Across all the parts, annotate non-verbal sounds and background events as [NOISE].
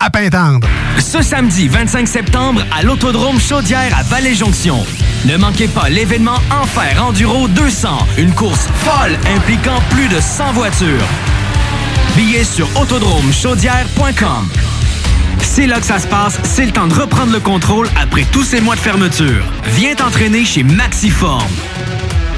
à Pintendre. Ce samedi 25 septembre à l'Autodrome Chaudière à Vallée-Jonction. Ne manquez pas l'événement Enfer Enduro 200, une course folle impliquant plus de 100 voitures. Billets sur autodromechaudière.com. C'est là que ça se passe, c'est le temps de reprendre le contrôle après tous ces mois de fermeture. Viens t'entraîner chez Maxiform.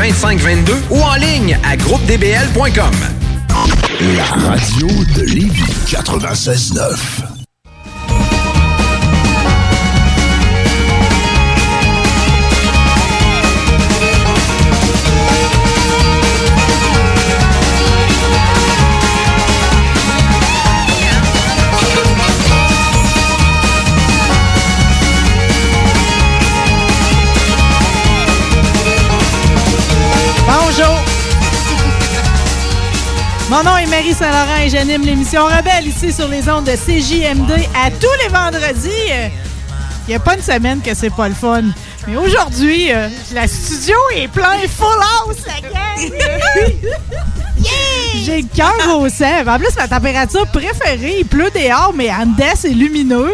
2522 ou en ligne à groupedbl.com. La radio de Lévis 96.9. Mon nom est Marie Saint-Laurent et j'anime l'émission Rebelle ici sur les ondes de CJMD à tous les vendredis. Il n'y a pas une semaine que c'est pas le fun. Mais aujourd'hui, euh, la studio est plein full house, la gang! [LAUGHS] J'ai le cœur au sang. En plus, ma température préférée, il pleut dehors, mais en dedans, c'est lumineux.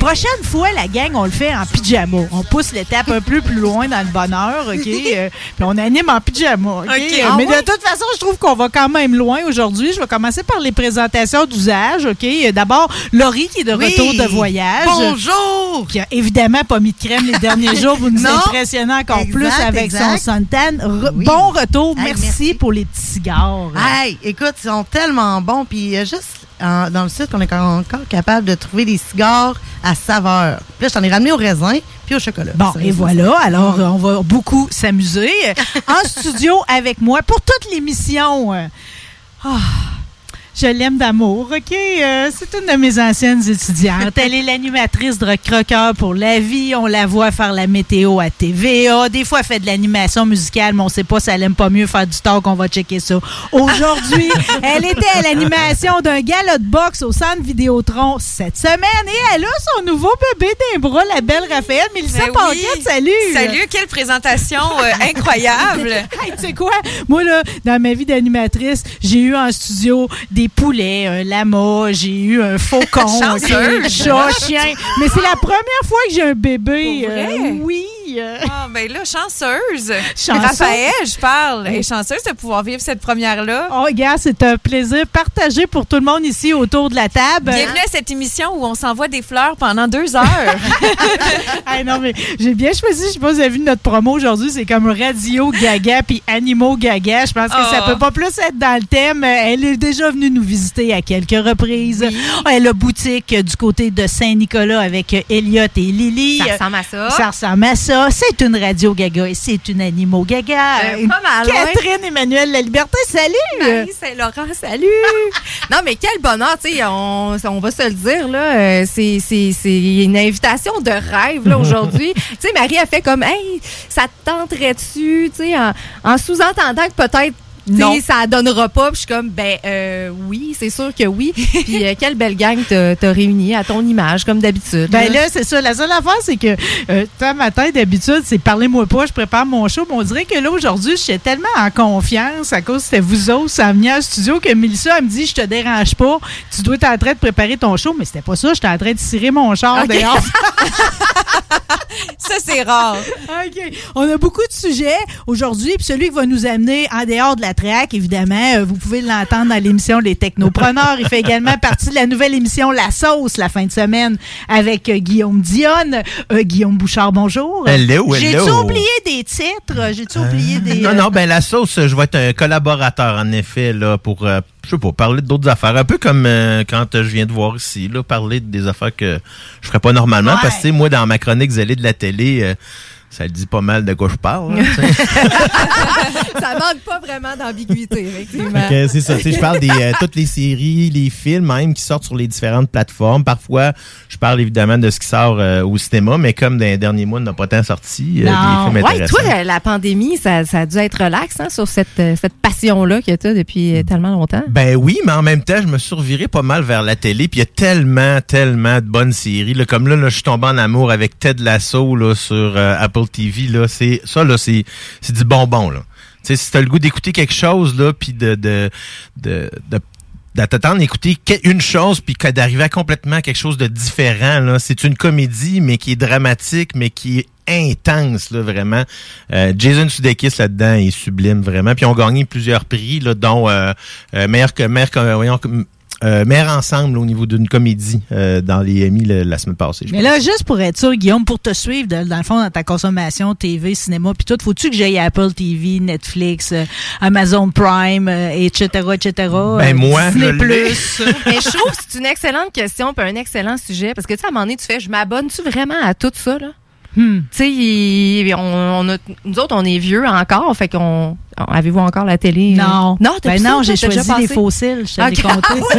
Prochaine fois, la gang, on le fait en pyjama. On pousse l'étape un peu plus loin dans le bonheur, OK? [LAUGHS] Euh, puis on anime en pyjama, OK? Euh, Ah mais de toute façon, je trouve qu'on va quand même loin aujourd'hui. Je vais commencer par les présentations d'usage, OK? Euh, D'abord, Laurie qui est de Oui. retour de voyage. Bonjour! Qui a évidemment pas mis de crème les derniers [LAUGHS] jours. Vous nous impressionnez encore Exact, plus avec exact. son suntan. Re- Oui. Bon retour. Hey, merci, merci. pour les petits cigares. Hey, écoute, ils sont tellement bons. Puis euh, juste en- dans le site, on est encore capable de trouver des cigares à saveur. Puis là, je t'en ai ramené au raisin puis au chocolat. Bon, et voilà. Alors, euh, on va beaucoup s'amuser. [LAUGHS] En studio avec moi pour toute l'émission. ah, Je l'aime d'amour, OK? Euh, c'est une de mes anciennes étudiantes. Elle est l'animatrice de Croqueur pour la vie. On la voit faire la météo à TVA. Des fois, elle fait de l'animation musicale, mais on sait pas si elle aime pas mieux faire du talk. On va checker ça. Aujourd'hui, [LAUGHS] elle était à l'animation d'un galop de boxe au centre Vidéotron cette semaine et elle a son nouveau bébé d'un bras, la belle Raphaël. Mélissa Ben oui. Paquette, salut! Salut, quelle présentation euh, incroyable! [LAUGHS] Hey, tu sais quoi? Moi, là, dans ma vie d'animatrice, j'ai eu en studio des poulets, un lama, j'ai eu un faucon, [LAUGHS] un chat, chien. Mais c'est la première fois que j'ai un bébé. Euh, oui. Euh, Ah, ben là, chanceuse. Chanceuse. Raphaël, je parle. Est chanceuse de pouvoir vivre cette première-là. Oh, gars, c'est un plaisir partagé pour tout le monde ici autour de la table. Bienvenue à cette émission où on s'envoie des fleurs pendant deux heures. [LAUGHS] [LAUGHS] Ah non, mais j'ai bien choisi. Je sais pas si vous avez vu notre promo aujourd'hui. C'est comme radio gaga puis animaux gaga. Je pense que ça Oh. peut pas plus être dans le thème. Elle est déjà venue nous visiter à quelques reprises. Elle a boutique du côté de Saint-Nicolas avec Elliot et Lily. Ça ressemble à ça. Ça ressemble à ça. C'est une radio gaga et c'est une animaux gaga. Euh, pas mal, ouais. Catherine Emmanuel La Liberté, salut! Marie Saint-Laurent, salut! [LAUGHS] non, mais quel bonheur, tu sais, on, on va se le dire, là, euh, c'est, une invitation de rêve, là, aujourd'hui. [LAUGHS] tu sais, Marie a fait comme, hey, ça te tenterait-tu, tu sais, en, en sous-entendant que peut-être, Non. ça donnera pas. Puis je suis comme, ben euh, oui, c'est sûr que oui. [LAUGHS] Puis euh, quelle belle gang t'as, réunie à ton image, comme d'habitude. Ben là, c'est ça. La seule affaire, c'est que euh, dans ma tête, d'habitude, c'est parlez-moi pas, je prépare mon show. Mais on dirait que là, aujourd'hui, je suis tellement en confiance à cause que c'était vous autres, ça a venu au studio, que Mélissa, elle me dit, je te dérange pas, tu dois être en train de préparer ton show. Mais c'était pas ça, j'étais en train de cirer mon char Ok. dehors. [LAUGHS] ça, c'est rare. [LAUGHS] OK. On a beaucoup de sujets aujourd'hui. Puis celui qui va nous amener en dehors de la évidemment, euh, vous pouvez l'entendre dans l'émission Les Technopreneurs. Il fait également [LAUGHS] partie de la nouvelle émission La Sauce la fin de semaine avec euh, Guillaume Dionne. Euh, Guillaume Bouchard, bonjour. Hello, J'ai-tu hello. oublié des titres? J'ai-tu oublié des... Non, non, ben la sauce, je vais être un collaborateur, en effet, là, pour, euh, je sais pas, parler d'autres affaires. Un peu comme euh, quand euh, je viens de voir ici, là, parler des affaires que je ferais pas normalement. Ouais. Parce que, moi, dans ma chronique Zélé de la télé, euh, ça dit pas mal de quoi je parle. là, tu sais. [LAUGHS] ça manque pas vraiment d'ambiguïté, effectivement. Que c'est ça, tu sais, je parle des euh, toutes les séries, les films même qui sortent sur les différentes plateformes. Parfois, je parle évidemment de ce qui sort euh, au cinéma, mais comme dans les derniers mois, on n'a pas tant sorti euh, des films Ouais, toi, la, la pandémie, ça, ça a dû être relax hein, sur cette, euh, cette passion-là que tu as depuis euh, tellement longtemps. Ben oui, mais en même temps, je me suis reviré pas mal vers la télé. Puis il y a tellement, tellement de bonnes séries. Là, comme là, là, je suis tombé en amour avec Ted Lasso là, sur euh, Apple TV. Là, c'est ça, là, c'est c'est du bonbon. Là. Tu sais, si t'as le goût d'écouter quelque chose, là, puis de de de, de t'attendre d'écouter une chose puis d'arriver à complètement quelque chose de différent c'est une comédie mais qui est dramatique mais qui est intense là vraiment Euh, Jason Sudeikis là-dedans est sublime vraiment puis ont gagné plusieurs prix là dont euh, euh, meilleur que meilleur voyons, euh, meilleur ensemble au niveau d'une comédie euh, dans les Emmy le- la semaine passée Mais là, juste pour être sûr, Guillaume, pour te suivre, de- dans le fond, dans ta consommation TV, cinéma, puis tout, faut-tu que j'aille Apple TV, Netflix, euh, Amazon Prime, euh, etc., etc. Ben, moi, Disney je. Plus? [LAUGHS] [LAUGHS] Mais je trouve que c'est une excellente question puis un excellent sujet parce que tu sais, à un moment donné, tu fais, je m'abonne-tu vraiment à tout ça, là? Hmm. Tu sais, on, on a- nous autres, on est vieux encore, fait qu'on. Avez-vous encore la télé? Non. Non, t'as Ben non, j'ai déjà choisi les fossiles, je te l'ai Ok. compté. [LAUGHS]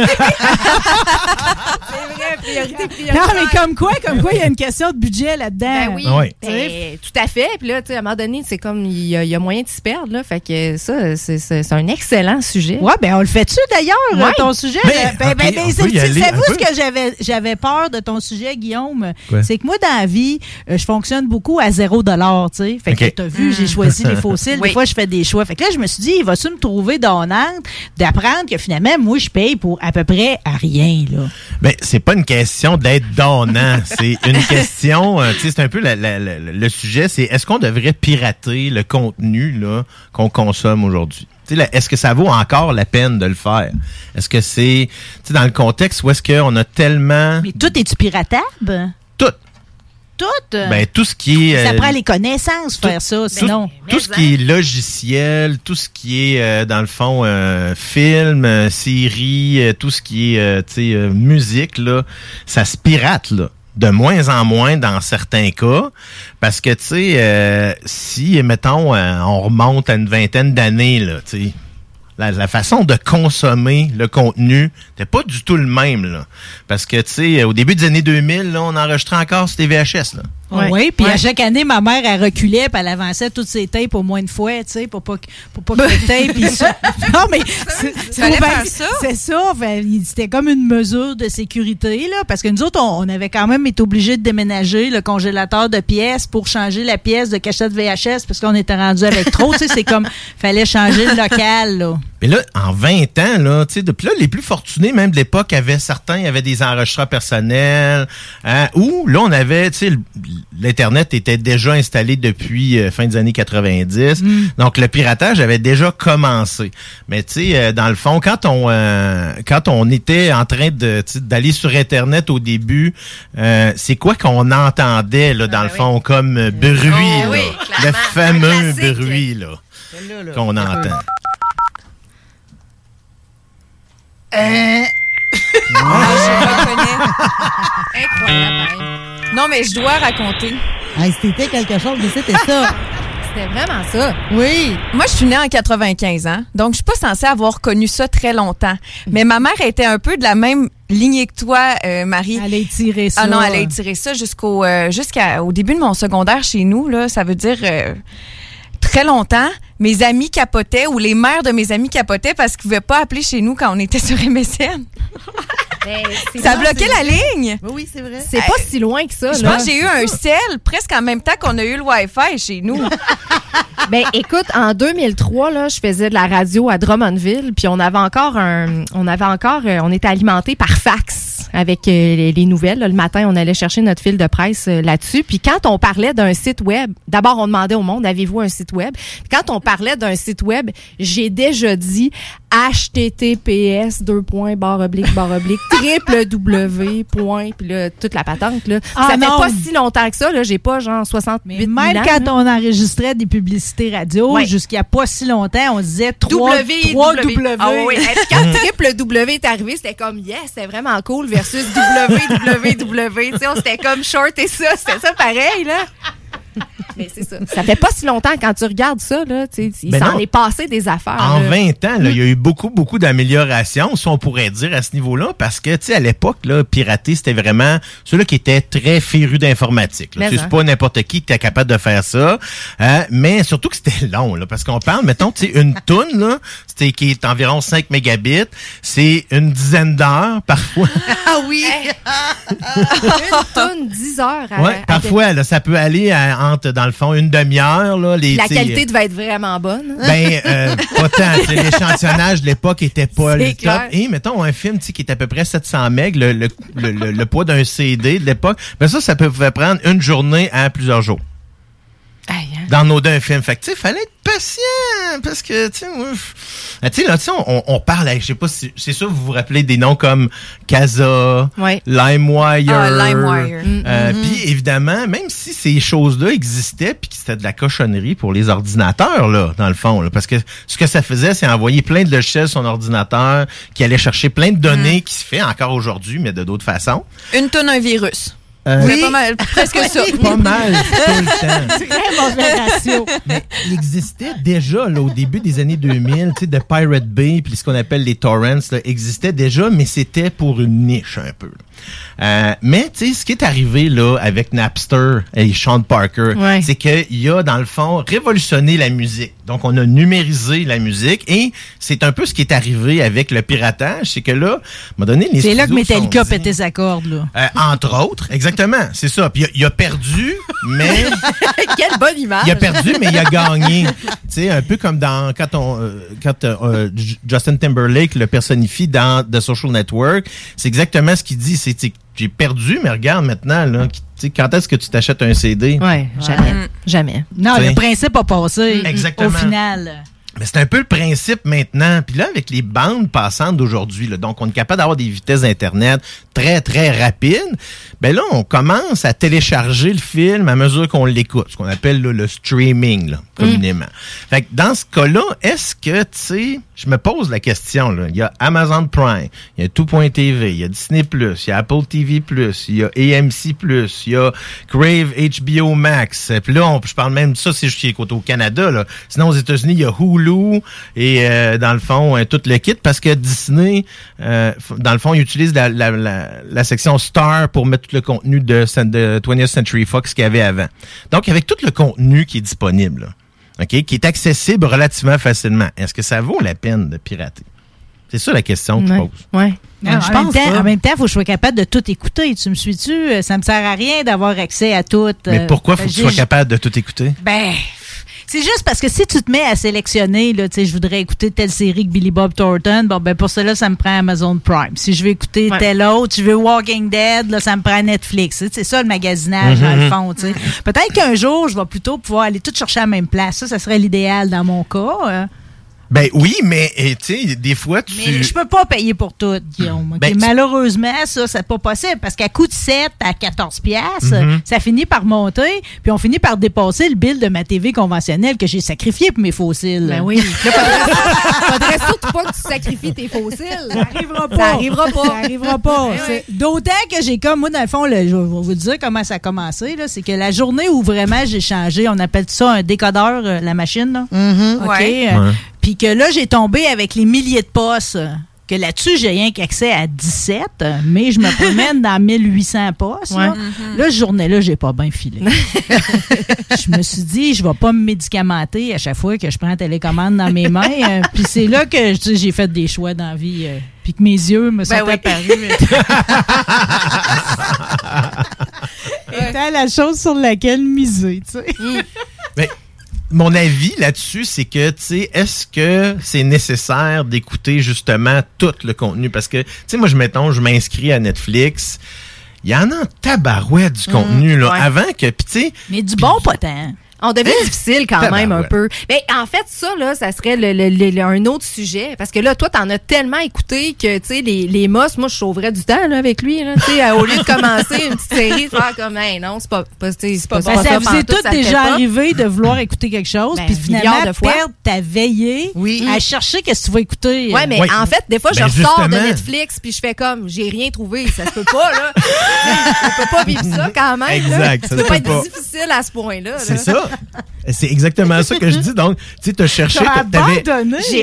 C'est vrai, priorité, priorité. Non, mais comme quoi, comme quoi, il y a une question de budget là-dedans. Ben oui, Ouais. ben, tout à fait. Puis là, tu sais, à un moment donné, c'est comme il y, a- il y a moyen de s'y perdre. Là, fait que ça, c'est- un excellent sujet. Ouais, ben on le fait-tu d'ailleurs, Ouais. euh, ton sujet? Mais, Euh, ben, ben, ok, ben, on c'est- peut y aller Savez-vous ce que j'avais j'avais peur de ton sujet, Guillaume? C'est que moi, dans la vie, euh, je fonctionne beaucoup à zéro dollar, tu sais. Fait que t'as vu, j'ai choisi les fossiles. Oui. Des fois, je fais des choix. Fait que là, je me suis dit, il va-tu me trouver donnante d'apprendre que finalement, moi, je paye pour à peu près à rien, là? Ben, c'est pas une question d'être donnant. [LAUGHS] c'est une question, euh, tu sais, c'est un peu la- la- la- le sujet, c'est est-ce qu'on devrait pirater le contenu là qu'on consomme aujourd'hui? Tu sais, là, Est-ce que ça vaut encore la peine de le faire? Est-ce que c'est, tu sais, dans le contexte où est-ce qu'on a tellement... Mais tout est-tu piratable? Tout. Tout? Ben, tout ce qui est... ça euh, prend les connaissances faire ça, tout, sinon. tout ce qui est logiciel, tout ce qui est euh, dans le fond euh, film, euh, série, euh, tout ce qui est euh, euh, musique là, ça se pirate là. De moins en moins dans certains cas, parce que tu sais, euh, si mettons, euh, on remonte à une vingtaine d'années là, tu sais, la, la façon de consommer le contenu n'était pas du tout le même. Là. Parce que, tu sais, au début des années 2000, là, on enregistrait encore sur des VHS. Là. Oui, puis Ouais. à chaque année, ma mère, elle reculait, puis elle avançait toutes ses tapes au moins une fois, tu sais, pour pas que, pour pas que le [LAUGHS] tape... il se- [LAUGHS] non, mais [LAUGHS] c'est ben, ça? C'est ça. fait, il- C'était comme une mesure de sécurité, là, parce que nous autres, on, on avait quand même été obligés de déménager le congélateur de pièces pour changer la pièce de cachette VHS, parce qu'on était rendu avec trop, tu sais, c'est comme, fallait changer le local, là. Mais là, en 20 ans, là, tu sais, depuis là, les plus fortunés, même de l'époque, avaient certains, avaient des enregistreurs personnels, hein, ou là, on avait, tu sais, l'Internet était déjà installé depuis euh, fin des années 90. Donc, le piratage avait déjà commencé. Mais, tu sais, euh, dans le fond, quand on, euh, quand on était en train de, d'aller sur Internet au début, euh, c'est quoi qu'on entendait, là, dans le fond, comme euh, bruit, Oh, là? oui, le fameux bruit, là, qu'on entend. Ah, je reconnais. Incroyable. hein. Non, mais je dois raconter. Hey, c'était quelque chose, mais c'était ça. [LAUGHS] C'était vraiment ça. Oui. Moi, je suis née en 95 ans, donc je suis pas censée avoir connu ça très longtemps. Mais ma mère était un peu de la même lignée que toi, euh, Marie. Elle a étiré ça. Ah non, elle a étiré ça jusqu'au euh, jusqu'au début de mon secondaire chez nous. Là, ça veut dire euh, très longtemps. Mes amis capotaient ou les mères de mes amis capotaient parce qu'ils pouvaient pas appeler chez nous quand on était [LAUGHS] sur MSN. [LAUGHS] Ça bloquait la ligne. Oui, c'est vrai. C'est pas si loin que ça. Je là. pense que j'ai eu un sel presque en même temps qu'on a eu le Wi-Fi chez nous. [LAUGHS] Ben écoute, en 2003 là, je faisais de la radio à Drummondville, puis on avait encore un on avait encore euh, on était alimenté par fax avec euh, les, les nouvelles. là. Le matin, on allait chercher notre fil de presse euh, là-dessus. Puis quand on parlait d'un site web, d'abord on demandait au monde avez-vous un site web? Puis Quand on parlait d'un site web, j'ai déjà dit https deux points barre oblique barre oblique [LAUGHS] triple w point puis là toute la patente là. Ah ça fait non. pas si longtemps que ça là, j'ai pas genre 68 000 Même ans, quand là. on enregistrait des publicités radio, Ouais. jusqu'à pas si longtemps, on disait 3 W, 3 W. W. Ah oui, [LAUGHS] quand triple W est arrivé, c'était comme yes, c'était vraiment cool versus W, W, W. Tu sais, on c'était comme short et ça, c'était ça pareil, là. Mais c'est ça. Ça fait pas si longtemps quand tu regardes ça, là. Tu sais, il Ben s'en non. est passé des affaires. En là. 20 ans, il y a eu beaucoup, beaucoup d'améliorations, si on pourrait dire, à ce niveau-là, parce que, tu à l'époque, là, pirater, c'était vraiment ceux-là qui étaient très férus d'informatique. C'est pas n'importe qui qui était capable de faire ça, hein, mais surtout que c'était long, là, parce qu'on parle, mettons, tu sais, une toune, là, qui est environ 5 mégabits, c'est une dizaine d'heures, parfois. [LAUGHS] Ah oui. [LAUGHS] Une tonne, 10 heures. à- Ouais, à- parfois, là, ça peut aller à- entre, dans le fond, une demi-heure, là, les, La qualité devait être vraiment bonne. Ben, euh, pas tant. L'échantillonnage de l'époque était pas le top. Et mettons un film tu sais, qui est à peu près 700 MB, le, le, le, le- le poids d'un CD de l'époque, ben ça, ça pouvait prendre une journée à plusieurs jours. Dans nos deux films. Fait que, tu sais, fallait être patient, parce que, tu sais, là, tu sais, on, on parle, avec- je sais pas si, c'est sûr, vous vous rappelez des noms comme Casa, Ouais. LimeWire. Ah, LimeWire. Euh, Mm-hmm. Puis, évidemment, même si ces choses-là existaient, puis que c'était de la cochonnerie pour les ordinateurs, là, dans le fond, là, parce que ce que ça faisait, c'est envoyer plein de logiciels sur son ordinateur, qui allait chercher plein de données, Mm. qui se fait encore aujourd'hui, mais de d'autres façons. Une tonne, un virus. Euh, C'est pas mal, presque ça. [LAUGHS] Pas mal, tout le temps. [LAUGHS] Très mauvais ratio. Mais il existait déjà là, au début des années 2000, tu sais, de Pirate Bay, puis ce qu'on appelle les torrents, là, existait déjà, mais c'était pour une niche un peu. Euh, mais tu sais, ce qui est arrivé là avec Napster et Sean Parker, Ouais. c'est qu'il a dans le fond révolutionné la musique. Donc on a numérisé la musique et c'est un peu ce qui est arrivé avec le piratage, c'est que là, à un moment donné, les C'est là que Metallica pétait sa corde, là. euh, entre autres, exactement, c'est ça. Puis il a- perdu, mais [LAUGHS] Quelle bonne image. il a perdu, mais il a gagné. tu sais, un peu comme dans quand on euh, quand euh, euh, Justin Timberlake le personnifie dans The Social Network, c'est exactement ce qu'il dit. C'est tu sais, j'ai perdu, mais regarde maintenant là, qui- tu sais, quand est-ce que tu t'achètes un CD Ouais, jamais. Jamais. Non, T'sais. le principe a passé. Exactement. Au final. Mais c'est un peu le principe maintenant. Puis là, avec les bandes passantes d'aujourd'hui, donc on est capable d'avoir des vitesses d'Internet très, très rapides, ben là, on commence à télécharger le film à mesure qu'on l'écoute, ce qu'on appelle là, le streaming, là, communément. Fait que dans ce cas-là, est-ce que, tu sais, je me pose la question. Là. Il y a Amazon Prime, il y a Tout.tv, il y a Disney+, il y a Apple TV+, il y a AMC+, il y a Crave HBO Max. Puis là, je parle même de ça, c'est juste au Canada. Là. Sinon, aux États-Unis, il y a Hulu et euh, dans le fond, euh, tout le kit parce que Disney, euh, dans le fond, il utilise la, la, la, section Star pour mettre tout le contenu de, de 20th Century Fox qu'il y avait avant. Donc, avec tout le contenu qui est disponible, là, OK, qui est accessible relativement facilement. Est-ce que ça vaut la peine de pirater? C'est ça la question que je pose. Ouais. Non, je en, même pense temps, pas. en même temps, il faut que je sois capable de tout écouter. Tu me suis-tu? Euh, Ça me sert à rien d'avoir accès à tout. Mais euh, pourquoi faut que tu sois capable de tout écouter? Ben, c'est juste parce que si tu te mets à sélectionner, là, tu sais, je voudrais écouter telle série que Billy Bob Thornton, bon, ben, pour cela, ça me prend Amazon Prime. Si je veux écouter Ouais. telle autre, je veux Walking Dead, là, ça me prend Netflix. C'est ça le magasinage, dans le fond, tu sais. Peut-être qu'un jour, je vais plutôt pouvoir aller tout chercher à la même place. Ça, ça serait l'idéal dans mon cas. euh. Ben oui, mais eh, tu sais, des fois, tu... Mais je peux pas payer pour tout, Guillaume. Ben, tu- Malheureusement, ça, c'est pas possible parce qu'à coût de 7 à 14 pièces, Mhm. ça finit par monter, puis on finit par dépasser le bill de ma TV conventionnelle que j'ai sacrifié pour mes fossiles. Ben oui. [LAUGHS] Là, faudrait, surtout pas que tu sacrifies tes fossiles. Ça arrivera pas. Ça arrivera pas. Ça arrivera pas. Ben ouais. D'autant que j'ai comme, moi, dans le fond, là, je vais vous dire comment ça a commencé. C'est que la journée où vraiment j'ai changé, on appelle ça un décodeur, euh, la machine. Là. OK? Ouais. euh, Ouais. Puis que là, j'ai tombé avec les milliers de postes. euh, Que là-dessus, j'ai rien qu'accès à 17, euh, mais je me [LAUGHS] promène dans 1800 postes. Là, Ouais. Là, cette journée-là, j'ai pas bien filé. [LAUGHS] je me suis dit, je vais pas me médicamenter à chaque fois que je prends la télécommande dans mes mains. euh, [LAUGHS] Puis c'est là que j'ai fait des choix dans la vie. euh, puis que mes yeux me sont Ben oui. apparus. Étant la chose sur laquelle miser, tu sais. Ben, mon avis là-dessus, c'est que, tu sais, est-ce que c'est nécessaire d'écouter justement tout le contenu? Parce que, tu sais, moi, je mettons, je m'inscris à Netflix. Il y en a en tabarouette du contenu, là. ouais. Avant que, puis tu sais, Mais du bon, tant. On devient difficile quand même un peu. Mais en fait, ça, là, ça serait le, le- le- le- un autre sujet. Parce que là, toi, t'en as tellement écouté que, tu sais, les, les mosses, moi, je sauverais du temps là, avec lui. Là, tu sais, euh, au lieu de commencer une petite série, de faire comme, hey, non, c'est pas, pas, tu sais, c'est pas, Ben, pas ça vous est tout déjà arrivé de vouloir écouter quelque chose, Ben, puis finalement de fois. perdre ta veillée à chercher qu'est-ce que tu vas écouter. Ouais, mais en fait, des fois, je Ben, ressors de. Netflix puis je fais comme, j'ai rien trouvé. Ça se peut pas, là. [LAUGHS] On peut pas vivre ça quand même. là. Exact, ça Ça peut pas être difficile à ce point-là. là. c'est ça. [LAUGHS] C'est exactement ça que je dis. Donc, tu sais, t'as cherché, t'avais...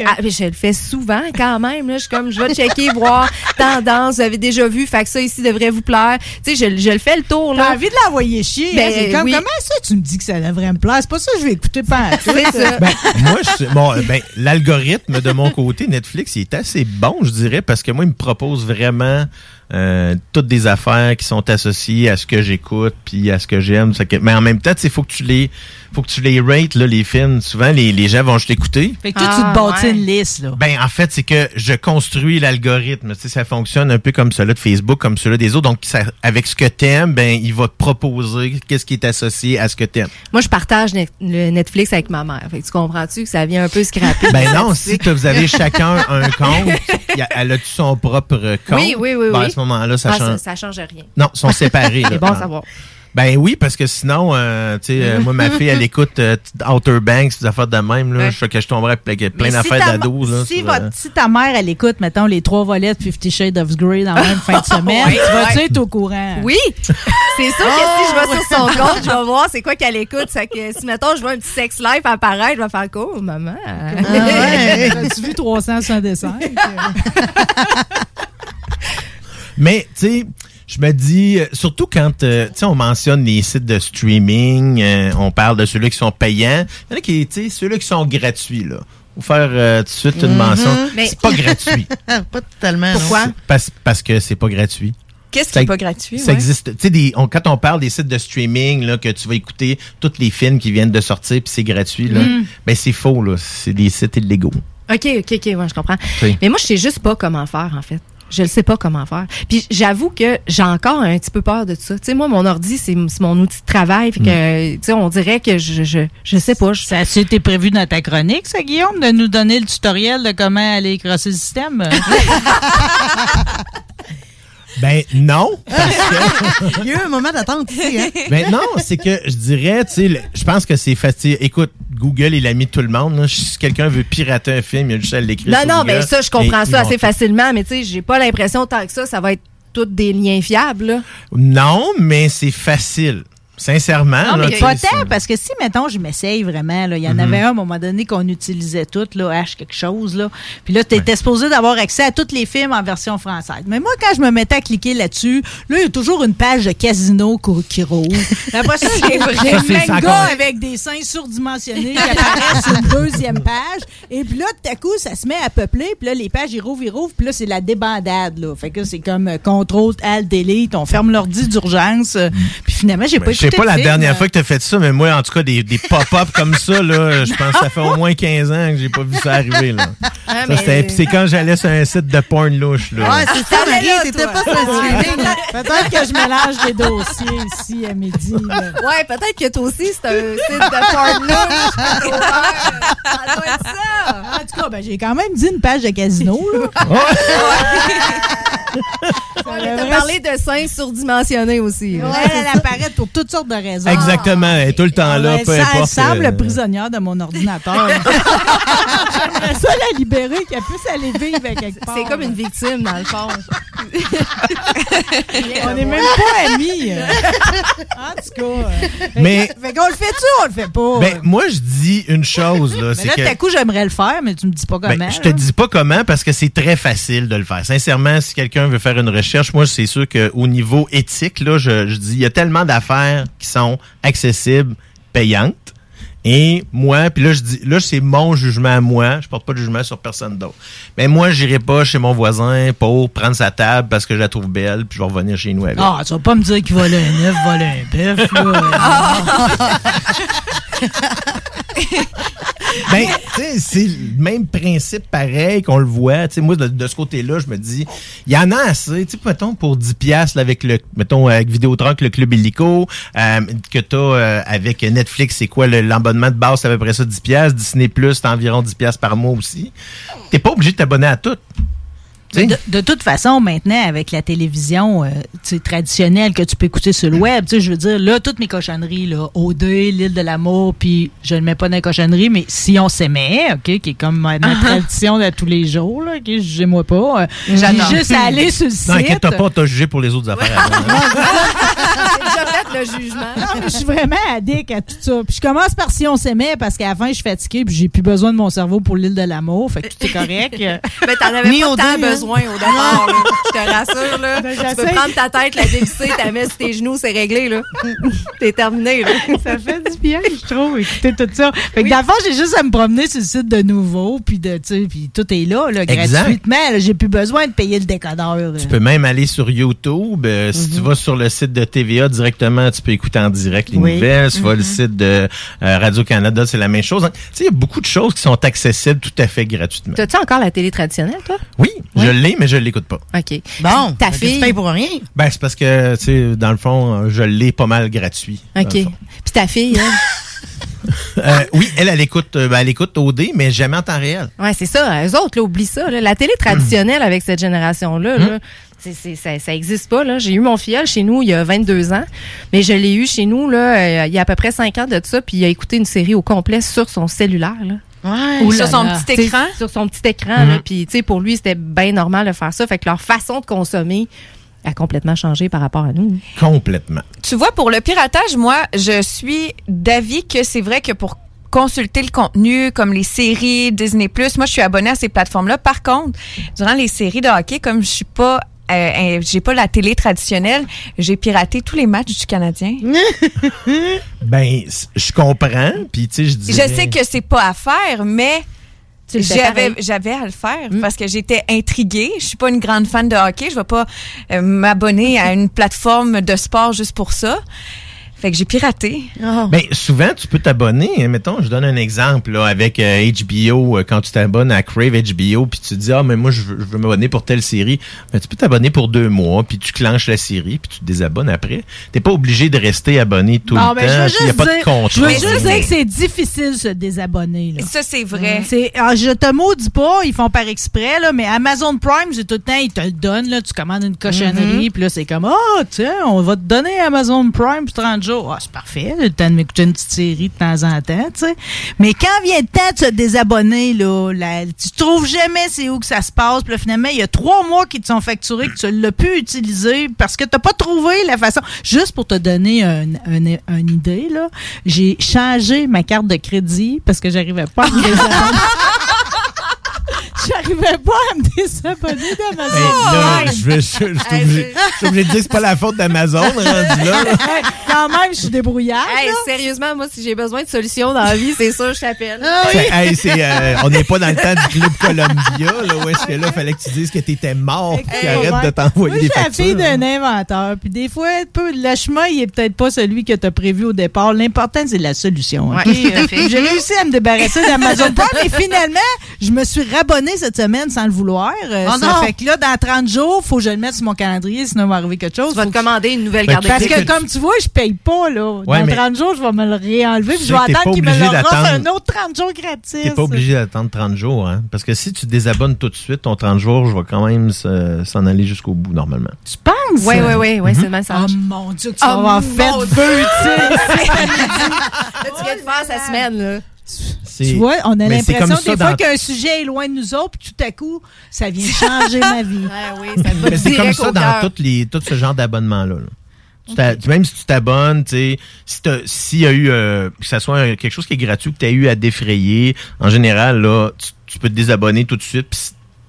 ah, je le fais souvent quand même. Là. Je suis comme, je vais checker, voir [LAUGHS] tendance. Vous avez déjà vu, fait que ça ici devrait vous plaire. Tu sais, je, je le fais le tour. T'as envie de l'envoyer chier. Ben, hein? C'est comme, oui. comment ça, tu me dis que ça devrait me plaire? C'est pas ça que je vais écouter pas. C'est ça. Ben, moi, je, bon, ben, l'algorithme de mon côté, Netflix, il est assez bon, je dirais, parce que moi, il me propose vraiment euh, toutes des affaires qui sont associées à ce que j'écoute puis à ce que j'aime. Mais en même temps, il faut que tu les faut que tu les rates, là, les films. Souvent, les, les gens vont juste l'écouter. Fait que toi, Ah, tu te bâtis ouais. une liste, là. Ben, en fait, c'est que je construis l'algorithme. Tu sais, ça fonctionne un peu comme cela de Facebook, comme cela des autres. Donc, ça, avec ce que t'aimes, ben, il va te proposer qu'est-ce qui est associé à ce que t'aimes. Moi, je partage net- le Netflix avec ma mère. Fait que tu comprends-tu que ça vient un peu scraper? Ben non, si que vous avez chacun [LAUGHS] un compte, a- elle a-tu son propre compte? Oui, oui, oui, Ben, oui. À ce moment-là, ça Ah, change. ça, ça change rien. Non, ils sont [LAUGHS] séparés. là. C'est bon à Ah. savoir. Ben oui, parce que sinon, euh, tu sais, euh, moi, ma fille, elle [LAUGHS] écoute euh, Outer Banks, des affaires de même, là. Ouais. Je sais que je tomberais avec plein d'affaires si d'ados, là. Si, votre- euh, si ta mère, elle écoute, mettons, les trois volets de Fifty Shades of Grey dans la même fin de [LAUGHS] semaine, tu vas-tu ouais. être au courant? Oui! C'est sûr que si je vais sur son compte, je vais voir c'est quoi qu'elle écoute. C'est que si, mettons, je vois un petit sex life apparaître, je vais faire quoi, maman? [LAUGHS] ouais. As-tu vu 365? Mais, tu sais, je me dis, euh, surtout quand, euh, tu sais, on mentionne les sites de streaming, euh, on parle de ceux-là qui sont payants. Il y en a qui, tu sais, ceux-là qui sont gratuits, là. Faut faire euh, tout de suite une Mhm. mention. C'est pas gratuit. [LAUGHS] pas totalement. non. Pourquoi? Parce, parce que c'est pas gratuit. Qu'est-ce qui n'est pas gratuit? Ça ouais? existe. Tu sais, on- quand on parle des sites de streaming, là, que tu vas écouter tous les films qui viennent de sortir, puis c'est gratuit, là, Mm. ben c'est faux, là. C'est des sites illégaux. OK, OK, OK, ouais, je comprends. Oui. Mais moi, je sais juste pas comment faire, en fait. Je ne sais pas comment faire. Puis j'avoue que j'ai encore un petit peu peur de ça. Tu sais, moi, mon ordi, c'est mon outil de travail. Fait que, tu sais, on dirait que je, je, je sais pas. je- Ça été prévu dans ta chronique, ça, Guillaume, de nous donner le tutoriel de comment aller crosser le système? [LAUGHS] Ben non, parce que... [LAUGHS] Il y a eu un moment d'attente ici. Hein? ben non, c'est que je dirais, tu sais, je pense que c'est facile. Écoute, Google est l'ami de tout le monde. là. Si quelqu'un veut pirater un film, il a juste à l'écrire. Non, non, mais ça, je comprends ça assez facilement, mais tu sais, j'ai pas l'impression tant que ça, ça va être tous des liens fiables. là. Non, mais c'est facile. Sincèrement. Non, mais pas tant, parce que si, mettons, je m'essaye vraiment, là, il y en Mhm. avait un à un moment donné qu'on utilisait toutes, là, H quelque chose, là. Puis là, tu étais supposé d'avoir accès à tous les films en version française. Mais moi, quand je me mettais à cliquer là-dessus, là, il y a toujours une page de casino qui roule. Après ça, j'ai [LAUGHS] encore- gars avec des seins surdimensionnés qui apparaissent sur une deuxième page. Et puis là, tout à coup, ça se met à peupler. Puis là, les pages, ils rouvrent, ils rouvrent. Puis là, c'est la débandade, là. Fait que c'est comme euh, contrôle, alt, delete. On ferme l'ordi d'urgence. euh, Puis finalement, j'ai pas Ben, Je sais pas la dernière fois que tu as fait ça, mais moi, en tout cas, des, des pop-up comme ça, là, je pense que ça fait au moins 15 ans que j'ai pas vu ça arriver. Là. Ah, Ça, mais- c'est quand j'allais sur un site de porn louche. Là. Ouais, c'est ça, Marie, t'étais pas sur. Peut-être que je mélange les dossiers ici à midi. là. Ouais, peut-être que toi aussi, c'est un site de porn louche. [LAUGHS] Ça doit être ça. En tout cas, ben, j'ai quand même dit une page de casino. Là. [LAUGHS] On a parlé de seins surdimensionnés aussi. Ouais, elle apparaît pour toutes sortes de raisons. Exactement, elle est tout le temps là, peu ça, importe. Elle semble euh, prisonnière de mon ordinateur. [LAUGHS] J'aimerais ça la libérer, qu'elle puisse aller vivre quelque part. C'est comme une victime, dans le fond. [LAUGHS] On n'est même pas amis. [LAUGHS] en tout cas. euh, Mais- Fait qu'on le fait-tu ou on le fait pas? Ben, moi, je dis une chose. Là, Mais c'est là, que... tout à coup, j'aimerais le faire, mais tu me dis pas comment. Ben, je te dis pas comment parce que c'est très facile de le faire. Sincèrement, si quelqu'un veut faire une recherche, moi, c'est sûr qu'au niveau éthique, là, je, je dis, il y a tellement d'affaires qui sont accessibles, payantes. Et moi, puis là, je dis, là, c'est mon jugement à moi. Je porte pas de jugement sur personne d'autre. Mais moi, j'irai pas chez mon voisin pour prendre sa table parce que je la trouve belle, puis je vais revenir chez nous avec. Ah, tu vas pas me dire qu'il vole un œuf, vole un bœuf, là. [LAUGHS] [LAUGHS] Ben, c'est le même principe pareil qu'on le voit. Tu sais, moi, de, ce côté-là, je me dis, il y en a assez. Tu mettons, pour 10 piastres, avec le, mettons, avec Vidéotron, le Club Illico, euh, que t'as euh, avec Netflix, c'est quoi, l'abonnement de base, c'est à peu près ça, 10 piastres. Disney+, c'est environ 10 piastres par mois aussi. T'es pas obligé de t'abonner à tout. De, de toute façon, maintenant, avec la télévision euh, traditionnelle que tu peux écouter sur le web, je veux dire, là, toutes mes cochonneries, là, OD, l'île de l'amour, puis je ne mets pas dans les cochonneries, mais si on s'aimait, OK, qui est comme ma, ma [LAUGHS] tradition de tous les jours, là, OK, jugez-moi pas. euh, J'ai juste à aller sur le site. Non, inquiète-toi pas, t'as jugé pour les autres affaires. [LAUGHS] [LAUGHS] [LAUGHS] le jugement. Non, mais je suis vraiment addict à tout ça. Puis je commence par si on s'aimait, parce qu'à la fin, je suis fatiguée, puis j'ai plus besoin de mon cerveau pour l'île de l'amour, fait que tout est correct. [LAUGHS] Mais t'en avais Ni pas tant hein. besoin au départ. là. Je te rassure. Là. [LAUGHS] Ben, tu peux prendre ta tête, la dévisser, ta mets sur tes genoux, c'est réglé. là. T'es terminé. Là. ça fait du bien, je trouve, écouter tout ça. Fait que fond, j'ai juste à me promener sur le site de nouveau, puis de, tu sais, puis tout est là, là gratuitement. J'ai plus besoin de payer le décodeur. là. Tu peux même aller sur YouTube. Euh, Si tu vas sur le site de TVA directement, tu peux écouter en direct les Oui. nouvelles. Tu vas le site de euh, Radio-Canada, c'est la même chose. Tu sais, il y a beaucoup de choses qui sont accessibles tout à fait gratuitement. T'as-tu encore la télé traditionnelle, toi? Oui, je l'ai, mais je l'écoute pas. OK. Bon, Ta fille. Tu payes pour rien. Ben, c'est parce que, tu sais, dans le fond, je l'ai pas mal gratuit. OK. Puis ta fille, elle? [LAUGHS] Euh, oui, elle, elle écoute, euh, ben, elle écoute OD, mais jamais en temps réel. Ouais, c'est ça. Eux autres, là, oublient ça. là. La télé traditionnelle avec cette génération-là, là, c'est, c'est- ça, ça existe pas. Là. J'ai eu mon filleul chez nous il y a 22 ans, mais je l'ai eu chez nous là, euh, il y a à peu près 5 ans de ça, puis il a écouté une série au complet sur son cellulaire. Là. Ouais. Ou là sur son là. petit écran? T'sais, Sur son petit écran. là. Puis, tu sais, pour lui, c'était bien normal de faire ça. Fait que leur façon de consommer a complètement changé par rapport à nous. Complètement. Tu vois, pour le piratage, moi, je suis d'avis que c'est vrai que pour consulter le contenu comme les séries Disney+, moi je suis abonnée à ces plateformes-là. Par contre, durant les séries de hockey, comme je suis pas euh, euh, j'ai pas la télé traditionnelle, j'ai piraté tous les matchs du Canadien. [LAUGHS] Ben, je comprends, puis tu sais, je Je dirais... sais que c'est pas à faire, mais j'avais à le faire parce que j'étais intriguée. Je suis pas une grande fan de hockey, je vais pas euh, m'abonner à une plateforme de sport juste pour ça. Fait que j'ai piraté. Ben, souvent, tu peux t'abonner. hein, Mettons, je donne un exemple là, avec euh, HBO. euh, quand tu t'abonnes à Crave HBO, puis tu te dis, ah, mais moi, je veux, je veux m'abonner pour telle série. Ben, tu peux t'abonner pour deux mois, puis tu clenches la série, puis tu te désabonnes après. T'es pas obligé de rester abonné tout Bon, le ben, je veux temps. juste Il n'y a pas dire- de contrôle. Je veux juste dire que c'est difficile de se désabonner. Là. Ça, c'est vrai. C'est, ah, je te maudis pas, ils font par exprès, là, mais Amazon Prime, c'est tout le temps, ils te le donnent, là, tu commandes une cochonnerie, puis là, c'est comme, ah, tiens, on va te donner Amazon Prime pour 30 jours. ah, c'est parfait, le temps de m'écouter une petite série de temps en temps, tu sais. Mais quand vient le temps de se désabonner, là, là, tu trouves jamais c'est où que ça se passe. Puis là, finalement, il y a trois mois qui te sont facturés que tu l'as pu utiliser parce que tu n'as pas trouvé la façon. Juste pour te donner un- un- une idée, là, j'ai changé ma carte de crédit parce que j'arrivais pas à me [LAUGHS] [LAUGHS] [LAUGHS] J'arrivais pas à me désabonner d'Amazon. Hey, là, je vais- je- je suis obligé, je suis obligé de dire que c'est pas la faute d'Amazon, rendu là. là. Hey, Quand même, je suis débrouillard. Hey, sérieusement, moi, si j'ai besoin de solutions dans la vie, c'est ça, je t'appelle. C'est- hey, c'est, euh, on n'est pas dans le temps du Club Columbia, là, où est-ce que là, fallait que tu dises que t'étais mort, puis arrête de t'envoyer Moi, des je suis la fille d'un inventeur. Puis des fois, peu, le chemin, il est peut-être pas celui que tu as prévu au départ. L'important, c'est la solution. ok? Ouais, tout à fait. J'ai réussi à me débarrasser d'Amazon Prime, mais finalement, je me suis rabonné cette semaine sans le vouloir. Euh, Oh ça non! fait que là, dans 30 jours, faut que je le mette sur mon calendrier, sinon il va arriver quelque chose. Tu vas te commander une nouvelle Ben, carte de Parce que, comme tu vois, je paye pas, là. Ouais, dans mais- 30 jours, je vais me le réenlever, puis Tu je vais attendre pas qu'il me obligé le offre un autre 30 jours gratis. T'es pas obligé d'attendre 30 jours, hein? Parce que si tu désabonnes tout de suite, ton 30 jours, je vais quand même se- s'en aller jusqu'au bout, normalement. Tu penses? Oui, oui, oui, oui, c'est le message. Oh mon Dieu, que tu vas Oh, avoir mon fait vœu, tu sais. Là, tu viens de faire sa [LAUGHS] semaine, là. Tu vois, on a l'impression des fois dans- qu'un sujet est loin de nous autres, puis tout à coup, ça vient [LAUGHS] changer ma vie. Oui, ça va Mais c'est comme ça dans toutes les, tout ce genre d'abonnement-là. là. Tu t'a- Même si tu t'abonnes, si s'il y a eu, euh, que ça soit un- quelque chose qui est gratuit, que tu as eu à défrayer, en général, là, tu, tu peux te désabonner tout de suite, puis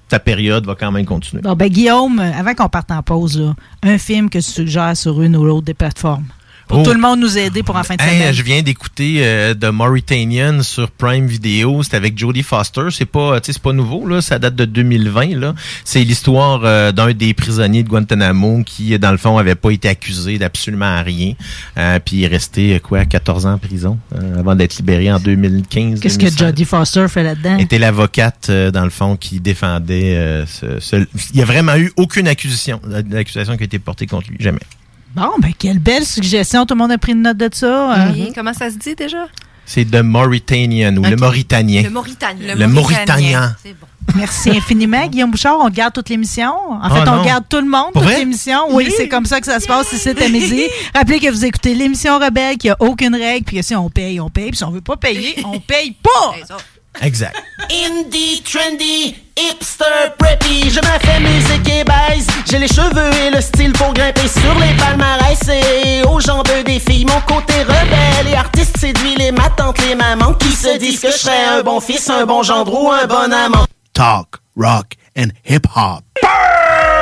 ta période va quand même continuer. Bon, ben Guillaume, avant qu'on parte en pause, là, un film que tu suggères sur une ou l'autre des plateformes. Pour Oh. tout le monde nous aider pour en fin de Hey, semaine. je viens d'écouter euh, The Mauritanian sur Prime Video. C'est avec Jodie Foster. C'est pas, tu sais, c'est pas nouveau là. Ça date de 2020 là. C'est l'histoire euh, d'un des prisonniers de Guantanamo qui, dans le fond, avait pas été accusé d'absolument rien. Euh, puis il est resté euh, quoi, 14 ans en prison euh, avant d'être libéré en 2015. Qu'est-ce que 2016. Jodie Foster fait là-dedans? était l'avocate euh, dans le fond qui défendait euh, ce, ce- il y a vraiment eu aucune accusation l'accusation qui a été portée contre lui jamais Bon, ben quelle belle suggestion. Tout le monde a pris une note de ça. hein? Et Comment ça se dit déjà? c'est The Mauritanian ou le. Mauritanien Le Mauritanien. Le Mauritanien. Merci infiniment, [LAUGHS] Guillaume Bouchard. On te garde toute l'émission. En fait, Ah, on non. garde tout le monde Pour toute l'émission. Oui, c'est comme ça que ça se passe ici à midi. [LAUGHS] Rappelez que vous écoutez l'émission Rebelle, qu'il n'y a aucune règle, puis que si on paye, on paye, puis si on veut pas payer, [LAUGHS] on paye pas. Exact Indie, trendy, hipster, preppy, je me fais musique et baise. J'ai les cheveux et le style pour grimper sur les palmarès. Et aux jambes des filles, mon côté rebelle et artiste séduit les ma tante, les mamans qui se disent que je serais un bon fils, un bon gendre ou un bon amant. Talk, rock and hip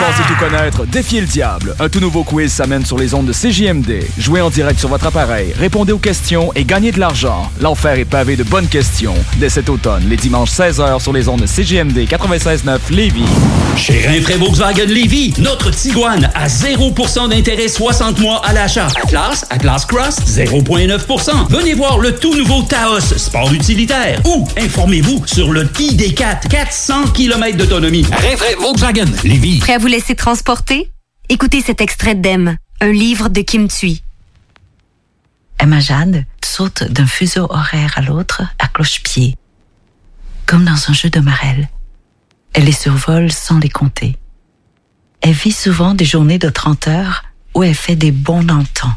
Vous pensez tout connaître? Défiez le diable. Un tout nouveau quiz s'amène sur les ondes de CJMD. Jouez en direct sur votre appareil, répondez aux questions et gagnez de l'argent. L'enfer est pavé de bonnes questions. Dès cet automne, les dimanches 16h sur les ondes de CJMD 96.9 Lévis. Chez Rinfraie Volkswagen Lévy, notre Tiguan à 0% d'intérêt 60 mois à l'achat. Atlas, Atlas Cross, 0,9%. Venez voir le tout nouveau Taos, sport utilitaire. Ou informez-vous sur le ID4, 400 km d'autonomie. Rinfraie Volkswagen Lévy. Prêt à vous laisser transporter? Écoutez cet extrait d'Em, un livre de Kim Thuy. Emma Jade saute d'un fuseau horaire à l'autre à cloche-pied, comme dans un jeu de marelle. Elle les survole sans les compter. Elle vit souvent des journées de 30 heures où elle fait des bonds dans le temps.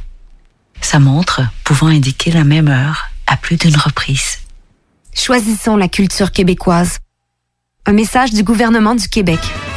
Sa montre pouvant indiquer la même heure à plus d'une reprise. Choisissons la culture québécoise. Un message du gouvernement du Québec.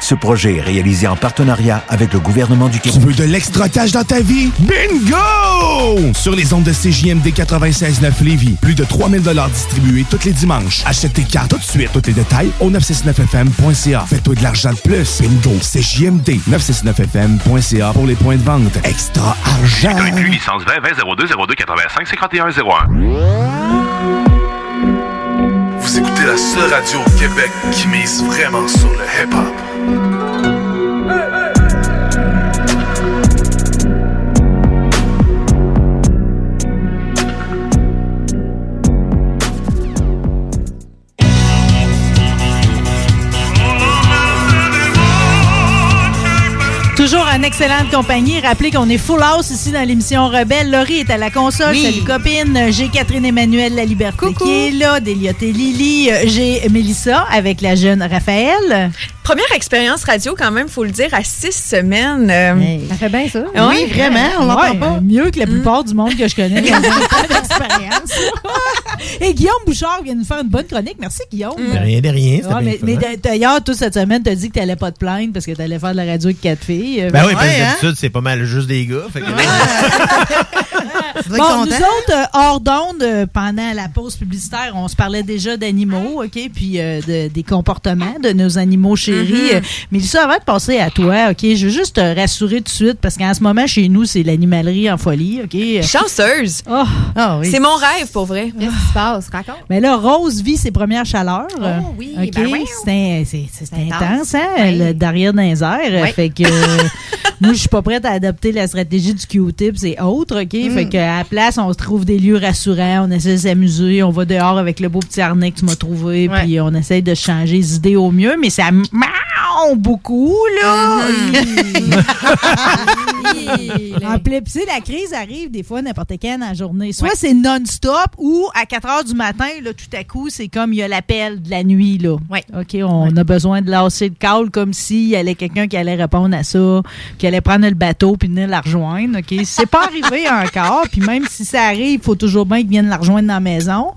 Ce projet est réalisé en partenariat avec le gouvernement du Québec. Tu veux de l'extra cash dans ta vie? Bingo! Sur les ondes de CJMD 96.9 Lévis, plus de 3000 distribués tous les dimanches. Achète tes cartes tout de suite. Tous les détails au 969FM.ca. Fais-toi de l'argent de plus. Bingo! CJMD 969FM.ca pour les points de vente. Extra argent! inclus licence 20 20 02 02 85 51 01. Vous écoutez la seule radio au Québec qui mise vraiment sur le hip-hop. Toujours en excellente compagnie. Rappelez qu'on est full house ici dans l'émission Rebelle. Laurie est à la console. Oui. Salut copine. J'ai Catherine Emmanuel La Liberté qui est là. Déliote et Lily. J'ai Mélissa avec la jeune Raphaël. Première expérience radio, quand même, faut le dire, à six semaines. Euh, Ça fait bien ça. Oui, vraiment, on l'entend pas. euh, Mieux que la plupart du monde que je connais. [LAUGHS] d'expérience. [LAUGHS] Et Guillaume Bouchard vient de nous faire une bonne chronique. Merci, Guillaume. De rien, de rien, mais, d'ailleurs, toi, cette semaine, t'as dit que t'allais pas te plaindre parce que t'allais faire de la radio avec quatre filles. Ben oui, parce Ouais, que hein? d'habitude, c'est pas mal juste des gars. Fait que- [LAUGHS] [LAUGHS] Bon, nous autres, euh, hors d'onde, euh, pendant la pause publicitaire, on se parlait déjà d'animaux, OK, puis euh, de- des comportements de nos animaux chéris. Euh, Mais ça, avant de passer à toi, OK, je veux juste te rassurer tout de suite, parce qu'en ce moment, chez nous, c'est l'animalerie en folie, OK? Chanceuse. Oh, C'est mon rêve, pour vrai. Qu'est-ce qui se passe? Raconte. Mais là, Rose vit ses premières chaleurs. Oh oui, OK? ben oui. C'est un- c'est- c'est intense, intense. hein? Le derrière dans les airs. Oui. Fait que euh, [LAUGHS] moi, je suis pas prête à adopter la stratégie du Q-tip et autres, OK? Mm. Fait que à la place, on se trouve des lieux rassurants, on essaie de s'amuser, on va dehors avec le beau petit harnais que tu m'as trouvé, puis on essaie de changer les idées au mieux, mais ça beaucoup, là! [LAUGHS] En puis tu sais, la crise arrive des fois n'importe quand dans la journée. Soit c'est non-stop ou à 4 heures du matin, là, tout à coup, c'est comme il y a l'appel de la nuit. Là. OK, on a besoin de lasser le call comme s'il y allait quelqu'un qui allait répondre à ça, qui allait prendre le bateau puis venir la rejoindre. OK, c'est pas [LAUGHS] arrivé encore. Puis même si ça arrive, il faut toujours bien qu'ils viennent la rejoindre dans la maison.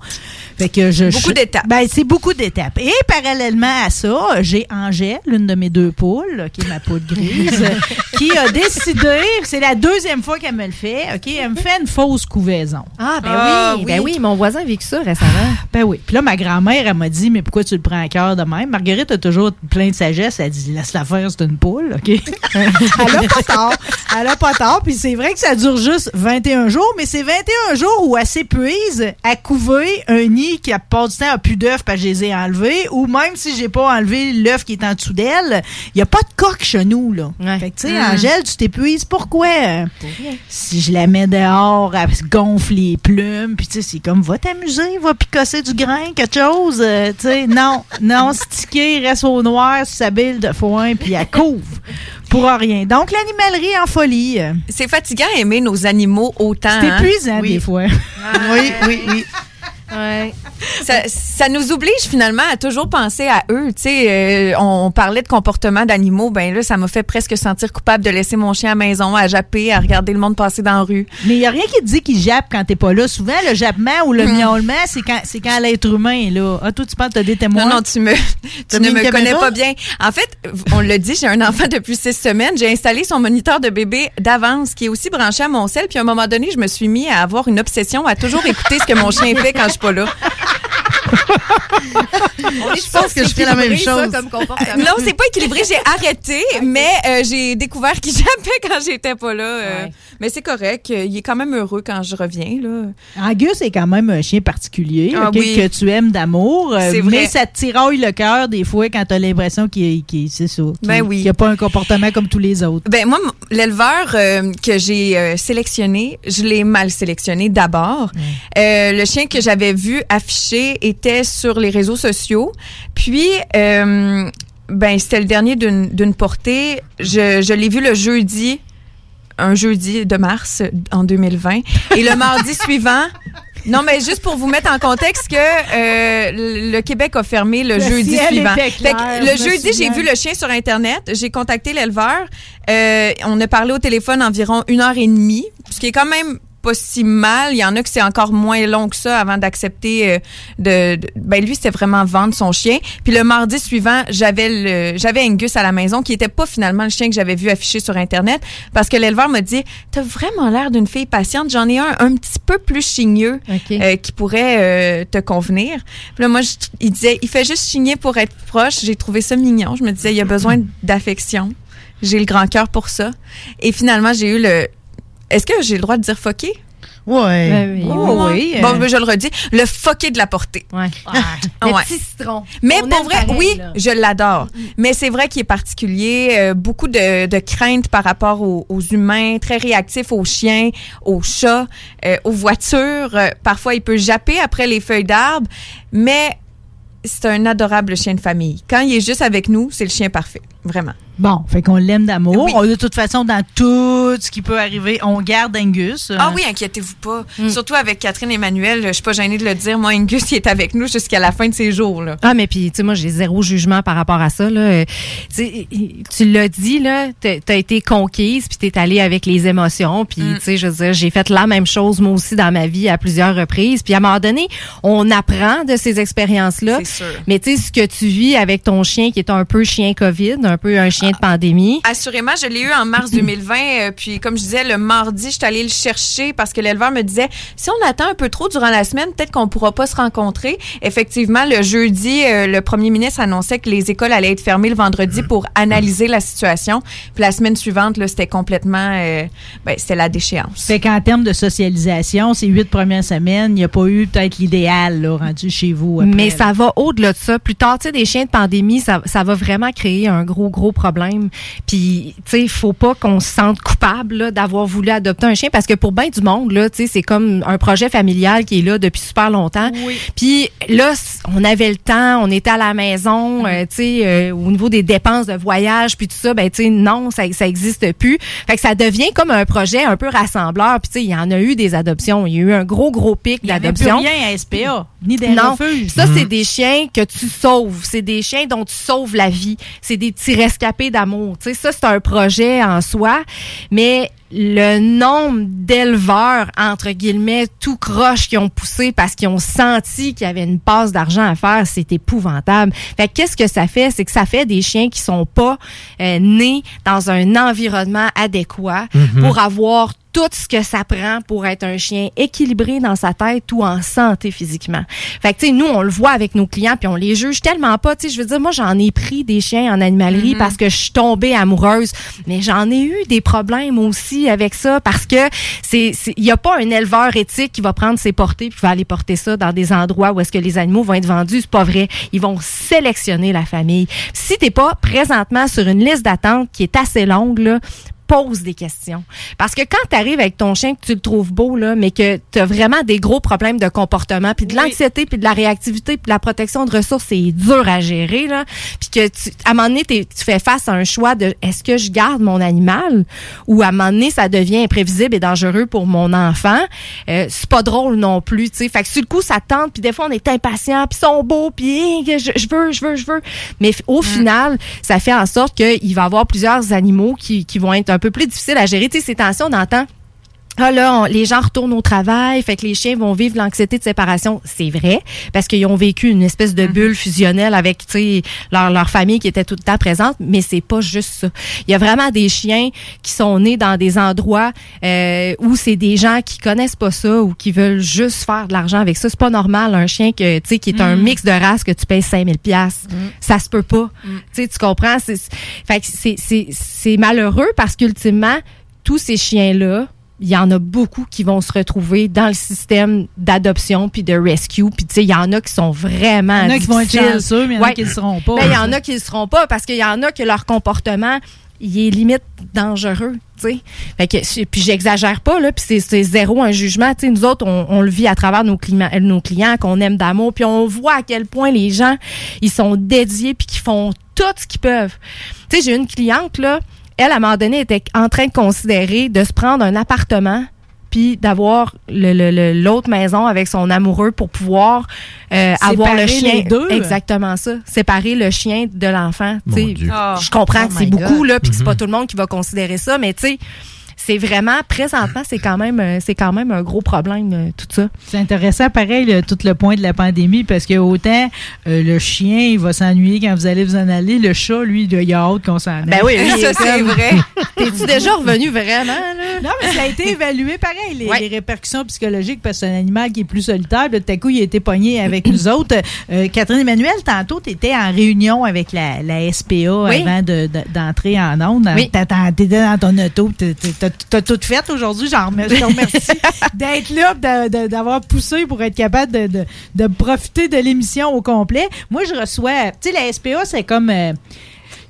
Fait que je, Beaucoup d'étapes. Ben, c'est beaucoup d'étapes. Et parallèlement à ça, j'ai Angèle, l'une de mes deux poules, qui est ma poule grise, [LAUGHS] qui a décidé, c'est la deuxième fois qu'elle me le fait, OK, elle me fait une fausse couvaison. Ah, ben Ah, oui, ben oui. oui, mon voisin a vécu ça récemment. Ben oui. Puis là, ma grand-mère, elle m'a dit, mais pourquoi tu le prends à cœur de même? Marguerite a toujours plein de sagesse. Elle dit, laisse-la faire, c'est une poule, OK? [LAUGHS] elle a pas tort. Elle a pas tort. Puis c'est vrai que ça dure juste 21 jours, mais c'est 21 jours où elle s'épuise à couver un nid qui, à part du temps, a plus d'œufs parce que je les ai enlevés. Ou même si j'ai pas enlevé l'œuf qui est en dessous d'elle, il y a pas de coque chez nous, là. Fait que, tu sais, Mm. Angèle, tu t'épuises. Pourquoi? Si je la mets dehors, elle se gonfle les plumes, puis tu sais, c'est comme, va t'amuser, va picosser du grain, quelque chose. euh, tu sais, non, [LAUGHS] non, stické, reste au noir, sur sa bille de foin, puis elle couvre pour rien. Donc, l'animalerie en folie. C'est fatigant aimer nos animaux autant. C'est hein? épuisant, des fois. Oui, oui, oui. [LAUGHS] Ça, ça nous oblige finalement à toujours penser à eux. Tu sais, euh, on, on parlait de comportement d'animaux. Ben là, ça m'a fait presque sentir coupable de laisser mon chien à la maison, à japper, à regarder le monde passer dans la rue. Mais il n'y a rien qui te dit qu'il jappe quand t'es pas là. Souvent, le jappement ou le Hmm. miaulement, c'est quand, c'est quand l'être humain est là. Ah, toi, tu penses que t'as des témoins? Non, non, tu me, [LAUGHS] tu ne me connais pas bien. En fait, on l'a dit, j'ai un enfant depuis six semaines. J'ai installé son moniteur de bébé d'avance qui est aussi branché à mon sel. Puis à un moment donné, je me suis mis à avoir une obsession à toujours écouter ce que mon chien [LAUGHS] fait quand je pas là. Je pense que je ferais la même chose. Non, c'est pas équilibré. J'ai arrêté, mais euh, j'ai découvert qu'il jappait quand j'étais pas là. euh. Mais c'est correct. Il est quand même heureux quand je reviens. Là. Angus est quand même un chien particulier, Ah oui. que tu aimes d'amour. euh, C'est mais vrai. ça te tiraille le cœur des fois quand tu as l'impression qu'il ça. qu'il- Ben oui. a pas un comportement comme tous les autres. Ben moi, l'éleveur euh, que j'ai euh, sélectionné, je l'ai mal sélectionné d'abord. Euh, le chien que j'avais vu affiché était sur les réseaux sociaux. Puis, ben c'était le dernier d'une d'une portée. Je, je l'ai vu le jeudi, un jeudi de mars en 2020. Et le mardi [LAUGHS] suivant... Non, mais juste pour vous mettre en contexte que euh, le Québec a fermé le, Le jeudi suivant. Fait que le jeudi, j'ai vu le chien sur Internet. J'ai contacté l'éleveur. Euh, on a parlé au téléphone environ une heure et demie, ce qui est quand même pas si mal. Il y en a que c'est encore moins long que ça avant d'accepter euh, de, de- Ben lui, c'était vraiment vendre son chien. Puis le mardi suivant, j'avais le j'avais Angus à la maison qui était pas finalement le chien que j'avais vu affiché sur Internet parce que l'éleveur m'a dit T'as vraiment l'air d'une fille patiente. J'en ai un un petit peu plus chigneux euh, qui pourrait euh, te convenir. Puis là, moi, je- il disait Il fait juste chigner pour être proche. J'ai trouvé ça mignon. Je me disais Il y a besoin d'affection. J'ai le grand cœur pour ça. Et finalement, j'ai eu le. Est-ce que j'ai le droit de dire? Ouais. Ben oui. Oh, Oui, oui, Bon, euh. ben, je le redis. Le fucké de la portée. Ouais. Le Ouais. petit citron. Mais On pour vrai, pareil, oui, là. je l'adore. Mais c'est vrai qu'il est particulier. euh, beaucoup de, de craintes par rapport aux, aux humains, très réactif aux chiens, aux chats, euh, aux voitures. Euh, parfois, il peut japper après les feuilles d'arbre, mais c'est un adorable chien de famille. Quand il est juste avec nous, c'est le chien parfait. Vraiment. Bon, fait qu'on l'aime d'amour. On- De toute façon, dans tout ce qui peut arriver, on garde Angus. Ah oui, inquiétez-vous pas. Surtout avec Catherine Emmanuel, je suis pas gênée de le dire. Moi, Angus, il est avec nous jusqu'à la fin de ses jours. Là. Ah, mais puis, tu sais, moi, j'ai zéro jugement par rapport à ça. Là. Euh, tu sais, tu l'as dit, là, t'as t'as été conquise, puis t'es allée avec les émotions. Puis, Mm. tu sais, je veux dire, j'ai fait la même chose, moi aussi, dans ma vie, à plusieurs reprises. Puis, à un moment donné, on apprend de ces expériences-là. C'est sûr. Mais, tu sais, ce que tu vis avec ton chien, qui est un peu chien COVID, un peu un chien de pandémie. Assurément, je l'ai eu en mars [CLEARS THROAT] 2020. euh, puis, comme je disais, le mardi, je suis allée le chercher parce que l'éleveur me disait si on attend un peu trop durant la semaine, peut-être qu'on pourra pas se rencontrer. Effectivement, le jeudi, euh, le premier ministre annonçait que les écoles allaient être fermées le vendredi pour analyser la situation. Puis, la semaine suivante, là, c'était complètement. euh, ben, c'était la déchéance. Fait qu'en termes de socialisation, ces huit premières semaines, il n'y a pas eu peut-être l'idéal là, rendu chez vous. après, Mais là. ça va au-delà de ça. Plus tard, tu sais, des chiens de pandémie, ça, ça va vraiment créer un gros, gros problème. Puis, tu sais, il faut pas qu'on se sente coupable là, d'avoir voulu adopter un chien parce que pour bien du monde, là, tu sais, c'est comme un projet familial qui est là depuis super longtemps. Puis là, on avait le temps, on était à la maison, euh, tu sais, euh, au niveau des dépenses de voyage, puis tout ça, ben, tu sais, non, ça, ça existe plus. Fait que ça devient comme un projet un peu rassembleur. Puis, tu sais, il y en a eu des adoptions. Il y a eu un gros, gros pic Il y avait d'adoption. plus rien à SPA, ni des Non, refuges. ça c'est des chiens que tu sauves, c'est des chiens dont tu sauves la vie, c'est des petits rescapés d'amour. Tu sais, ça c'est un projet en soi, mais le nombre d'éleveurs entre guillemets tout croche qui ont poussé parce qu'ils ont senti qu'il y avait une passe d'argent à faire, c'est épouvantable. Fait que qu'est-ce que ça fait, c'est que ça fait des chiens qui sont pas euh, nés dans un environnement adéquat Mhm. pour avoir tout ce que ça prend pour être un chien équilibré dans sa tête ou en santé physiquement. Fait que, tu sais, nous, on le voit avec nos clients, puis on les juge tellement pas. Tu sais, je veux dire, moi, j'en ai pris des chiens en animalerie Mhm. parce que je suis tombée amoureuse, mais j'en ai eu des problèmes aussi avec ça parce que c'est, il y a pas un éleveur éthique qui va prendre ses portées puis va aller porter ça dans des endroits où est-ce que les animaux vont être vendus. C'est pas vrai. Ils vont sélectionner la famille. Si t'es pas présentement sur une liste d'attente qui est assez longue, là, pose des questions. Parce que quand tu arrives avec ton chien, que tu le trouves beau, là, mais que tu as vraiment des gros problèmes de comportement, puis de l'anxiété, puis de la réactivité, puis de la protection de ressources, c'est dur à gérer. Là. Puis que tu, à un moment donné, tu fais face à un choix de est-ce que je garde mon animal ou à un moment donné, ça devient imprévisible et dangereux pour mon enfant. Euh, c'est pas drôle non plus. tu sais. Fait que sur le coup, ça tente, puis des fois, on est impatient, puis ils sont beaux, puis je, je veux, je veux, je veux. Mais au final, ça fait en sorte qu'il va y avoir plusieurs animaux qui, qui vont être un peu plus difficiles à gérer. Tu sais, ces tensions, on entend ah là, on- les gens retournent au travail, fait que les chiens vont vivre l'anxiété de séparation. C'est vrai, parce qu'ils ont vécu une espèce de bulle fusionnelle avec, tu sais, leur, leur famille qui était tout le temps présente, mais c'est pas juste ça. Il y a vraiment des chiens qui sont nés dans des endroits euh, où c'est des gens qui connaissent pas ça ou qui veulent juste faire de l'argent avec ça. C'est pas normal, un chien que, tu sais, qui est un Mm. mix de races que tu payes 5000 pièces. Ça se peut pas. Tu comprends? C'est, fait que c'est, c'est, c'est malheureux parce qu'ultimement, tous ces chiens-là, il y en a beaucoup qui vont se retrouver dans le système d'adoption puis de rescue. Puis, tu sais, il y en a qui sont vraiment. Il y en a qui vont être chanceux, mais il y en a Ouais. qui ne seront pas. Ben, il y en a qui ne seront pas parce qu'il y en a que leur comportement, il est limite dangereux. tu sais. Fait que, c'est- puis j'exagère pas, là, puis c'est- c'est zéro un jugement. Tu sais, nous autres, on, on le vit à travers nos clients, nos clients qu'on aime d'amour, puis on voit à quel point les gens, ils sont dédiés puis qu'ils font tout ce qu'ils peuvent. Tu sais, j'ai une cliente, là, elle, à un moment donné, était en train de considérer de se prendre un appartement puis d'avoir le- le- le- l'autre maison avec son amoureux pour pouvoir euh, avoir le Séparer chien. les deux. Exactement ça. Séparer le chien de l'enfant. tu sais. Dieu. Oh. Je comprends Oh que c'est beaucoup, là, puis que c'est pas Mhm. tout le monde qui va considérer ça, mais tu sais, c'est vraiment, présentement, c'est quand même, euh, c'est quand même un gros problème, euh, tout ça. C'est intéressant, pareil, le- tout le point de la pandémie, parce que autant euh, le chien, il va s'ennuyer quand vous allez vous en aller, le chat, lui, il a hâte qu'on s'en aille. Ben oui, [LAUGHS] ça, est c'est vrai. [LAUGHS] T'es-tu déjà revenu vraiment, là? Non, mais ça a été évalué pareil, les, les répercussions psychologiques, parce que c'est un animal qui est plus solitaire. Là, tout à coup, il a été pogné avec nous autres. Euh, Catherine Emmanuel, tantôt, tu étais en réunion avec la, la SPA Oui. avant de- de- d'entrer en onde. Oui. Tu étais dans ton auto, tu as tout fait aujourd'hui. J'en Je te remercie [LAUGHS] d'être là, d'avoir poussé pour être capable de, de- de profiter de l'émission au complet. Moi, je reçois... Tu sais, la SPA, c'est comme... euh,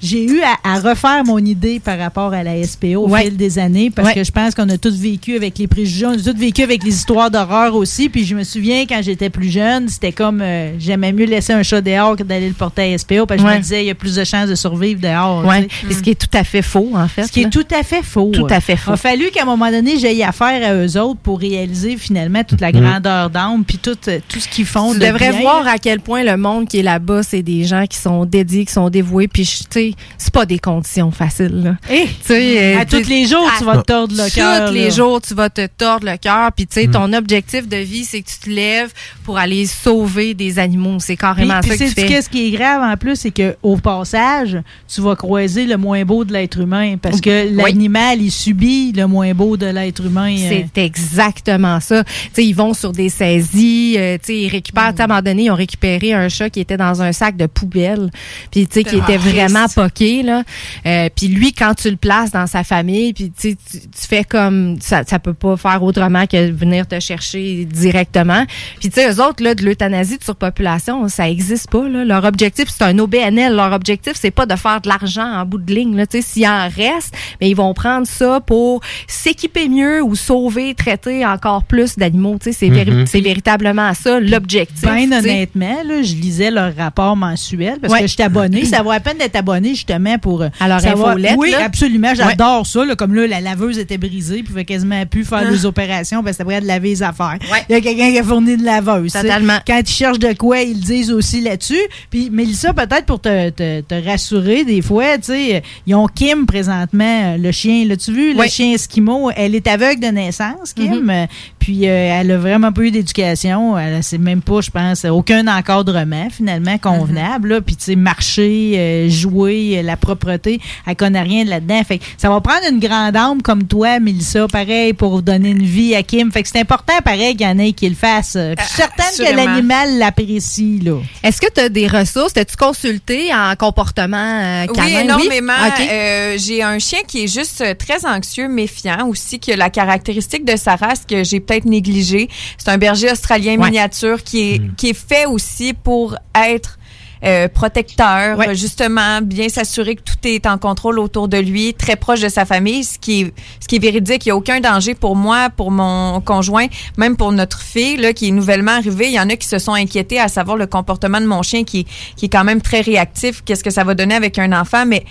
j'ai eu à, à refaire mon idée par rapport à la SPA au Ouais. fil des années parce Ouais. que je pense qu'on a tous vécu avec les préjugés, on a tous vécu avec les histoires d'horreur aussi. Puis je me souviens quand j'étais plus jeune, c'était comme euh, j'aimais mieux laisser un chat dehors que d'aller le porter à SPA parce que je me disais il y a plus de chances de survivre dehors. Ouais. tu sais. Puis ce qui est tout à fait faux, en fait. Ce qui est tout à fait faux. Tout à fait faux. Il a fallu qu'à un moment donné, j'aille affaire à eux autres pour réaliser finalement toute la Mhm. grandeur d'âme puis tout, euh, tout ce qu'ils font. Tu de devrais bien. voir à quel point le monde qui est là-bas, c'est des gens qui sont dédiés, qui sont dévoués. Puis, je- tu sais, c'est pas des conditions faciles. Là. Eh, Tu sais, euh, à tous les jours, tu vas te tordre le cœur. Tous les jours, tu vas te tordre le cœur. Puis, tu sais, ton objectif de vie, c'est que tu te lèves pour aller sauver des animaux. C'est carrément Puis- ça puis que tu fais. qu'est-ce qui est grave en plus, c'est que au passage, tu vas croiser le moins beau de l'être humain parce que Oui. l'animal, il subit le moins beau de l'être humain. euh. C'est exactement ça. Tu sais, ils vont sur des saisies, euh, tu sais, ils récupèrent, sais, à un moment donné, ils ont récupéré un chat qui était dans un sac de poubelle, puis tu sais, qui Ah, était vraiment. Poqué, là. Euh, puis lui, quand tu le places dans sa famille, puis tu tu fais comme, ça, ça peut pas faire autrement que venir te chercher directement. Puis tu sais, eux autres, là, de l'euthanasie de surpopulation, ça existe pas, là. Leur objectif, c'est un OBNL. Leur objectif, c'est pas de faire de l'argent en bout de ligne, là. Tu sais, s'il en reste, mais ils vont prendre ça pour s'équiper mieux ou sauver, traiter encore plus d'animaux. Tu sais, c'est Mhm. c'est véritablement ça l'objectif. Ben sais. honnêtement, là, je lisais leur rapport mensuel parce Ouais. que je suis abonné. Ça vaut la peine d'être abonné justement pour euh, À leur savoir- infolette, Oui, là. absolument. J'adore ça. là, comme là, la laveuse était brisée, puis pouvait quasiment plus faire Ah. des opérations parce que c'était prêt de laver les affaires. Il y a quelqu'un qui a fourni de laveuse. Totalement. Quand ils cherchent de quoi, ils le disent aussi là-dessus. Puis Mélissa, peut-être pour te, te- te rassurer, des fois, tu sais, ils ont Kim présentement, le chien. L'as-tu vu? Le chien Esquimau, elle est aveugle de naissance, Kim. Mhm. Euh, Puis euh, elle a vraiment pas eu d'éducation. Elle c'est même pas, je pense, aucun encadrement finalement convenable. là. Puis tu sais, marcher, euh, jouer, euh, la propreté, elle connaît rien de là-dedans. Fait que ça va prendre une grande âme comme toi, Mélissa, pareil, pour donner une vie à Kim. Fait que c'est important, pareil, qu'il y en ait qui le fassent. Je suis certaine que l'animal l'apprécie, là. Est-ce que tu as des ressources? T'as-tu consulté en comportement euh, Oui, énormément. Euh, j'ai un chien qui est juste très anxieux, méfiant aussi, qui a la caractéristique de sa race que j'ai peut-être négligée. C'est un berger australien Ouais. miniature qui est, qui est fait aussi pour être euh, protecteur, Ouais. justement, bien s'assurer que tout est en contrôle autour de lui, très proche de sa famille, ce qui est, ce qui est véridique. Il n'y a aucun danger pour moi, pour mon conjoint, même pour notre fille, là, qui est nouvellement arrivée. Il y en a qui se sont inquiétés à savoir le comportement de mon chien qui, qui est quand même très réactif. Qu'est-ce que ça va donner avec un enfant? Mais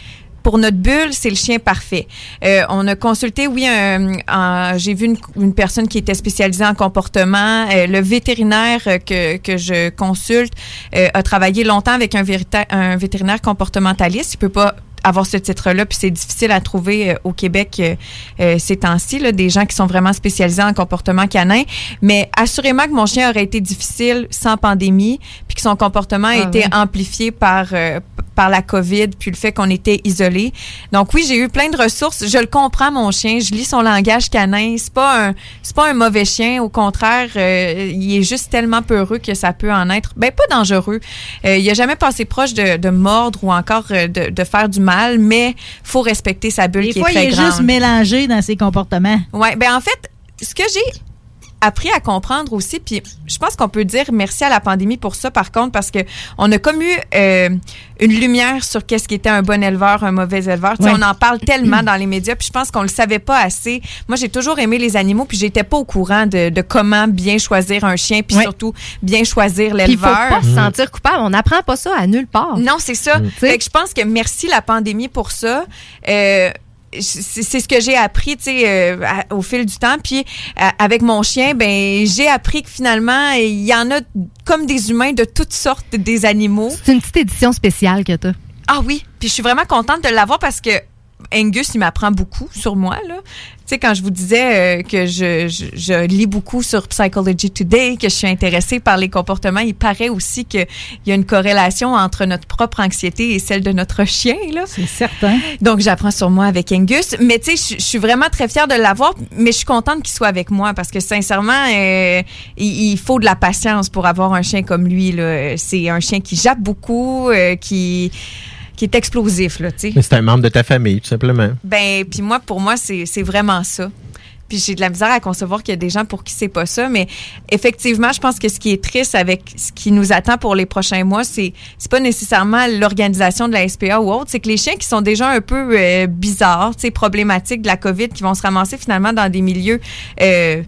pour notre bulle, c'est le chien parfait. Euh, on a consulté, oui, un- un- j'ai vu une, une personne qui était spécialisée en comportement. Euh, le vétérinaire que, que je consulte euh, a travaillé longtemps avec un, un vétérinaire comportementaliste. Il peut pas avoir ce titre-là, puis c'est difficile à trouver euh, au Québec euh, euh, ces temps-ci, des gens qui sont vraiment spécialisés en comportement canin. Mais assurément que mon chien aurait été difficile sans pandémie, puis que son comportement a Ah été amplifié par euh, par la COVID, puis le fait qu'on était isolés. Donc oui, j'ai eu plein de ressources. Je le comprends, mon chien. Je lis son langage canin. C'est pas un c'est pas un mauvais chien. Au contraire, euh, il est juste tellement peureux que ça peut en être. Ben pas dangereux. Euh, il a jamais passé proche de, de mordre ou encore euh, de, de faire du mal, mais faut respecter sa bulle Des qui fois, est très il est grande. juste mélangé dans ses comportements. Ouais, ben en fait, ce que j'ai appris à comprendre aussi, puis je pense qu'on peut dire merci à la pandémie pour ça, par contre, parce que on a comme eu euh, une lumière sur qu'est-ce qui était un bon éleveur, un mauvais éleveur. Ouais. On en parle tellement dans les médias, puis je pense qu'on le savait pas assez. Moi, j'ai toujours aimé les animaux, puis j'étais pas au courant de, de comment bien choisir un chien, puis Ouais. surtout bien choisir il faut l'éleveur. pas se sentir coupable. On n'apprend pas ça à nulle part. Non, c'est ça. Fait que je pense que merci la pandémie pour ça. Euh, c'est ce que j'ai appris, tu sais, euh, au fil du temps. Puis euh, avec mon chien, ben j'ai appris que finalement il y en a comme des humains de toutes sortes des animaux. C'est une petite édition spéciale que t'as. Ah oui, puis je suis vraiment contente de l'avoir parce que Angus, il m'apprend beaucoup sur moi. Là. Tu sais, quand je vous disais euh, que je, je, je lis beaucoup sur Psychology Today, que je suis intéressée par les comportements, il paraît aussi qu'il y a une corrélation entre notre propre anxiété et celle de notre [LAUGHS] chien. C'est certain. Donc, j'apprends sur moi avec Angus. Mais tu sais, je- je suis vraiment très fière de l'avoir, mais je suis contente qu'il soit avec moi parce que sincèrement, euh, il, il faut de la patience pour avoir un chien comme lui. là. C'est un chien qui jappe beaucoup, euh, qui qui est explosif, là, tu sais. Mais c'est un membre de ta famille, tout simplement. Ben, puis moi, pour moi, c'est c'est vraiment ça. Puis j'ai de la misère à concevoir qu'il y a des gens pour qui c'est pas ça, mais effectivement, je pense que ce qui est triste avec ce qui nous attend pour les prochains mois, c'est c'est pas nécessairement l'organisation de la SPA ou autre, c'est que les chiens qui sont déjà un peu euh, bizarres, tu sais, problématiques de la COVID, qui vont se ramasser finalement dans des milieux euh,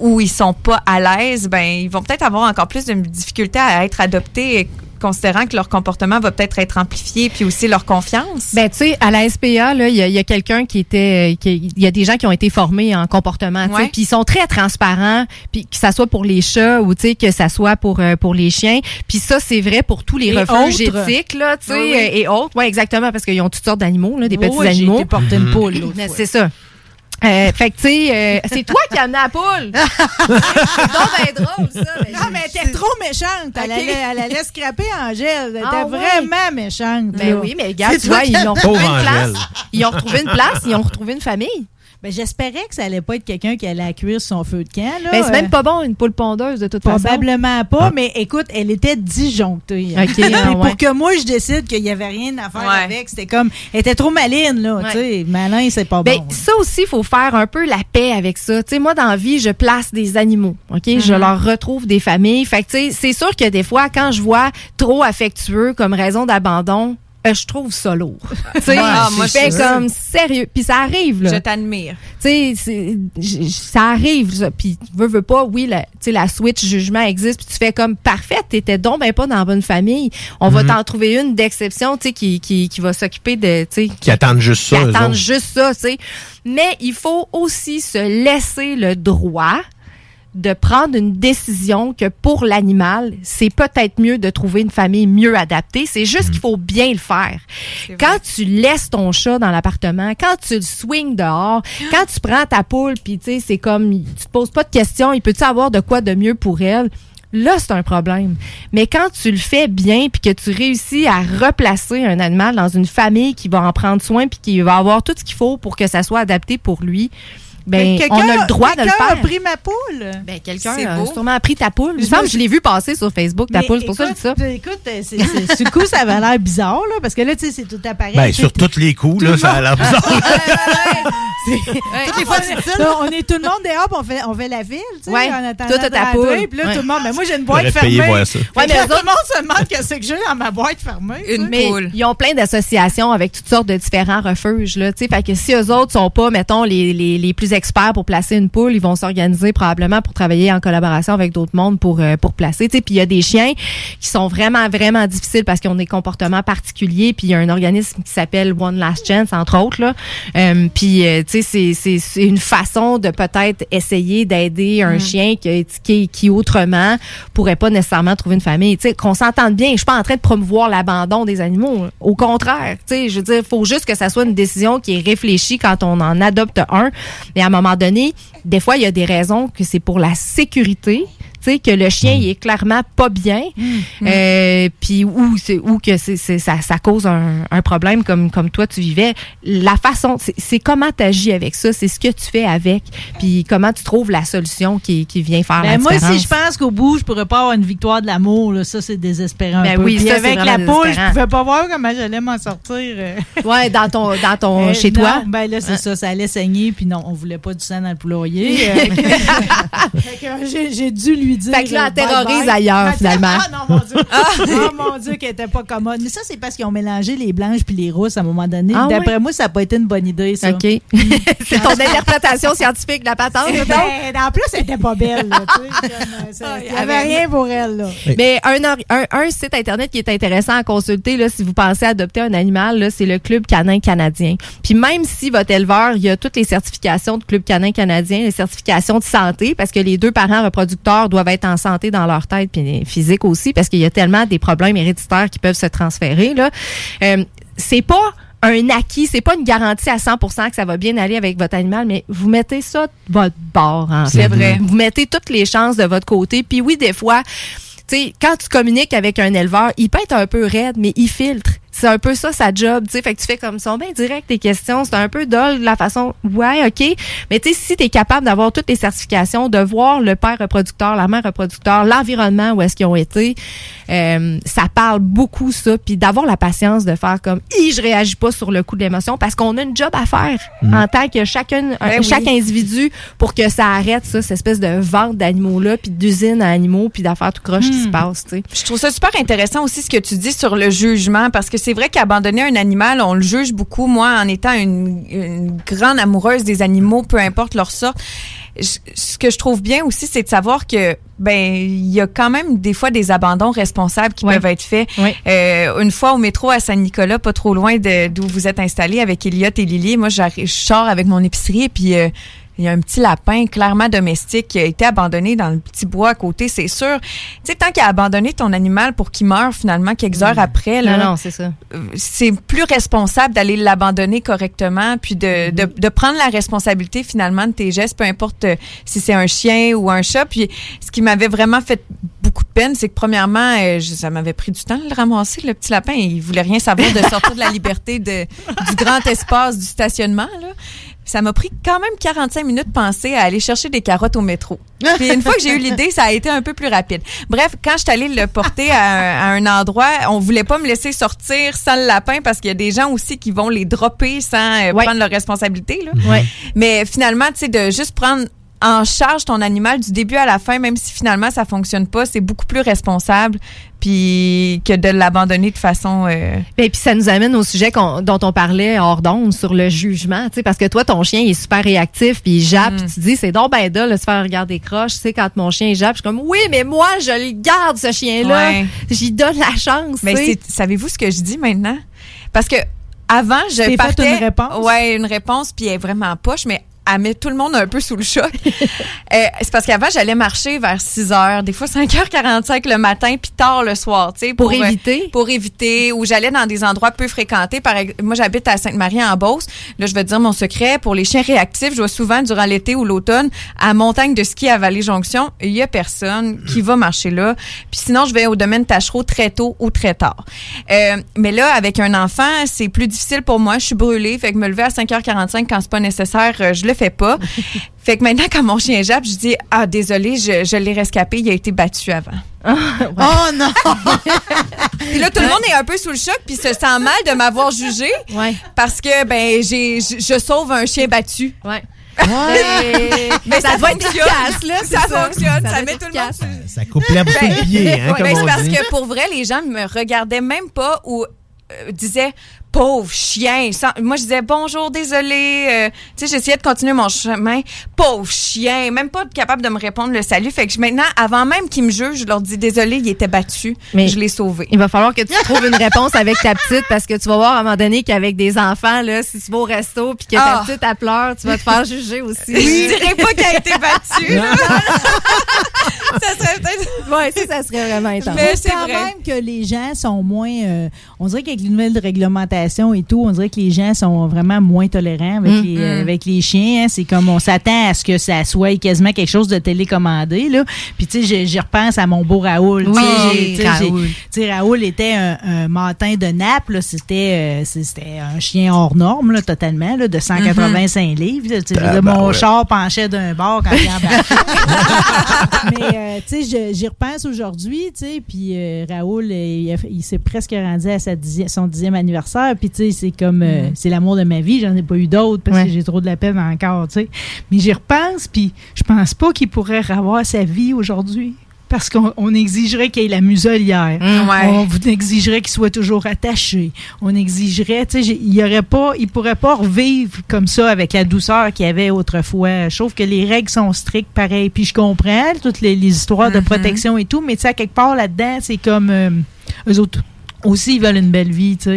où ils sont pas à l'aise, ben ils vont peut-être avoir encore plus de difficultés à être adoptés, considérant que leur comportement va peut-être être amplifié, puis aussi leur confiance? Ben, tu sais, à la SPA, là, il y a, quelqu'un qui était, qui- il y a des gens qui ont été formés en comportement, tu sais, Ouais. puis ils sont très transparents, puis que ça soit pour les chats ou tu sais que ça soit pour euh, pour les chiens, puis ça c'est vrai pour tous les Et refuges autres. éthiques là, tu sais, Oui, oui. euh, et autres, ouais, exactement, parce qu'ils ont toutes sortes d'animaux, là, des Oui, petits oui, j'ai animaux. été porter une poule Mais fois. C'est ça. Euh, fait que tu sais, euh, c'est toi qui as amené la poule. [LAUGHS] c'est donc ben drôle ça. mais Non, mais elle était trop méchante. Elle, allait, elle allait scraper Angèle. Elle était Ah ouais? vraiment méchante. Ben là. oui, mais regarde, tu vois, ils as- ont retrouvé une place. Ils ont retrouvé une place, ils ont retrouvé une famille. Ben, j'espérais que ça allait pas être quelqu'un qui allait cuire son feu de camp. Là. Ben, c'est même Euh, pas bon, une poule pondeuse, de toute façon. Probablement pas, mais écoute, elle était disjonctée. Ok, [LAUGHS] Puis ah ouais. Pour que moi, je décide qu'il y avait rien à faire Ouais. avec, c'était comme, elle était trop maline, là, Ouais. tu sais. Malin, c'est pas Ben, bon. ça aussi, il faut faire un peu la paix avec ça. Tu sais, moi, dans la vie, je place des animaux. OK? Je Mhm. leur retrouve des familles. Fait que, tu sais, c'est sûr que des fois, quand je vois trop affectueux comme raison d'abandon, euh, je trouve ça lourd. [LAUGHS] Tu sais, Ah, moi, je fais comme sérieux. Puis ça arrive, là. Je t'admire. Tu sais, ça arrive. ça. Puis, veux, veux pas, oui, la, tu sais, la switch jugement existe. Puis tu fais comme, parfait, t'étais donc ben pas dans la bonne famille. On va Mhm. t'en trouver une d'exception, tu sais, qui, qui, qui va s'occuper de, tu sais, Qui attendent juste ça. qui attendent juste ça, tu sais. Mais il faut aussi se laisser le droit de prendre une décision que pour l'animal, c'est peut-être mieux de trouver une famille mieux adaptée. C'est juste qu'il faut bien le faire. Quand tu laisses ton chat dans l'appartement, quand tu le swings dehors, [GASPS] quand tu prends ta poule, puis tu sais, c'est comme, tu te poses pas de questions, il peut-tu avoir de quoi de mieux pour elle? Là, c'est un problème. Mais quand tu le fais bien puis que tu réussis à replacer un animal dans une famille qui va en prendre soin puis qui va avoir tout ce qu'il faut pour que ça soit adapté pour lui, ben Quelqu'un- on a le droit de le quelqu'un faire. a pris ma poule. Ben, quelqu'un a beau. sûrement pris ta poule. Je je l'ai vu passer sur Facebook, ta Mais poule. C'est pour ça que je dis ça. écoute, Écoute, euh, c'est- coup, ça avait l'air bizarre, là, parce que là, tu sais, c'est tout appareil. Ben, sur tous les coups, là, ça a l'air [LAUGHS] bizarre. [LAUGHS] Toutes les fois, on est tout le monde dehors, on fait, on fait la file, tu sais, Ouais. en attendant Toi, ta poule. Puis là, tout le monde, ben moi, j'ai une boîte fermée. Ouais, mais tout le monde se demande qu'est-ce que j'ai dans ma boîte fermée. sais. Mais ils ont plein d'associations avec toutes sortes de différents refuges. Là, tu sais. fait que si eux autres sont pas, mettons, les, les, experts pour placer une poule, ils vont s'organiser probablement pour travailler en collaboration avec d'autres mondes pour, euh, pour placer. Puis il y a des chiens qui sont vraiment, vraiment difficiles parce qu'ils ont des comportements particuliers. Puis il y a un organisme qui s'appelle One Last Chance, entre autres. Là. Euh, puis, euh, tu sais, c'est- c'est c'est une façon de peut-être essayer d'aider un Mm. chien qui, qui, qui autrement pourrait pas nécessairement trouver une famille. Tu sais, qu'on s'entende bien. Je suis pas en train de promouvoir l'abandon des animaux. Au contraire, tu sais, je veux dire, il faut juste que ça soit une décision qui est réfléchie quand on en adopte un. Mais à un moment donné, des fois, il y a des raisons que c'est pour la sécurité tu sais, que le chien il est clairement pas bien, euh, puis ou, c'est- ou que c'est, ça, ça cause un, un problème comme, comme toi tu vivais, la façon, c'est, comment tu agis avec ça, c'est ce que tu fais avec, puis comment tu trouves la solution qui, qui vient faire la Ben, moi, différence. si je pense qu'au bout, je pourrais pas avoir une victoire de l'amour, ça, c'est désespérant. un Ben peu. oui, ça, avec la poule, je pouvais pas voir comment j'allais m'en sortir. euh. Ouais, dans ton, dans ton, Euh, chez non, toi. Ben là, c'est Hein? ça, ça allait saigner, puis non, on voulait pas du sang dans le poulailler. euh, [LAUGHS] J'ai dû lui dire. Fait que là, euh, elle terrorise bye-bye. ailleurs, Ah, finalement. Ah non, mon Dieu. [LAUGHS] oh mon Dieu, qu'elle était pas commode. Mais ça, c'est parce qu'ils ont mélangé les blanches puis les rousses à un moment donné. Ah D'après moi, ça n'a pas été une bonne idée, ça. OK. [LAUGHS] c'est ton interprétation scientifique de la patente? Ben, en plus, elle était pas belle. là, tu sais, comme, euh, ça- Il n'y avait rien pour elle. Là. Mais un, un, un site internet qui est intéressant à consulter là, si vous pensez adopter un animal, là, c'est le Club canin canadien. Puis même si votre éleveur, il y a toutes les certifications de Club canin canadien, les certifications de santé, parce que les deux parents reproducteurs doivent être en santé dans leur tête, puis physique aussi, parce qu'il y a tellement des problèmes héréditaires qui peuvent se transférer. Là. Euh, c'est pas un acquis, c'est pas une garantie à 100% que ça va bien aller avec votre animal, mais vous mettez ça de votre bord. En C'est fait. vrai. Vous mettez toutes les chances de votre côté. Puis oui, des fois, tu sais, quand tu communiques avec un éleveur, il peut être un peu raide, mais il filtre. C'est un peu ça sa job, tu sais. Fait que tu fais comme ça, bien direct tes questions. C'est un peu dull de la façon, ouais, ok. Mais tu sais, si tu es capable d'avoir toutes les certifications, de voir le père reproducteur, la mère reproducteur, l'environnement où est-ce qu'ils ont été, euh, ça parle beaucoup ça. Puis d'avoir la patience de faire comme, Hi, je réagis pas sur le coup de l'émotion parce qu'on a une job à faire Mm. en tant que chacun, Ben un- oui. chaque individu pour que ça arrête ça, cette espèce de vente d'animaux-là, puis d'usines à animaux, puis d'affaires tout croche qui se passe, tu sais. Je trouve ça super intéressant aussi ce que tu dis sur le jugement parce que c'est vrai qu'abandonner un animal, on le juge beaucoup. Moi, en étant une, une grande amoureuse des animaux, peu importe leur sorte, je- ce que je trouve bien aussi, c'est de savoir que ben il y a quand même des fois des abandons responsables qui peuvent être faits. Euh, une fois au métro à Saint-Nicolas, pas trop loin d'où vous êtes installés avec Elliot et Lily, moi je sors avec mon épicerie et puis euh, il y a un petit lapin clairement domestique qui a été abandonné dans le petit bois à côté, c'est sûr. Tu sais, tant qu'à abandonner ton animal pour qu'il meure finalement quelques heures après, là, Mm. Non, non, c'est ça. c'est plus responsable d'aller l'abandonner correctement, puis de, de, de prendre la responsabilité finalement de tes gestes, peu importe euh, si c'est un chien ou un chat. Puis ce qui m'avait vraiment fait beaucoup de peine, c'est que premièrement, euh, je- ça m'avait pris du temps de le ramasser, le petit lapin. Il voulait rien savoir de sortir de la [LAUGHS] liberté de, du grand espace du stationnement. Là. Ça m'a pris quand même 45 minutes de penser à aller chercher des carottes au métro. [LAUGHS] Puis une fois que j'ai eu l'idée, ça a été un peu plus rapide. Bref, quand je suis allée le porter à, un- à un endroit, on voulait pas me laisser sortir sans le lapin parce qu'il y a des gens aussi qui vont les dropper sans euh, prendre leur responsabilité. Là. Ouais. Mais finalement, tu sais, de juste prendre en charge ton animal du début à la fin, même si finalement ça fonctionne pas, c'est beaucoup plus responsable puis que de l'abandonner de façon euh, Et puis ça nous amène au sujet dont on parlait hors d'onde sur le jugement, tu sais, parce que toi ton chien il est super réactif puis il jappe, Mm. puis tu te dis c'est donc ben de se faire regarder croche, tu sais quand mon chien il jappe, je suis comme oui mais moi je le garde ce chien là, Ouais. j'y donne la chance. Mais tu sais. c'est- savez-vous ce que je dis maintenant? Parce que avant, je T'es fait partais. une réponse? Ouais, une réponse, puis elle est vraiment poche, mais elle met tout le monde un peu sous le choc. [LAUGHS] Euh, c'est parce qu'avant, j'allais marcher vers 6 heures, des fois 5h45 le matin, puis tard le soir, tu sais. Pour euh, éviter? pour éviter, ou j'allais dans des endroits peu fréquentés. Par moi, j'habite à Sainte-Marie en Beauce. Là, je vais te dire mon secret. Pour les chiens réactifs, je vais souvent, durant l'été ou l'automne, à Montagne de ski à Vallée-Jonction. Il y a personne qui va marcher là. Puis sinon, je vais au domaine Tachereau très tôt ou très tard. Euh, mais là, avec un enfant, c'est plus difficile pour moi. Je suis brûlée. Fait que me lever à 5h45 quand c'est pas nécessaire, je le fais pas. [LAUGHS] fait que maintenant, quand mon chien jappe, je dis, ah, désolé, je, je l'ai rescapé. Il a été battu avant. Oh non! [LAUGHS] Puis là, tout le monde est un peu sous le choc, puis se sent mal de m'avoir jugé. Parce que, ben, j'ai, je, je sauve un chien battu. Ouais. [LAUGHS] Mais Ça ça, doit être fonctionne. efficace, là, ça, ça. fonctionne. Ça Ça, met tout le monde Ça coupe sous le pied, hein, Ouais, comme ben, on parce dit. que pour vrai, les gens me regardaient même pas ou euh, disaient pauvre chien. Sans- moi, je disais bonjour, désolé. Euh, tu sais, j'essayais de continuer mon chemin. Pauvre chien. Même pas capable de me répondre le salut. Fait que je- maintenant, avant même qu'ils me jugent, je leur dis désolé, il était battu. Mais- je l'ai sauvé. Il va falloir que tu trouves une réponse avec ta petite parce que tu vas voir à un moment donné qu'avec des enfants, là, si tu vas au resto puis que ta Ah. petite elle pleure, tu vas te faire juger aussi. Je dirais pas qu'elle a été battue. là. ça serait peut-être. Ouais, ça, ça serait vraiment intense. Mais Je c'est trouve quand vrai. même que les gens sont moins. euh, on dirait qu'avec les nouvelles réglementations, et tout, on dirait que les gens sont vraiment moins tolérants avec, Mm. les, Mm. avec les chiens. hein. C'est comme on s'attend à ce que ça soit quasiment quelque chose de télécommandé. Là. Puis tu sais, j'y repense à mon beau Raoul. Tu sais, Oui, j'ai- tu sais, j'ai- Raoul. était un, un matin de. C'était euh, c'était un chien hors norme, là, totalement, là, de 185 livres. Tu sais, je veux dire, mon char penchait d'un bord quand il embarquait. [LAUGHS] [LAUGHS] Mais euh, tu sais, j'y repense aujourd'hui, tu sais, puis euh, Raoul, il, s'est presque rendu à sa dixième- son dixième anniversaire, puis tu sais, c'est comme, euh, c'est l'amour de ma vie, j'en ai pas eu d'autres parce Ouais. que j'ai trop de la peine encore, tu sais. Mais j'y repense, puis je pense pas qu'il pourrait revoir sa vie aujourd'hui. Parce qu'on on exigerait qu'il ait la muselière. ouais. On vous exigerait qu'il soit toujours attaché. On exigerait, tu sais, il y aurait pas, il pourrait pas revivre comme ça avec la douceur qu'il y avait autrefois. Je trouve que les règles sont strictes, pareil. Puis je comprends toutes les, les histoires de protection et tout, mais tu sais, quelque part là-dedans, c'est comme euh, eux autres aussi, ils veulent une belle vie, tu sais.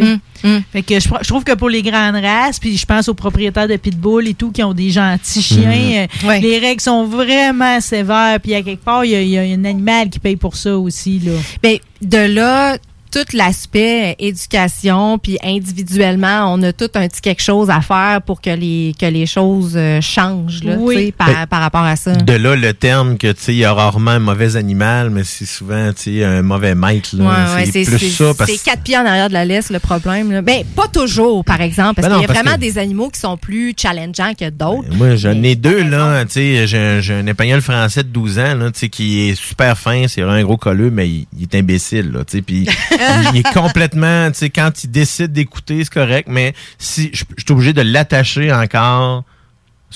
Fait que je, je trouve que pour les grandes races, puis je pense aux propriétaires de pitbull et tout qui ont des gentils chiens, euh, les règles sont vraiment sévères. Puis à quelque part, il y, a- il y a un animal qui paye pour ça aussi, là. Ben, de là, tout l'aspect éducation, puis individuellement, on a tout un petit quelque chose à faire pour que les, que les choses euh, changent là, Oui. tu sais, par, Ben, par rapport à ça. De là, le terme que, tu sais, il y a rarement un mauvais animal, mais c'est souvent, tu sais, un mauvais maître, là. Ouais, ouais, c'est plus ça. Parce c'est quatre pieds en arrière de la laisse le problème. Là. Ben, pas toujours, par exemple, parce Ben qu'il y a vraiment que- des animaux qui sont plus challengeants que d'autres. Moi, j'en ai deux, là. Tu sais, j'ai un, j'ai un espagnol français de 12 ans, là, tu sais, qui est super fin. C'est vraiment un gros colleux, mais il, il est imbécile, là, tu sais. Puis, [LAUGHS] il, est complètement, tu sais, quand il décide d'écouter, c'est correct, mais si, je suis obligé de l'attacher encore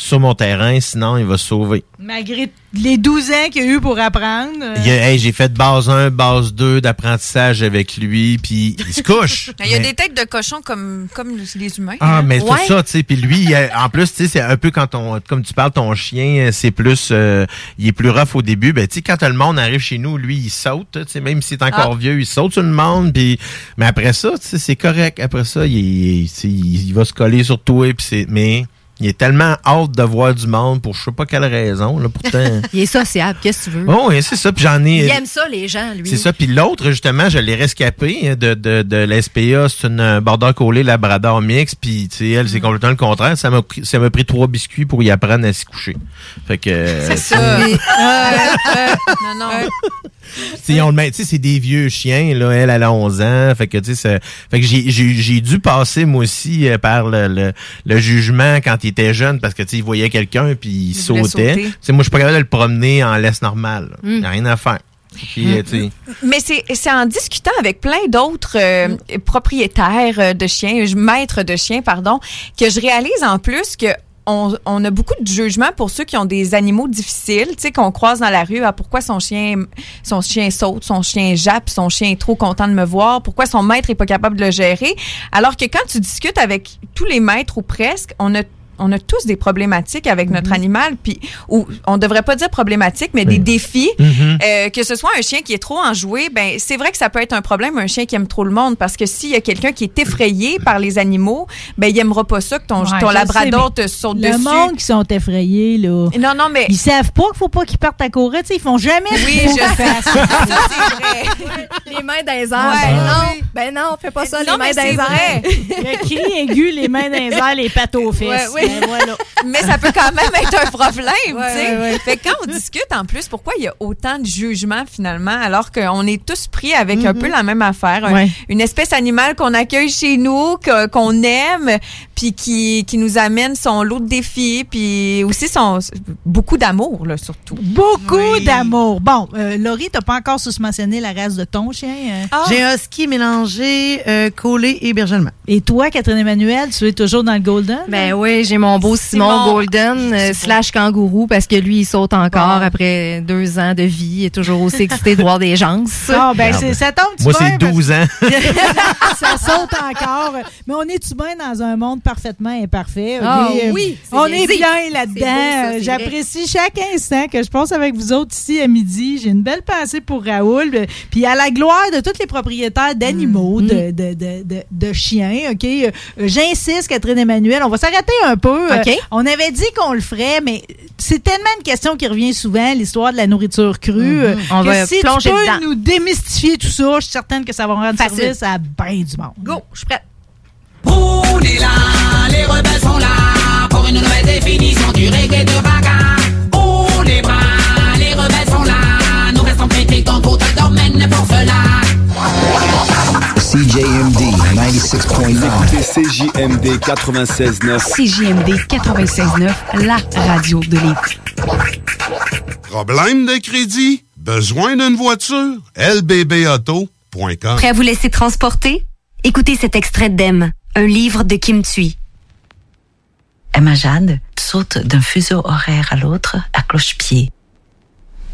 sur mon terrain, sinon il va se sauver. Malgré les 12 ans qu'il y a eu pour apprendre. euh, Il y a- hey, j'ai fait base 1, base 2 d'apprentissage avec lui, puis il se couche. [LAUGHS] Il y a Mais- des têtes de cochon comme, comme les humains. Ah, hein. mais Ouais. c'est ça, tu sais. Puis lui, il a- en plus, tu sais, c'est un peu quand on, comme tu parles, ton chien, c'est plus, euh, il est plus rough au début. Ben, tu sais, quand le monde arrive chez nous, lui, il saute, tu sais, même s'il est encore Ah. vieux, il saute sur le monde. Puis, mais après ça, tu sais, c'est correct. Après ça, il, il, tu sais, il- il va se coller sur toi. Puis c'est, mais il est tellement hâte de voir du monde pour je sais pas quelle raison. Là, pourtant. [LAUGHS] Il est sociable, qu'est-ce que tu veux? oh, oui, c'est ça. Puis j'en ai. Il aime ça, les gens, lui. C'est ça. Puis l'autre, justement, je l'ai rescapé de, de, de l'SPA. C'est une euh, border collée labrador mix. Puis, tu sais, elle, Mm. c'est complètement le contraire. Ça m'a pris, ça m'a pris trois biscuits pour y apprendre à s'y coucher. Fait que... euh, [LAUGHS] C'est ça. tu [LAUGHS] non, non. sais, on le met- tu sais, c'est des vieux chiens, là. Elle, elle a 11 ans. Fait que, tu sais, ça- fait que j'ai, j'ai, j'ai dû passer, moi aussi, euh, par le, le, le jugement quand il était jeune parce que, tu il voyait quelqu'un puis il, Il sautait. moi, je suis pas capable de le promener en laisse normale. Il Mm. n'y a rien à faire. Puis, euh, Mais c'est en discutant avec plein d'autres euh, propriétaires euh, de chiens, maîtres de chiens, pardon, que je réalise en plus que on, on a beaucoup de jugement pour ceux qui ont des animaux difficiles, tu sais, qu'on croise dans la rue. Ah, pourquoi son chien, son chien saute, son chien jappe, son chien est trop content de me voir, pourquoi son maître est pas capable de le gérer? Alors que quand tu discutes avec tous les maîtres ou presque, on a on a tous des problématiques avec notre animal, puis ou on devrait pas dire problématiques, mais des défis. Mhm. Euh, que ce soit un chien qui est trop enjoué, ben c'est vrai que ça peut être un problème, un chien qui aime trop le monde, parce que s'il y a quelqu'un qui est effrayé par les animaux, ben il aimera pas ça que ton, Ouais, ton labrador sais, te saute le dessus. monde qui sont effrayés, là. Non, non, mais. Ils savent pas qu'il faut pas qu'ils partent à courir, tu sais, ils font jamais ce Oui, je fassent. [LAUGHS] Ça, c'est vrai. Les mains dans les airs. Ouais, ben oui. non, ben non, fais pas ça, Non, les mains dans les airs. Le cri aigu, les mains dans les airs, les pattes aux fesses. Ouais, oui. Ben voilà. Mais ça peut quand même être un problème, tu sais. ouais, ouais. Fait que quand on discute en plus, pourquoi il y a autant de jugements finalement, alors qu'on est tous pris avec un Mhm. peu la même affaire, un- Ouais. une espèce animale qu'on accueille chez nous, qu'on aime, puis qui, qui nous amène son lot de défis, puis aussi son beaucoup d'amour là surtout. Beaucoup d'amour. Bon, euh, Laurie, t'as pas encore mentionné la race de ton chien. euh? J'ai un husky mélangé euh, collé et berger allemand. Et toi, Catherine Emmanuel, tu es toujours dans le Golden? Ben oui, j'ai mon beau Simon, Simon. Golden euh, slash kangourou parce que lui, il saute encore après deux ans de vie. Il est toujours aussi excité de voir des gens. Ah, ben, c'est- ça tombe Moi, bien c'est parce 12 ans. [LAUGHS] ça saute encore. Mais on est-tu bien dans un monde parfaitement imparfait? Ah Euh, oui, c'est on bien est dit. bien là-dedans. J'apprécie chaque instant que je passe avec vous autres ici à midi. J'ai une belle pensée pour Raoul. Puis à la gloire de tous les propriétaires d'animaux, Mm. de, de, de, de, de chiens, OK? Euh, J'insiste, Catherine Emmanuel, on va s'arrêter un peu. Euh, on avait dit qu'on le ferait, mais c'est tellement une question qui revient souvent, l'histoire de la nourriture crue. euh, On que va si plonger tu peux dedans. nous démystifier tout ça, je suis certaine que ça va rendre Facile. service à bien du monde. Go, je suis prête. On est là, les rebelles sont là pour une nouvelle définition du reggae de bagarre. CJMD 96.9. CJMD 96.9. CJMD 96.9, la radio de Lévis. Problème de crédit? Besoin d'une voiture? lbbauto.com Prêt à vous laisser transporter? Écoutez cet extrait d'Em, un livre de Kim Thuy. Emma Jade saute d'un fuseau horaire à l'autre à cloche-pied,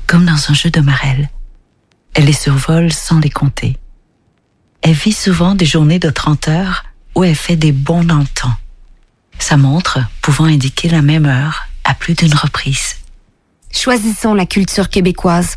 comme dans un jeu de marelle. Elle les survole sans les compter. Elle vit souvent des journées de 30 heures où elle fait des bonds dans. Sa montre pouvant indiquer la même heure à plus d'une reprise. Choisissons la culture québécoise.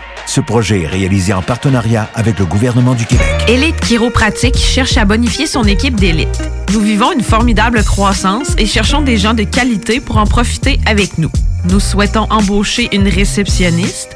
Ce projet est réalisé en partenariat avec le gouvernement du Québec. Élite Chiropratique cherche à bonifier son équipe d'élite. Nous vivons une formidable croissance et cherchons des gens de qualité pour en profiter avec nous. Nous souhaitons embaucher une réceptionniste,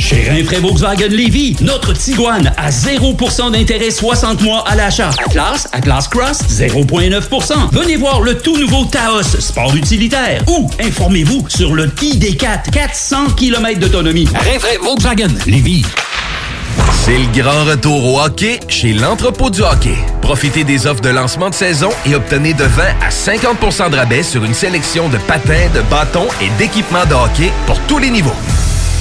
Chez Rinfraie Volkswagen Lévy, notre Tiguan à 0% d'intérêt 60 mois à l'achat. Atlas, Atlas Cross, 0,9%. Venez voir le tout nouveau Taos, sport utilitaire. Ou informez-vous sur le ID4, 400 km d'autonomie. Rinfraie Volkswagen Lévy. C'est le grand retour au hockey chez l'entrepôt du hockey. Profitez des offres de lancement de saison et obtenez de 20 à 50% de rabais sur une sélection de patins, de bâtons et d'équipements de hockey pour tous les niveaux.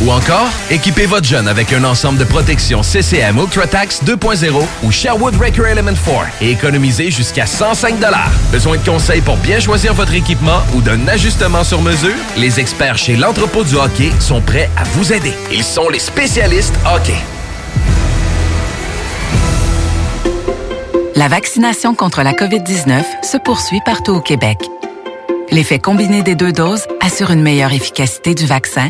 Ou encore, équipez votre jeune avec un ensemble de protection CCM UltraTax 2.0 ou Sherwood Record Element 4 et économisez jusqu'à 105 Besoin de conseils pour bien choisir votre équipement ou d'un ajustement sur mesure? Les experts chez l'entrepôt du hockey sont prêts à vous aider. Ils sont les spécialistes hockey. La vaccination contre la COVID-19 se poursuit partout au Québec. L'effet combiné des deux doses assure une meilleure efficacité du vaccin,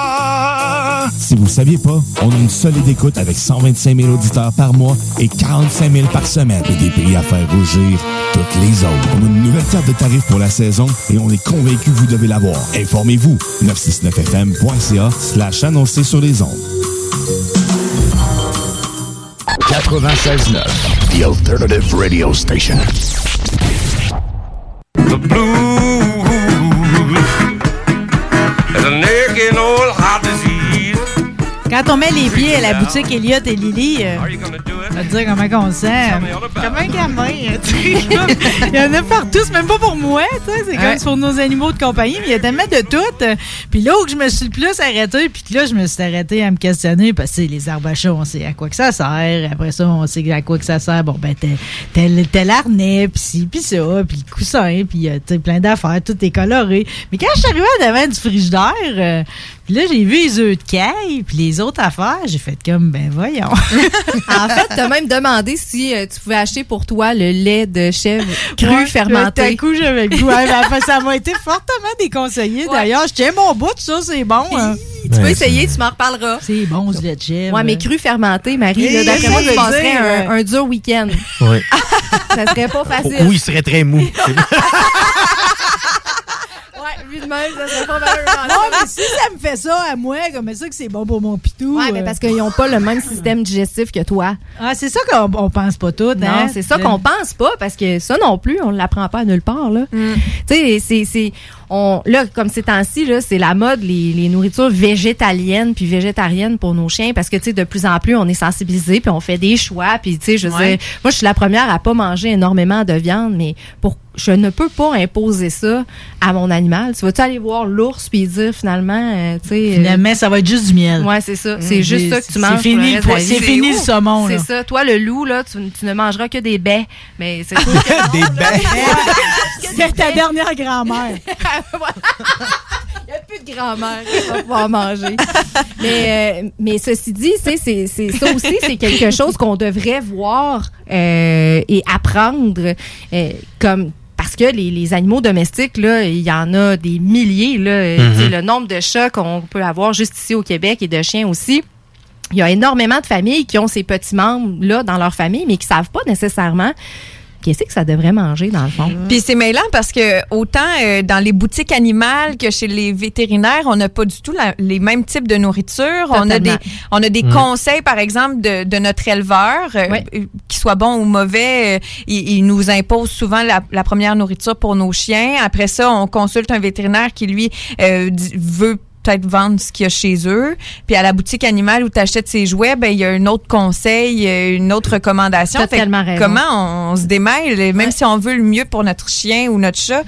Si vous ne saviez pas, on a une solide écoute avec 125 000 auditeurs par mois et 45 000 par semaine et des prix à faire rougir toutes les autres. On a une nouvelle carte de tarifs pour la saison et on est convaincu que vous devez l'avoir. Informez-vous. 969fm.ca slash annoncer sur les ondes. 96.9, The Alternative Radio Station. The blues Quand on met les pieds à la boutique Elliot et Lily, euh, on va te dire comment on se sent. Comme un gamin. tu sais, comme- Il y en a partout, c'est même pas pour moi. tu sais, C'est comme Ouais. pour nos animaux de compagnie, mais il y a tellement de tout. Puis là où je me suis le plus arrêté, puis là, je me suis arrêté à me questionner, parce que les arbachons, on sait à quoi que ça sert. Après ça, on sait à quoi que ça sert. Bon, ben, tel, tel, tel harnais, puis ci, puis ça, puis le coussin, puis euh, plein d'affaires, tout est coloré. Mais quand je suis arrivée devant du frigidaire, euh, puis là, j'ai vu les œufs de caille, puis les autres affaires, j'ai fait comme, ben voyons. [LAUGHS] En fait, t'as même demandé si euh, tu pouvais acheter pour toi le lait de chèvre cru Ouais, fermenté. À coup, j'avais le goût. Ouais, ben, ça m'a été fortement déconseillé. D'ailleurs, je tiens mon bout, ça, c'est bon. hein. Tu peux essayer, tu m'en reparleras. C'est bon, ce lait de chèvre. Ouais, mais cru fermenté, Marie, d'après moi, ça tu passerais dire, un, un dur week-end. Oui. [LAUGHS] Ça serait pas facile. Oui, il serait très mou. [LAUGHS] De même, ça serait pas malheureux. Non, mais si ça me fait ça à moi, comme ça que c'est bon pour mon pitou. Ouais, mais parce qu'ils n'ont pas le même système digestif que toi. Ah, c'est ça qu'on on pense pas tout. Non, hein? c'est ça Le- qu'on pense pas parce que ça non plus, on l'apprend pas à nulle part là. Mm. Tu sais, c'est c'est on là comme ces temps-ci c'est la mode les, les nourritures végétaliennes puis végétariennes pour nos chiens parce que tu sais de plus en plus on est sensibilisé puis on fait des choix puis tu sais je veux Ouais. dire, moi je suis la première à pas manger énormément de viande mais pour je ne peux pas imposer ça à mon animal. Tu vas-tu aller voir l'ours puis dire finalement euh, tu sais euh, Finalement, ça va être juste du miel. Ouais, c'est ça. Mm, C'est juste c'est- ça que tu c'est manges. fini pour le c'est fini le saumon, là. C'est ça. Toi, le loup, là, tu, tu ne mangeras que des baies. Mais c'est [LAUGHS] Des baies? [LAUGHS] C'est ta dernière grand-mère. [LAUGHS] Il n'y a plus de grand-mère qui va pouvoir manger. mais, euh, mais ceci dit, c'est, c'est, c'est- ça aussi, c'est quelque chose qu'on devrait voir euh, et apprendre euh, comme. Parce que les, les animaux domestiques, là, il y en a des milliers. Là, sais, Le nombre de chats qu'on peut avoir juste ici au Québec et de chiens aussi. Il y a énormément de familles qui ont ces petits membres-là dans leur famille, mais qui savent pas nécessairement qu'est-ce que ça devrait manger, dans le fond? Puis c'est mêlant parce que autant euh, dans les boutiques animales que chez les vétérinaires, on n'a pas du tout la- les mêmes types de nourriture. On a des, on a des Mm. conseils, par exemple, de, de notre éleveur, euh, euh, qu'il soit bon ou mauvais. euh, il, il nous impose souvent la, la première nourriture pour nos chiens. Après ça, on consulte un vétérinaire qui, lui, euh, veut peut-être vendre ce qu'il y a chez eux. Puis à la boutique animale où tu achètes ses jouets, ben il y a un autre conseil, une autre recommandation. Fait raison. Comment on, on se démêle, même si on veut le mieux pour notre chien ou notre chat.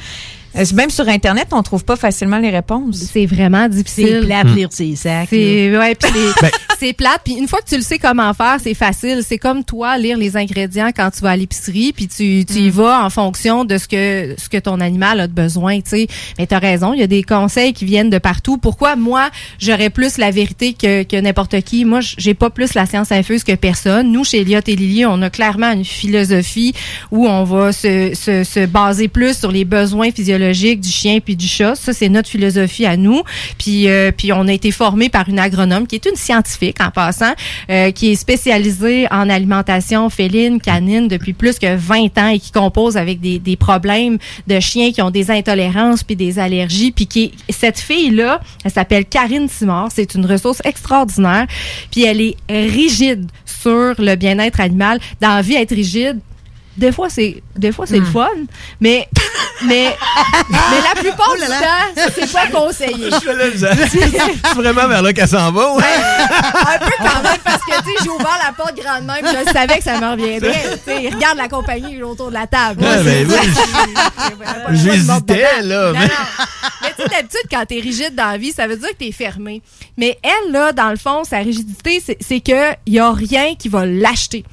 Même sur Internet, on trouve pas facilement les réponses? C'est vraiment difficile. C'est plate lire ces sacs. C'est ouais, puis [LAUGHS] c'est- Ben- plate. Puis une fois que tu le sais comment faire, c'est facile. C'est comme toi lire les ingrédients quand tu vas à l'épicerie, puis tu, tu y vas en fonction de ce que ce que ton animal a de besoin. Tu sais. Mais t'as raison. Il y a des conseils qui viennent de partout. Pourquoi moi j'aurais plus la vérité que, que n'importe qui? Moi j'ai pas plus la science infuse que personne. Nous chez Elliot et Lily, on a clairement une philosophie où on va se, se, se baser plus sur les besoins physiologiques du chien puis du chat. Ça, c'est notre philosophie à nous. Puis, euh, puis on a été formé par une agronome qui est une scientifique en passant, euh, qui est spécialisée en alimentation féline, canine depuis plus que 20 ans et qui compose avec des, des problèmes de chiens qui ont des intolérances puis des allergies. Puis qui cette fille-là, elle s'appelle Karine Simard. C'est une ressource extraordinaire. Puis elle est rigide sur le bien-être animal. Dans la vie, être rigide, des fois c'est des fois c'est le fun mais mais mais la plupart du temps c'est pas conseillé C'est vraiment vers là qu'elle s'en va. ouais. un peu quand même parce que tu sais j'ai ouvert la porte grande même je savais que ça me reviendrait tu sais regarde la compagnie autour de la table Ouais, ben oui. J'hésitais là. non, mais-. Mais tu sais, d'habitude, quand t'es rigide dans la vie, ça veut dire que t'es fermé. Mais elle, là, dans le fond, sa rigidité, c'est- qu'il y a rien qui va l'acheter.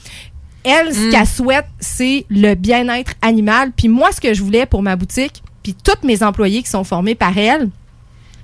Elle, ce qu'elle souhaite, c'est le bien-être animal. Puis moi, ce que je voulais pour ma boutique, puis tous mes employés qui sont formés par elle,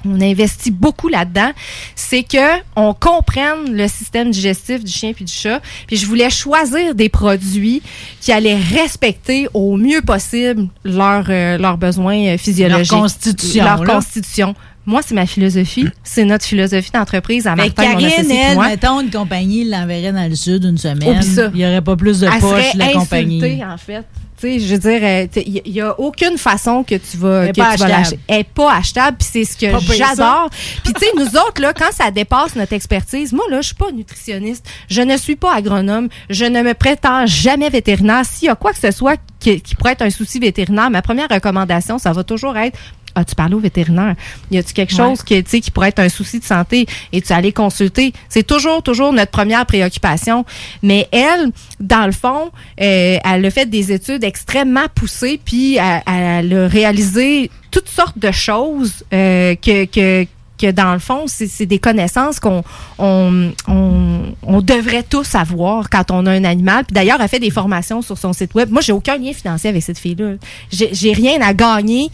on investit beaucoup là-dedans, c'est que on comprenne le système digestif du chien puis du chat. Puis je voulais choisir des produits qui allaient respecter au mieux possible leurs euh, leurs besoins euh, physiologiques, Leur constitution, leur là. constitution. Moi, c'est ma philosophie, c'est notre philosophie d'entreprise à Mais Martin, mon Karine, puis elle, moi. mettons, une compagnie l'enverrait dans le sud une semaine. Ça. Il n'y aurait pas plus de poches, la compagnie. en fait. Tu sais, je veux dire, il n'y a aucune façon que tu vas, que tu vas l'acheter. Elle n'est pas achetable, puis c'est ce que j'adore. Puis tu sais, nous autres, là, quand ça dépasse notre expertise, moi, là, je suis pas nutritionniste, je ne suis pas agronome, je ne me prétends jamais vétérinaire. S'il y a quoi que ce soit qui, qui pourrait être un souci vétérinaire, ma première recommandation, ça va toujours être as-tu parlé au vétérinaire? Y a-tu quelque Ouais. chose qui, tu qui pourrait être un souci de santé? Et tu allé consulter? C'est toujours, toujours notre première préoccupation. Mais elle, dans le fond, euh, elle a fait des études extrêmement poussées, puis elle, elle a réalisé toutes sortes de choses euh, que, que que dans le fond, c'est c'est des connaissances qu'on on, on, on devrait tous avoir quand on a un animal. Puis d'ailleurs, elle fait des formations sur son site web. Moi, j'ai aucun lien financier avec cette fille-là. J'ai j'ai rien à gagner.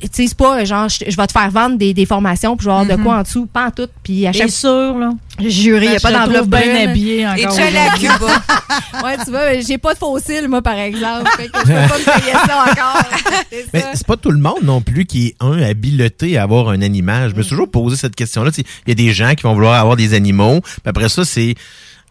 Tu sais, c'est pas genre, je, je vais te faire vendre des, des formations, puis je vais avoir de quoi en dessous, pas en tout. Puis à T'es chaque sûr, là? Juré, il n'y a Je pas d'enveloppe bien habillée encore Et tu allais à. Cuba. [LAUGHS] ouais, tu vois, j'ai pas de fossiles, moi, par exemple. Fait que je peux pas me [LAUGHS] payer ça encore. C'est Mais c'est pas tout le monde non plus qui est, un, habileté à avoir un animal. Je me suis toujours posé cette question-là. Il y a des gens qui vont vouloir avoir des animaux. Puis après ça, c'est...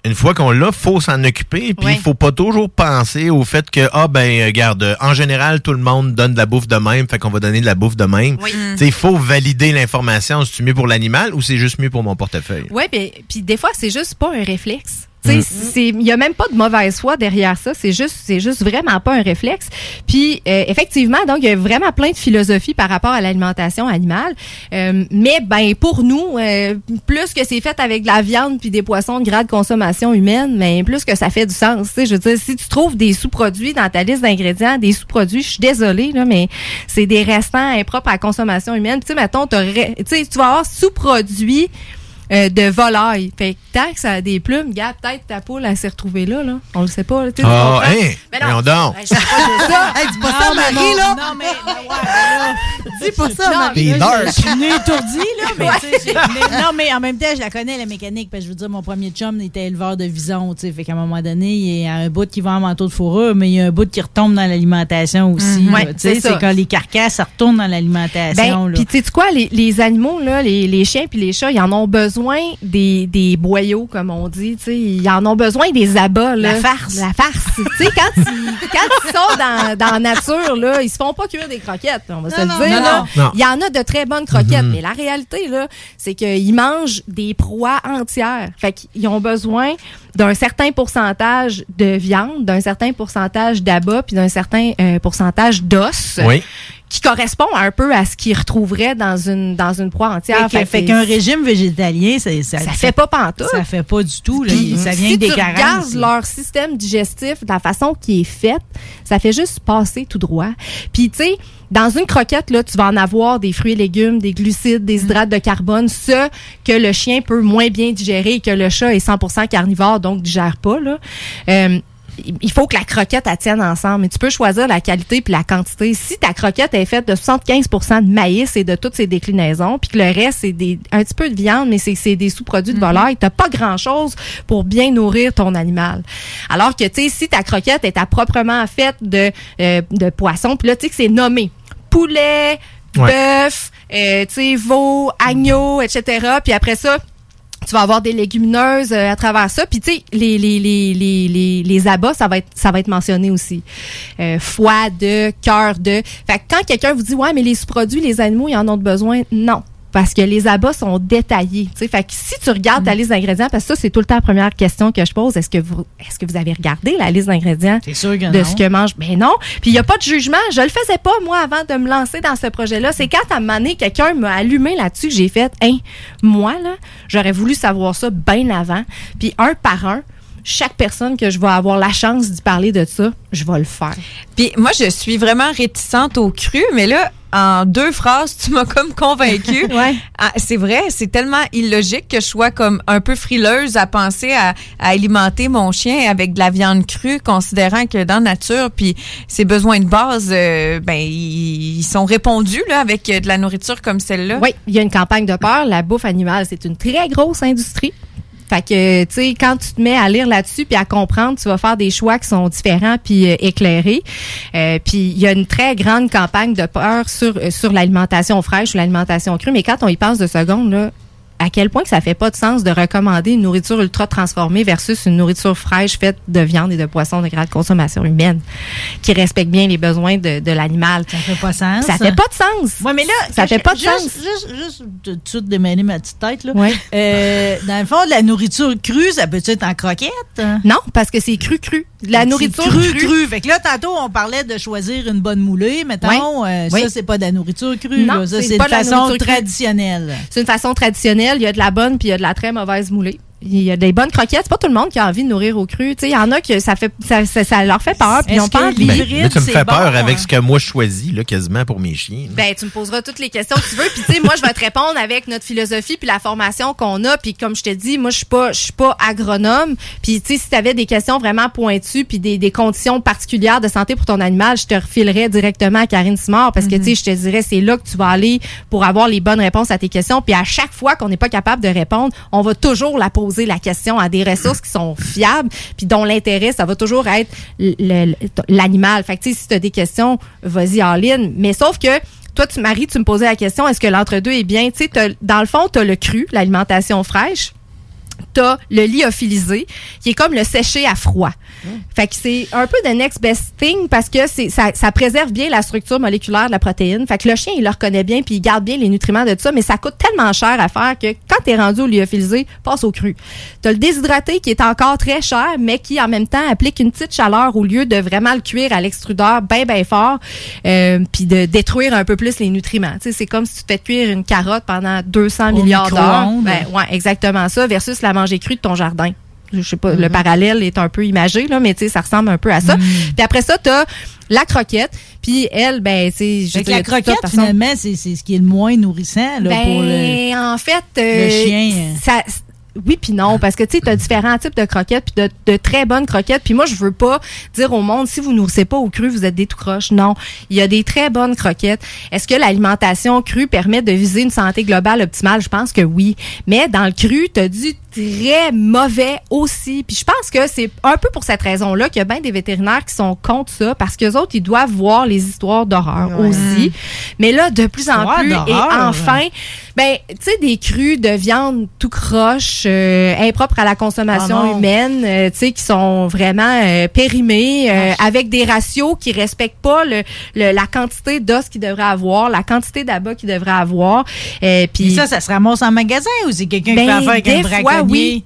Une fois qu'on l'a, faut s'en occuper, puis il Ouais. faut pas toujours penser au fait que ah ben regarde, en général tout le monde donne de la bouffe de même, fait qu'on va donner de la bouffe de même. Oui. Sais, il faut valider l'information, c'est mieux pour l'animal ou c'est juste mieux pour mon portefeuille? Ouais, puis des fois, c'est juste pas un réflexe. Tu sais, Mm. il y a même pas de mauvaise foi derrière ça, c'est juste c'est juste vraiment pas un réflexe. Puis euh, effectivement, donc il y a vraiment plein de philosophies par rapport à l'alimentation animale. Euh, mais ben pour nous, euh, plus que c'est fait avec de la viande puis des poissons de grade consommation humaine, mais plus que ça fait du sens. Tu sais, je veux dire, si tu trouves des sous-produits dans ta liste d'ingrédients, des sous-produits, je suis désolée là, mais c'est des restants impropres à la consommation humaine. Tu sais, mettons, tu vas avoir sous-produits euh, de volaille. Fait que tant que ça a des plumes, gars, peut-être ta poule, elle s'est retrouvée là, là. On le sait pas. Là, tu sais, tu Ah, comprends? hein? Mais non. Donc. Ben, je sais pas de ça. Hey, dis pas Non, ça, mais Marie, non. là! Non, mais, ben ouais, ben là, dis pas ça, Non, Marie. Là. Je suis née étourdie, là, mais, tu sais, j'ai- mais- non, mais en même temps, je la connais, la mécanique, parce que je veux dire, mon premier chum était éleveur de visons, tu sais, fait qu'à un moment donné, il y a un bout qui va en manteau de fourrure, mais il y a un bout qui retombe dans l'alimentation aussi, là, Ouais, tu sais, c'est quand les carcasses ça retourne dans l'alimentation, Ben, là. puis tu sais quoi, les, les animaux, là, les, les chiens puis les chats, ils en ont besoin des, des boyaux, comme on dit. Ils en ont besoin des abats. Là. La farce. La farce. tu sais, quand ils, quand ils sont dans, dans la nature, là, ils se font pas cuire des croquettes, on va se le non, dire. non. Non. Il y en a de très bonnes croquettes, Mhm. mais la réalité, là, c'est qu'ils mangent des proies entières. Fait qu'ils ont besoin d'un certain pourcentage de viande, d'un certain pourcentage d'abats, puis d'un certain euh, pourcentage d'os Oui. qui correspond un peu à ce qu'ils retrouveraient dans une dans une proie entière. Fait, fait qu'un régime végétalien, ça, ça, ça fait pas pantoute. Ça fait pas du tout. Là. Puis, ça vient si des tu carences. regardes leur système digestif, de la façon qui est faite, ça fait juste passer tout droit. Puis tu sais, dans une croquette là, tu vas en avoir des fruits et légumes, des glucides, des hydrates de carbone, ce que le chien peut moins bien digérer et que le chat est 100% carnivore donc digère pas là. Euh, il faut que la croquette elle tienne ensemble. Mais tu peux choisir la qualité puis la quantité. Si ta croquette est faite de 75% de maïs et de toutes ses déclinaisons, puis que le reste, c'est des, un petit peu de viande, mais c'est, c'est des sous-produits de volaille, t'as pas grand-chose pour bien nourrir ton animal. Alors que, tu sais, si ta croquette est à proprement faite de, euh, de poisson, puis là, tu sais que c'est nommé poulet, Ouais. bœuf, euh, tu sais, veau, agneau, etc. Puis après ça, tu vas avoir des légumineuses euh, à travers ça. Puis tu sais, les, les, les, les, les, les abats, ça va être ça va être mentionné aussi. Euh, foie de, cœur de. Fait que quand quelqu'un vous dit ouais, mais les sous-produits, les animaux, ils en ont besoin, non. Parce que les abats sont détaillés. tu sais. Fait que si tu regardes ta liste d'ingrédients, parce que ça, c'est tout le temps la première question que je pose, est-ce que vous est-ce que vous avez regardé la liste d'ingrédients de non. ce que mange? Ben non. Puis il n'y a pas de jugement. Je le faisais pas, moi, avant de me lancer dans ce projet-là. C'est quand, à un moment donné, quelqu'un m'a allumé là-dessus que j'ai fait, hein, moi, là, j'aurais voulu savoir ça bien avant. Puis un par un, chaque personne que je vais avoir la chance d'y parler de ça, je vais le faire. Puis moi, je suis vraiment réticente au cru, mais là, en deux phrases, tu m'as comme convaincue. [LAUGHS] Ouais. Ah, c'est vrai, c'est tellement illogique que je sois comme un peu frileuse à penser à, à alimenter mon chien avec de la viande crue, considérant que dans nature, puis ses besoins de base, euh, ben ils, ils sont répondus là avec euh, de la nourriture comme celle-là. Oui, il y a une campagne de peur. La bouffe animale, c'est une très grosse industrie. Fait que, tu sais, quand tu te mets à lire là-dessus puis à comprendre, tu vas faire des choix qui sont différents puis euh, éclairés. Euh, puis il y a une très grande campagne de peur sur euh, sur l'alimentation fraîche ou l'alimentation crue. Mais quand on y pense de secondes, là, à quel point que ça fait pas de sens de recommander une nourriture ultra transformée versus une nourriture fraîche faite de viande et de poisson de grande consommation humaine qui respecte bien les besoins de, de l'animal. Ça fait pas sens. Ça fait pas de sens. Ouais, mais là, ça fait pas de juste, sens. Juste, juste, de démêler ma petite tête, là. Ouais. Euh, dans le fond, la nourriture crue, ça peut être en croquette? hein? Non, parce que c'est cru cru. La nourriture crue, crue. crue. Fait que là, tantôt, on parlait de choisir une bonne moulée, mettons. Oui. Euh, Oui. Ça, c'est pas de la nourriture crue. Non, là. Ça, c'est une de la façon traditionnelle. C'est une façon traditionnelle. Il y a de la bonne puis il y a de la très mauvaise moulée. Il y a des bonnes croquettes. C'est pas tout le monde qui a envie de nourrir au cru. Tu sais, il y en a que ça fait, ça, ça, ça leur fait peur puis ils Est-ce ont pas envie. Ben, là, tu me fais peur bon, avec hein? ce que moi je choisis, là, quasiment pour mes chiens. Ben, tu me poseras toutes les questions que tu veux. Puis, tu sais, moi, je vais te répondre avec notre philosophie puis la formation qu'on a. Puis, comme je te dis, moi, je suis pas, je suis pas agronome. Puis, tu sais, si tu avais des questions vraiment pointues puis des, des conditions particulières de santé pour ton animal, je te refilerais directement à Karine Simard parce que, tu sais, je te dirais, c'est là que tu vas aller pour avoir les bonnes réponses à tes questions. Puis, à chaque fois qu'on n'est pas capable de répondre, on va toujours la poser la question à des ressources qui sont fiables puis dont l'intérêt, ça va toujours être l'animal. Fait que, si tu as des questions, vas-y en ligne. Mais sauf que, toi, tu, Marie, tu me posais la question, est-ce que l'entre-deux est bien? Tu sais, dans le fond, tu as le cru, l'alimentation fraîche. T'as le lyophilisé, qui est comme le séché à froid. Fait que c'est un peu the next best thing parce que c'est ça, ça préserve bien la structure moléculaire de la protéine. Fait que le chien, il le reconnaît bien puis il garde bien les nutriments de tout ça, mais ça coûte tellement cher à faire que quand t'es rendu au lyophilisé, passe au cru. T'as le déshydraté qui est encore très cher, mais qui en même temps applique une petite chaleur au lieu de vraiment le cuire à l'extrudeur bien bien fort, euh, puis de détruire un peu plus les nutriments. Tu sais, c'est comme si tu te fais cuire une carotte pendant 200 Au milliards d'heures. Ben, ouais, exactement ça, versus la manger crue de ton jardin. Je sais pas, le parallèle est un peu imagé, là, mais tu sais, ça ressemble un peu à ça. Mm. Puis après ça, t'as la croquette. Puis elle, ben, tu sais, la croquette, finalement, c'est c'est ce qui est le moins nourrissant là, ben, pour le. en fait, euh, le chien. Ça, oui puis non parce que tu sais tu as différents types de croquettes puis de, de très bonnes croquettes puis moi je veux pas dire au monde si vous nourrissez pas au cru vous êtes des tout croches. Non il y a des très bonnes croquettes. Est-ce que l'alimentation crue permet de viser une santé globale optimale? Je pense que oui. Mais dans le cru tu as du très mauvais aussi. Puis je pense que c'est un peu pour cette raison là qu'il y a bien des vétérinaires qui sont contre ça parce que les autres ils doivent voir les histoires d'horreur Ouais. aussi. Mais là de plus en Histoire plus et enfin ben, tu sais, des crus de viande tout croche, euh, impropres à la Ah consommation non. humaine, euh, tu sais, qui sont vraiment euh, périmés, euh, avec des ratios qui respectent pas le, le- la quantité d'os qu'ils devraient avoir, la quantité d'abat qu'ils devraient avoir. Euh, Puis ça, ça se ramasse en magasin ou c'est quelqu'un qui fait ben, affaire avec un braconnier? oui.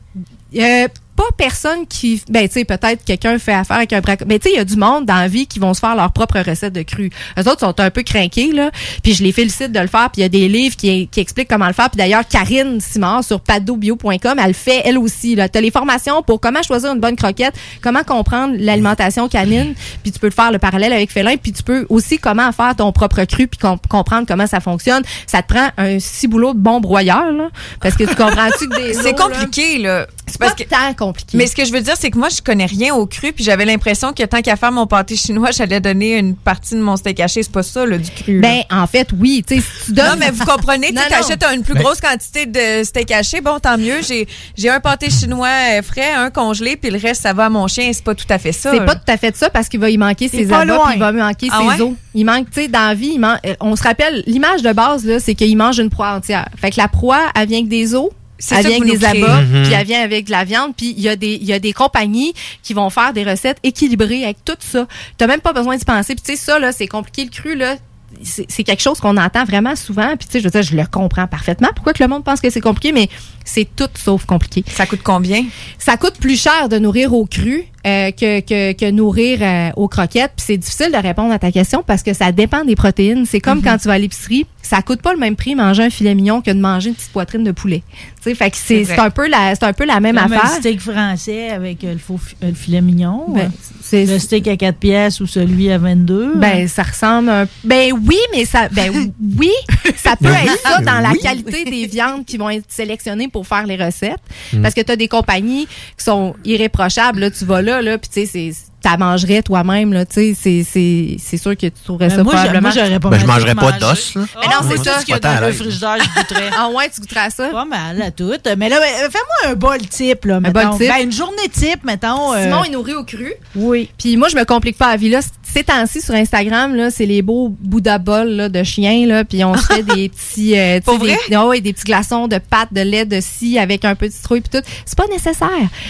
Euh, pas personne qui ben tu sais peut-être quelqu'un fait affaire avec un braconnier mais tu sais il y a du monde dans la vie qui vont se faire leur propre recette de cru. Eux autres sont un peu craqués là. Puis je les félicite de le faire. Puis il y a des livres qui, qui expliquent comment le faire. Puis d'ailleurs Karine Simard sur padobio.com elle le fait elle aussi là. T'as les formations pour comment choisir une bonne croquette comment comprendre l'alimentation canine. Puis tu peux le faire le parallèle avec félin. Puis tu peux aussi comment faire ton propre cru puis com- comprendre comment ça fonctionne. Ça te prend un ciboulot de bon broyeur là. Parce que tu comprends-tu que des [LAUGHS] C'est là, compliqué, là. C'est pas tant compliqué. Mais ce que je veux dire, c'est que moi, je connais rien au cru, puis j'avais l'impression que tant qu'à faire mon pâté chinois, j'allais donner une partie de mon steak haché. C'est pas ça, là, du cru. là. Ben, en fait, oui. Tu sais, si tu donnes. Non, mais vous comprenez, tu t'achètes une plus Ben- grosse quantité de steak haché, bon, tant mieux. J'ai, j'ai un pâté chinois euh, frais, un congelé, puis le reste, ça va à mon chien. C'est pas tout à fait ça. C'est pas tout à fait ça parce qu'il va y manquer ses abats puis il va manquer Ah ses ouais? os. Il manque, tu sais, dans la vie, il man- euh, on se rappelle, l'image de base, là, c'est qu'il mange une proie entière. Fait que la proie, elle vient avec des os. C'est elle ça vient avec des abats, Mhm. puis elle vient avec de la viande, puis il y a des il y a des compagnies qui vont faire des recettes équilibrées avec tout ça. T'as même pas besoin d'y penser. Puis tu sais ça là, c'est compliqué le cru là. C'est c'est quelque chose qu'on entend vraiment souvent. Puis tu sais, je veux dire, je le comprends parfaitement. Pourquoi que le monde pense que c'est compliqué, mais c'est tout sauf compliqué. Ça coûte combien? Ça coûte plus cher de nourrir au cru euh, que, que, que nourrir euh, aux croquettes. Puis c'est difficile de répondre à ta question parce que ça dépend des protéines. C'est comme Mhm. quand tu vas à l'épicerie, ça coûte pas le même prix manger un filet mignon que de manger une petite poitrine de poulet. Tu sais, fait que c'est un peu la c'est un peu la même Comme affaire. un steak français avec euh, le, faux euh, le filet mignon. Ben, c'est- le steak à 4 pièces ou celui à 22. Ben, ça ressemble un... Ben oui, mais ça... Ben [LAUGHS] oui, ça peut être ça dans la oui. qualité des viandes qui vont être sélectionnées pour faire les recettes. Mm. Parce que tu as des compagnies qui sont irréprochables. Là, tu vas là, là puis tu sais, c'est... T'as mangerais toi-même, là, tu sais, c'est- c'est c'est sûr que tu trouverais Ben, ça moi, probablement. moi, j'aurais pas Ben, je mangerais pas d'os, là. Mais non, Ah, c'est ça. ce qu'il y a dans le frigidaire, je goûterais. Ah ouais, tu goûterais à ça? Pas mal à tout. Mais là, ben, fais-moi un bol type, là, mettons. bol type? Ben, une journée type, mettons. euh, Simon est nourri au cru. Oui. Puis moi, je me complique pas la vie là. Ces temps-ci sur Instagram, là, c'est les beaux Bouddha là, de chiens, là, puis on se fait [LAUGHS] des petits, euh, Pour des, vrai? ouais, des petits glaçons de pâte, de lait, de scie avec un peu de citrouille puis tout. C'est pas nécessaire.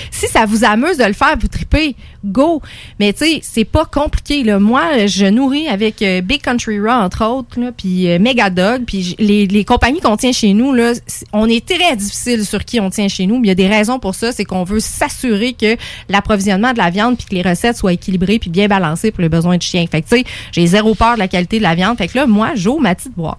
Si ça vous amuse de le faire, vous tripez, go. Mais tu sais, c'est pas compliqué. Là. Moi, je nourris avec euh, Big Country Raw entre autres, là, puis euh, Mega Dog, puis les, les compagnies qu'on tient chez nous, là, on est très difficile sur qui on tient chez nous. Mais il y a des raisons pour ça, c'est qu'on veut s'assurer que l'approvisionnement de la viande puis que les recettes soient équilibrées puis bien balancées pour les besoins chien. Fait que tu sais, j'ai zéro peur de la qualité de la viande. Fait que là, moi, j'ouvre ma petite boîte.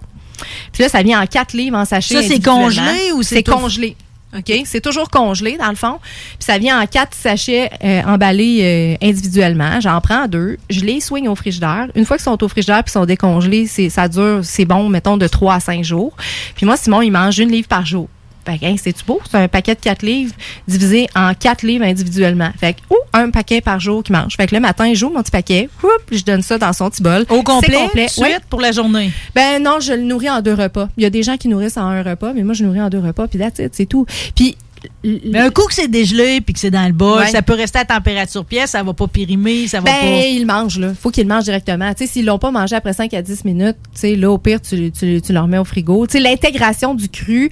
Puis là, ça vient en quatre livres en sachet. Ça, c'est congelé ou c'est c'est congelé? OK? C'est toujours congelé, dans le fond. Puis ça vient en quatre sachets euh, emballés euh, individuellement. J'en prends deux. Je les swing au frigidaire. Une fois qu'ils sont au frigidaire puis sont décongelés, c'est, ça dure, c'est bon, mettons, de 3 à 5 jours. Puis moi, Simon, il mange une livre par jour. Fait que, c'est-tu beau? C'est un paquet de 4 livres divisé en 4 livres individuellement. Fait que, ou un paquet par jour qu'il mange. Fait que le matin, je joue mon petit paquet. Whoop, je donne ça dans son petit bol. Au complet, suite Ouais. pour la journée? Ben non, je le nourris en deux repas. Il y a des gens qui nourrissent en un repas, mais moi, je nourris en deux repas, puis it, c'est tout. Puis... Mais un coup que c'est dégelé puis que c'est dans le bol, Ouais. ça peut rester à température pièce, ça va pas périmer, ça va Ben, pas. ils mangent, là. Faut qu'ils le mangent directement. Tu sais, s'ils l'ont pas mangé après 5 à 10 minutes, tu sais, là, au pire, tu, tu, tu le remets au frigo. Tu sais, l'intégration du cru,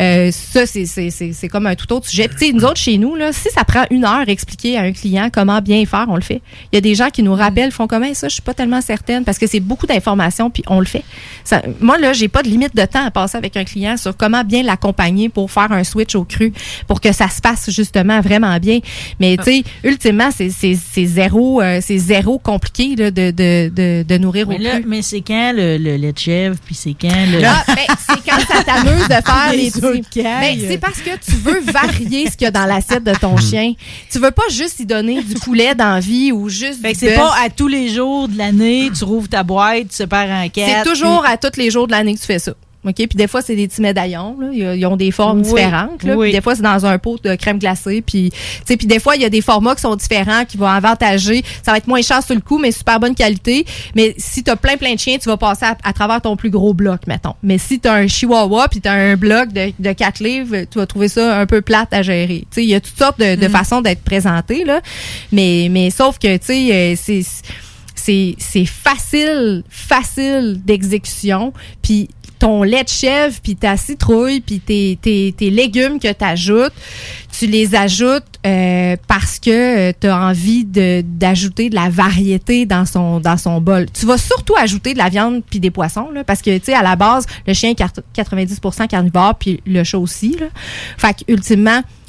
euh, ça, c'est, c'est, c'est, c'est comme un tout autre sujet. Tu sais, nous autres, chez nous, là, si ça prend une heure expliquer à un client comment bien faire, on le fait. Il y a des gens qui nous rappellent, font comme, Hey, ça, je suis pas tellement certaine, parce que c'est beaucoup d'informations, puis on le fait. Ça, moi, là, j'ai pas de limite de temps à passer avec un client sur comment bien l'accompagner pour faire un switch au cru, pour que ça se passe justement vraiment bien. Mais, tu sais, ultimement, c'est, c'est, c'est zéro, euh, c'est zéro compliqué, là, de, de, de, de nourrir Mais, au là, mais c'est quand le, le lait de chèvre puis c'est quand le. Ah, ben, c'est quand ça t'amuse de faire [LAUGHS] Les petits. Ben, c'est parce que tu veux varier ce qu'il y a dans l'assiette de ton chien. Tu veux pas juste y donner du poulet d'envie ou juste Fait que du c'est pas à tous les jours de l'année, tu rouvres ta boîte, tu sépares en quatre. C'est toujours puis- à tous les jours de l'année que tu fais ça. OK? Puis des fois, c'est des petits médaillons. là. Ils, ils ont des formes Oui, différentes. Là. oui. Puis des fois, c'est dans un pot de crème glacée. Puis, tu sais, puis des fois, il y a des formats qui sont différents, qui vont avantager. Ça va être moins cher sur le coup, mais super bonne qualité. Mais si tu as plein, plein de chiens, tu vas passer à, à travers ton plus gros bloc, mettons. Mais si tu as un chihuahua puis tu as un bloc de, de 4 livres, tu vas trouver ça un peu plate à gérer. Tu sais, il y a toutes sortes de, de façons d'être présenté, là. Mais, mais sauf que, tu sais, euh, c'est c'est c'est facile, facile d'exécution. Puis ton lait de chèvre, puis ta citrouille, puis tes, légumes que tu ajoutes, tu les ajoutes euh, parce que tu as envie d'ajouter de la variété dans son bol. Tu vas surtout ajouter de la viande puis des poissons là, parce que tu sais à la base le chien est quart- 90% carnivore puis le chat aussi là. Fait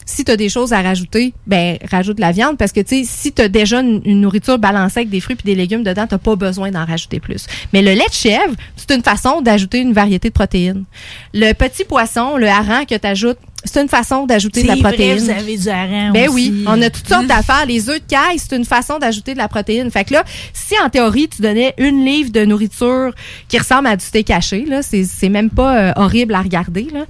si tu as des choses à rajouter, ben rajoute de la viande parce que tu sais si tu as déjà une, une nourriture balancée avec des fruits puis des légumes dedans, tu pas besoin d'en rajouter plus. Mais le lait de chèvre, c'est une façon d'ajouter une variété de protéines. Le petit poisson, le hareng que tu ajoutes, c'est une façon d'ajouter de la vrai, protéine. vous avez du hareng Ben aussi. oui, on a toutes sortes d'affaires. Les œufs de caille, c'est une façon d'ajouter de la protéine. Fait que là, si en théorie, tu donnais une livre de nourriture qui ressemble à du steak haché, là, c'est c'est même pas euh, horrible à regarder, là.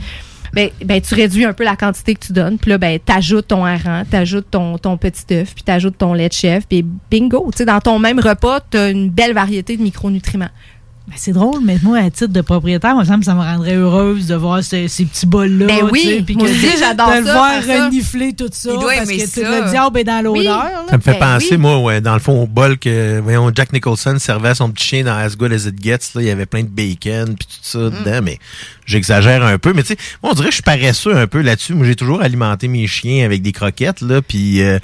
Ben, ben, tu réduis un peu la quantité que tu donnes. Puis là, ben, t'ajoutes ton hareng, t'ajoutes ton, ton petit œuf, puis t'ajoutes ton lait de chèvre, puis bingo. Tu sais, dans ton même repas, t'as une belle variété de micronutriments. Ben, c'est drôle, mais moi, à titre de propriétaire, moi, ça me ça me rendrait heureuse de voir ces, ces petits bols-là. Ben oui, puis moi que- aussi, j'adore De le ça, voir ça. renifler tout ça. Il doit parce aimer que tout ça. le diable est dans l'odeur. Ça me fait Ben penser, oui. moi, ouais, dans le fond, au bol que, voyons, Jack Nicholson servait à son petit chien dans As Good As It Gets. Là, il y avait plein de bacon puis tout ça Mm. dedans, mais j'exagère un peu. Mais tu sais, moi, on dirait que je suis paresseux un peu là-dessus. Moi, j'ai toujours alimenté mes chiens avec des croquettes, là, puis euh,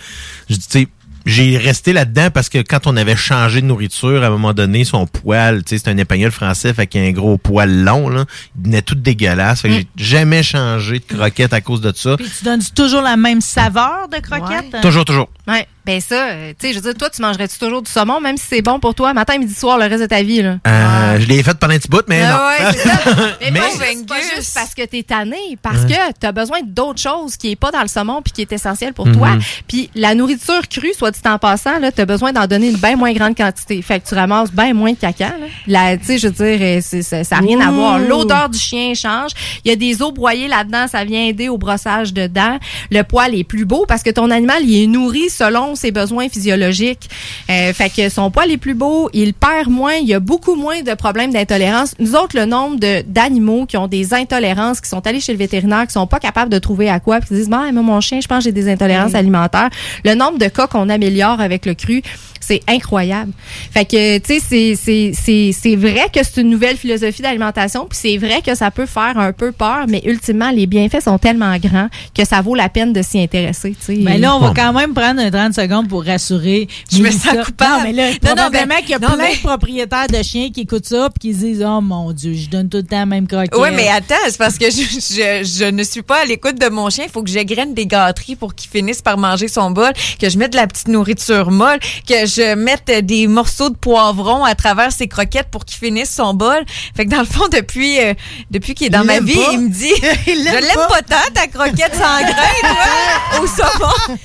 je dis, tu sais, j'ai resté là-dedans parce que quand on avait changé de nourriture, à un moment donné, son poil, tu sais, c'est un espagnol français, fait qu'il y a un gros poil long, là. Il venait tout dégueulasse. Fait que j'ai jamais changé de croquette à cause de ça. Puis tu donnes toujours la même saveur de croquette? hein? Toujours, toujours. Ouais. Ben ça, euh, tu sais, je veux dire, toi, tu mangerais-tu toujours du saumon, même si c'est bon pour toi, matin, midi, soir, le reste de ta vie, là? Euh, Je l'ai fait pendant un petit bout, mais Ah non. ouais, c'est ça. [LAUGHS] Mais, Mais- pas, juste, pas juste parce que t'es tanné, parce Ouais. que t'as besoin d'autres choses qui est pas dans le saumon puis qui est essentiel pour Mhm. toi. Puis la nourriture crue, soit dit en passant, là, t'as besoin d'en donner une bien moins grande quantité. Fait que tu ramasses bien moins de caca. Là, Là, tu sais, je veux dire, euh, c'est- ça n'a rien à voir. L'odeur du chien change. Il y a des os broyés là-dedans, ça vient aider au brossage de dents. Le poil est plus beau parce que ton animal, il est nourri sur selon ses besoins physiologiques. Euh, fait que son poil est plus beau, il perd moins, il y a beaucoup moins de problèmes d'intolérance. Nous autres, le nombre d'animaux qui ont des intolérances, qui sont allés chez le vétérinaire, qui sont pas capables de trouver à quoi, puis qui disent, bah, mon chien, je pense que j'ai des intolérances Oui. alimentaires. Le nombre de cas qu'on améliore avec le cru, c'est incroyable. Fait que, tu sais, c'est- c'est- c'est c'est vrai que c'est une nouvelle philosophie d'alimentation, puis c'est vrai que ça peut faire un peu peur, mais ultimement, les bienfaits sont tellement grands que ça vaut la peine de s'y intéresser, tu sais. Mais là, on va quand même prendre un 30 secondes pour rassurer. Je me sens coupable. Non, mais là, Non, non, probablement qu'il y a non, plein mais- de propriétaires de chiens qui écoutent ça et qui se disent Oh mon Dieu, je donne tout le temps la même croquette. Oui, mais attends, c'est parce que je, je, je ne suis pas à l'écoute de mon chien. Il faut que j'égrène des gâteries pour qu'il finisse par manger son bol, que je mette de la petite nourriture molle, que je mette des morceaux de poivron à travers ses croquettes pour qu'il finisse son bol. Fait que dans le fond, depuis, euh, depuis qu'il est dans Il ma vie, pas. il me dit [LAUGHS] Il Je l'aime pas. pas tant, ta croquette sans grain, toi, [LAUGHS] au saumon.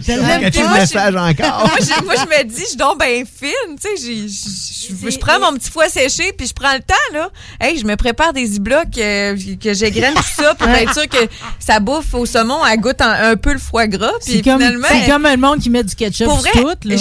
Je l'aime pas. le message encore. [LAUGHS] Moi, je, moi, je me dis, je suis donc bien fine. Tu sais, je, je, je prends mon petit foie séché, puis je prends le temps, là. Hey, je me prépare des e-blocs, euh, que j'égrène tout ça pour être sûr que ça bouffe au saumon, elle goûte un, un peu le foie gras. Puis C'est comme, finalement. c'est comme le monde qui met du ketchup Pour sur tout. Là.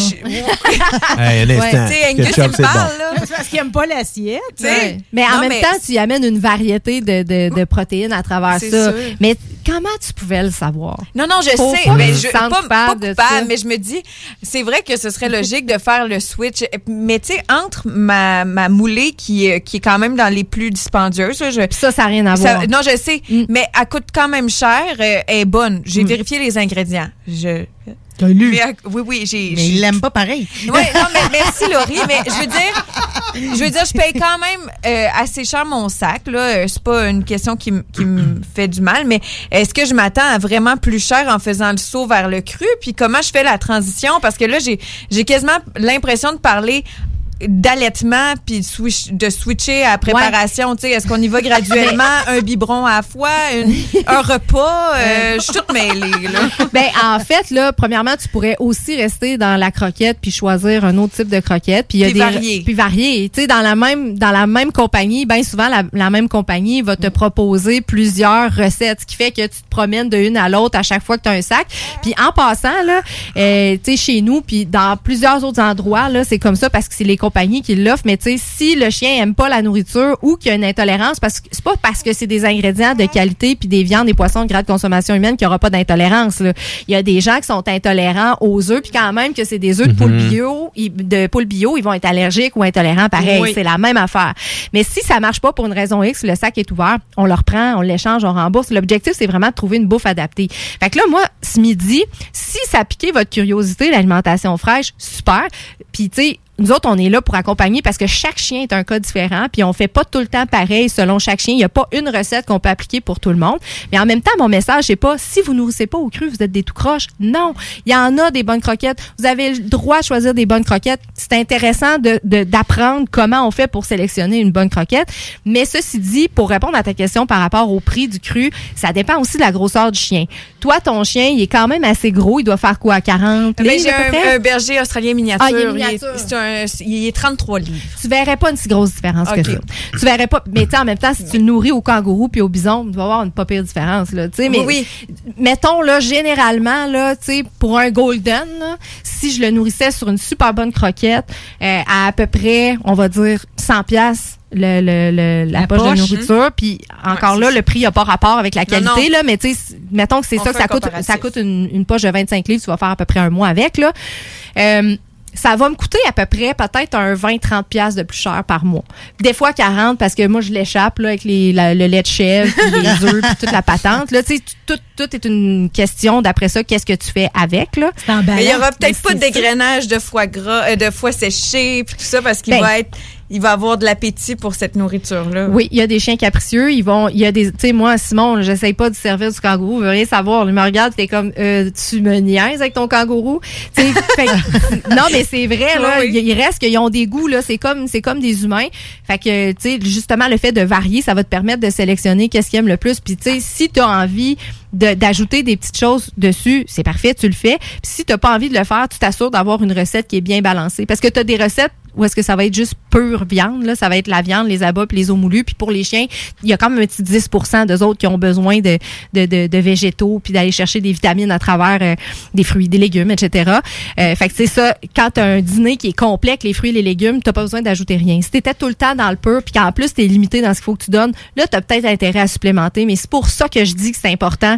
Hey, un instant. Tu sais, Angus, Ketchup, il me c'est bon. parce qu'il aime pas l'assiette. Tu sais. Mais en Non, même mais- temps, tu y amènes une variété de, de, de protéines à travers ça. sûr. Mais comment tu pouvais le savoir? Non, non, je Faut sais. pas mais je, pas, sentes pas coupable de coupable, ça. mais je me dis, c'est vrai que ce serait logique de faire le switch. Mais tu sais, entre ma, ma moulée qui, est- qui est quand même dans les plus dispendieuses, là, je, ça, ça n'a rien à ça- voir. non, je sais, mais elle coûte quand même cher. euh, elle est bonne. J'ai vérifié les ingrédients. Je. T'as lu? Mais, oui, oui, j'ai. Mais il l'aime pas pareil. Oui, non, mais merci Laurie, mais je veux dire, je veux dire, je paye quand même euh, assez cher mon sac. Là, Euh, c'est pas une question qui, qui me fait du mal, mais est-ce que je m'attends à vraiment plus cher en faisant le saut vers le cru? Puis comment je fais la transition? Parce que là, j'ai j'ai quasiment l'impression de parler d'allaitement puis de, switch- de switcher à préparation tu sais est-ce qu'on y va graduellement [LAUGHS] un biberon à la fois une- un repas euh, je suis toute mêlée là [LAUGHS] ben, en fait, là, premièrement, tu pourrais aussi rester dans la croquette puis choisir un autre type de croquette. Puis y a Puis des varier. Puis varier. Tu sais, dans la même dans la même compagnie, bien souvent la, la même compagnie va te proposer plusieurs recettes, ce qui fait que tu te promènes de une à l'autre à chaque fois que tu as un sac. Puis en passant là, euh, tu sais, chez nous, puis dans plusieurs autres endroits là, c'est comme ça parce que c'est les qui l'offrent. Mais tu sais, si le chien aime pas la nourriture ou qu'il y a une intolérance, parce que c'est pas parce que c'est des ingrédients de qualité puis des viandes et poissons de grade consommation humaine qu'il y aura pas d'intolérance. là. Il y a des gens qui sont intolérants aux œufs, puis quand même que c'est des œufs de poule Mhm. bio, ils- de poule bio, ils vont être allergiques ou intolérants pareil. Oui. C'est la même affaire. Mais si ça marche pas pour une raison X, le sac est ouvert, on le reprend, on l'échange, on rembourse. L'objectif, c'est vraiment de trouver une bouffe adaptée. Fait que là, moi, ce midi, si ça a piqué votre curiosité, l'alimentation fraîche, super. Puis, tu sais, nous autres, on est là pour accompagner parce que chaque chien est un cas différent, puis on fait pas tout le temps pareil selon chaque chien. Il n'y a pas une recette qu'on peut appliquer pour tout le monde. Mais en même temps, mon message, c'est pas si vous nourrissez pas au cru, vous êtes des tout croches. Non, il y en a des bonnes croquettes. Vous avez le droit de choisir des bonnes croquettes. C'est intéressant de de- d'apprendre comment on fait pour sélectionner une bonne croquette. Mais ceci dit, pour répondre à ta question par rapport au prix du cru, ça dépend aussi de la grosseur du chien. Toi, ton chien, il est quand même assez gros. Il doit faire quoi, 40 Ben, livres j'ai un, berger australien miniature. Ah, il est Il est- miniature. c'est un- il est 33 livres. tu verrais pas une si grosse différence que ça. Tu verrais pas. Mais en même temps, si tu le nourris au kangourou puis au bison, tu vas avoir une pas pire différence là. Tu sais, mais Oui, mettons là, généralement là, tu sais, pour un golden, là, si je le nourrissais sur une super bonne croquette, euh, à à peu près, on va dire 100 pièces. Le, le, le- la, La poche, poche, de nourriture puis encore Ouais, là le prix n'a pas rapport avec la qualité non. là mais tu mettons que c'est ça que ça coûte ça coûte une, une poche de 25 livres tu vas faire à peu près un mois avec là Euh, ça va me coûter à peu près peut-être un 20-30 pièces de plus cher par mois. Des fois 40 parce que moi je l'échappe là avec les, la- le lait de chèvre, puis les [LAUGHS] œufs, puis toute la patente. Là, tu sais, tout, tout est une question d'après ça, qu'est-ce que tu fais avec là. Mais il y aura peut-être pas de dégrenage de foie gras, euh, de foie séché, puis tout ça, parce qu'il Ben. va être, il va avoir de l'appétit pour cette nourriture-là. Oui, il y a des chiens capricieux. Ils vont, il y a des, tu sais, moi, Simon, j'essaye pas de servir du kangourou, je veux rien savoir. Il me regarde, t'es comme, euh, tu me niaises avec ton kangourou? [LAUGHS] Fait non, mais c'est vrai, là. Oui, oui. Il il reste qu'ils ont des goûts, là. C'est comme, c'est comme des humains. Fait que, tu sais, justement, le fait de varier, ça va te permettre de sélectionner qu'est-ce qu'ils aiment le plus. Puis, tu sais, si t'as envie d'ajouter des petites choses dessus, c'est parfait, tu le fais. Puis si tu n'as pas envie de le faire, tu t'assures d'avoir une recette qui est bien balancée. Parce que tu as des recettes où est-ce que ça va être juste pure viande, là? ça va être la viande, les abats puis les os moulus. Puis pour les chiens, il y a quand même un petit 10% d'eux autres qui ont besoin de, de, de, végétaux puis d'aller chercher des vitamines à travers euh, des fruits, des légumes, etc. Euh, fait que c'est ça, quand tu un dîner qui est complet les fruits et les légumes, tu pas besoin d'ajouter rien. Si tu tout le temps dans le pur puis qu'en plus tu limité dans ce qu'il faut que tu donnes, là tu as peut-être intérêt à supplémenter, mais c'est pour ça que je dis que c'est important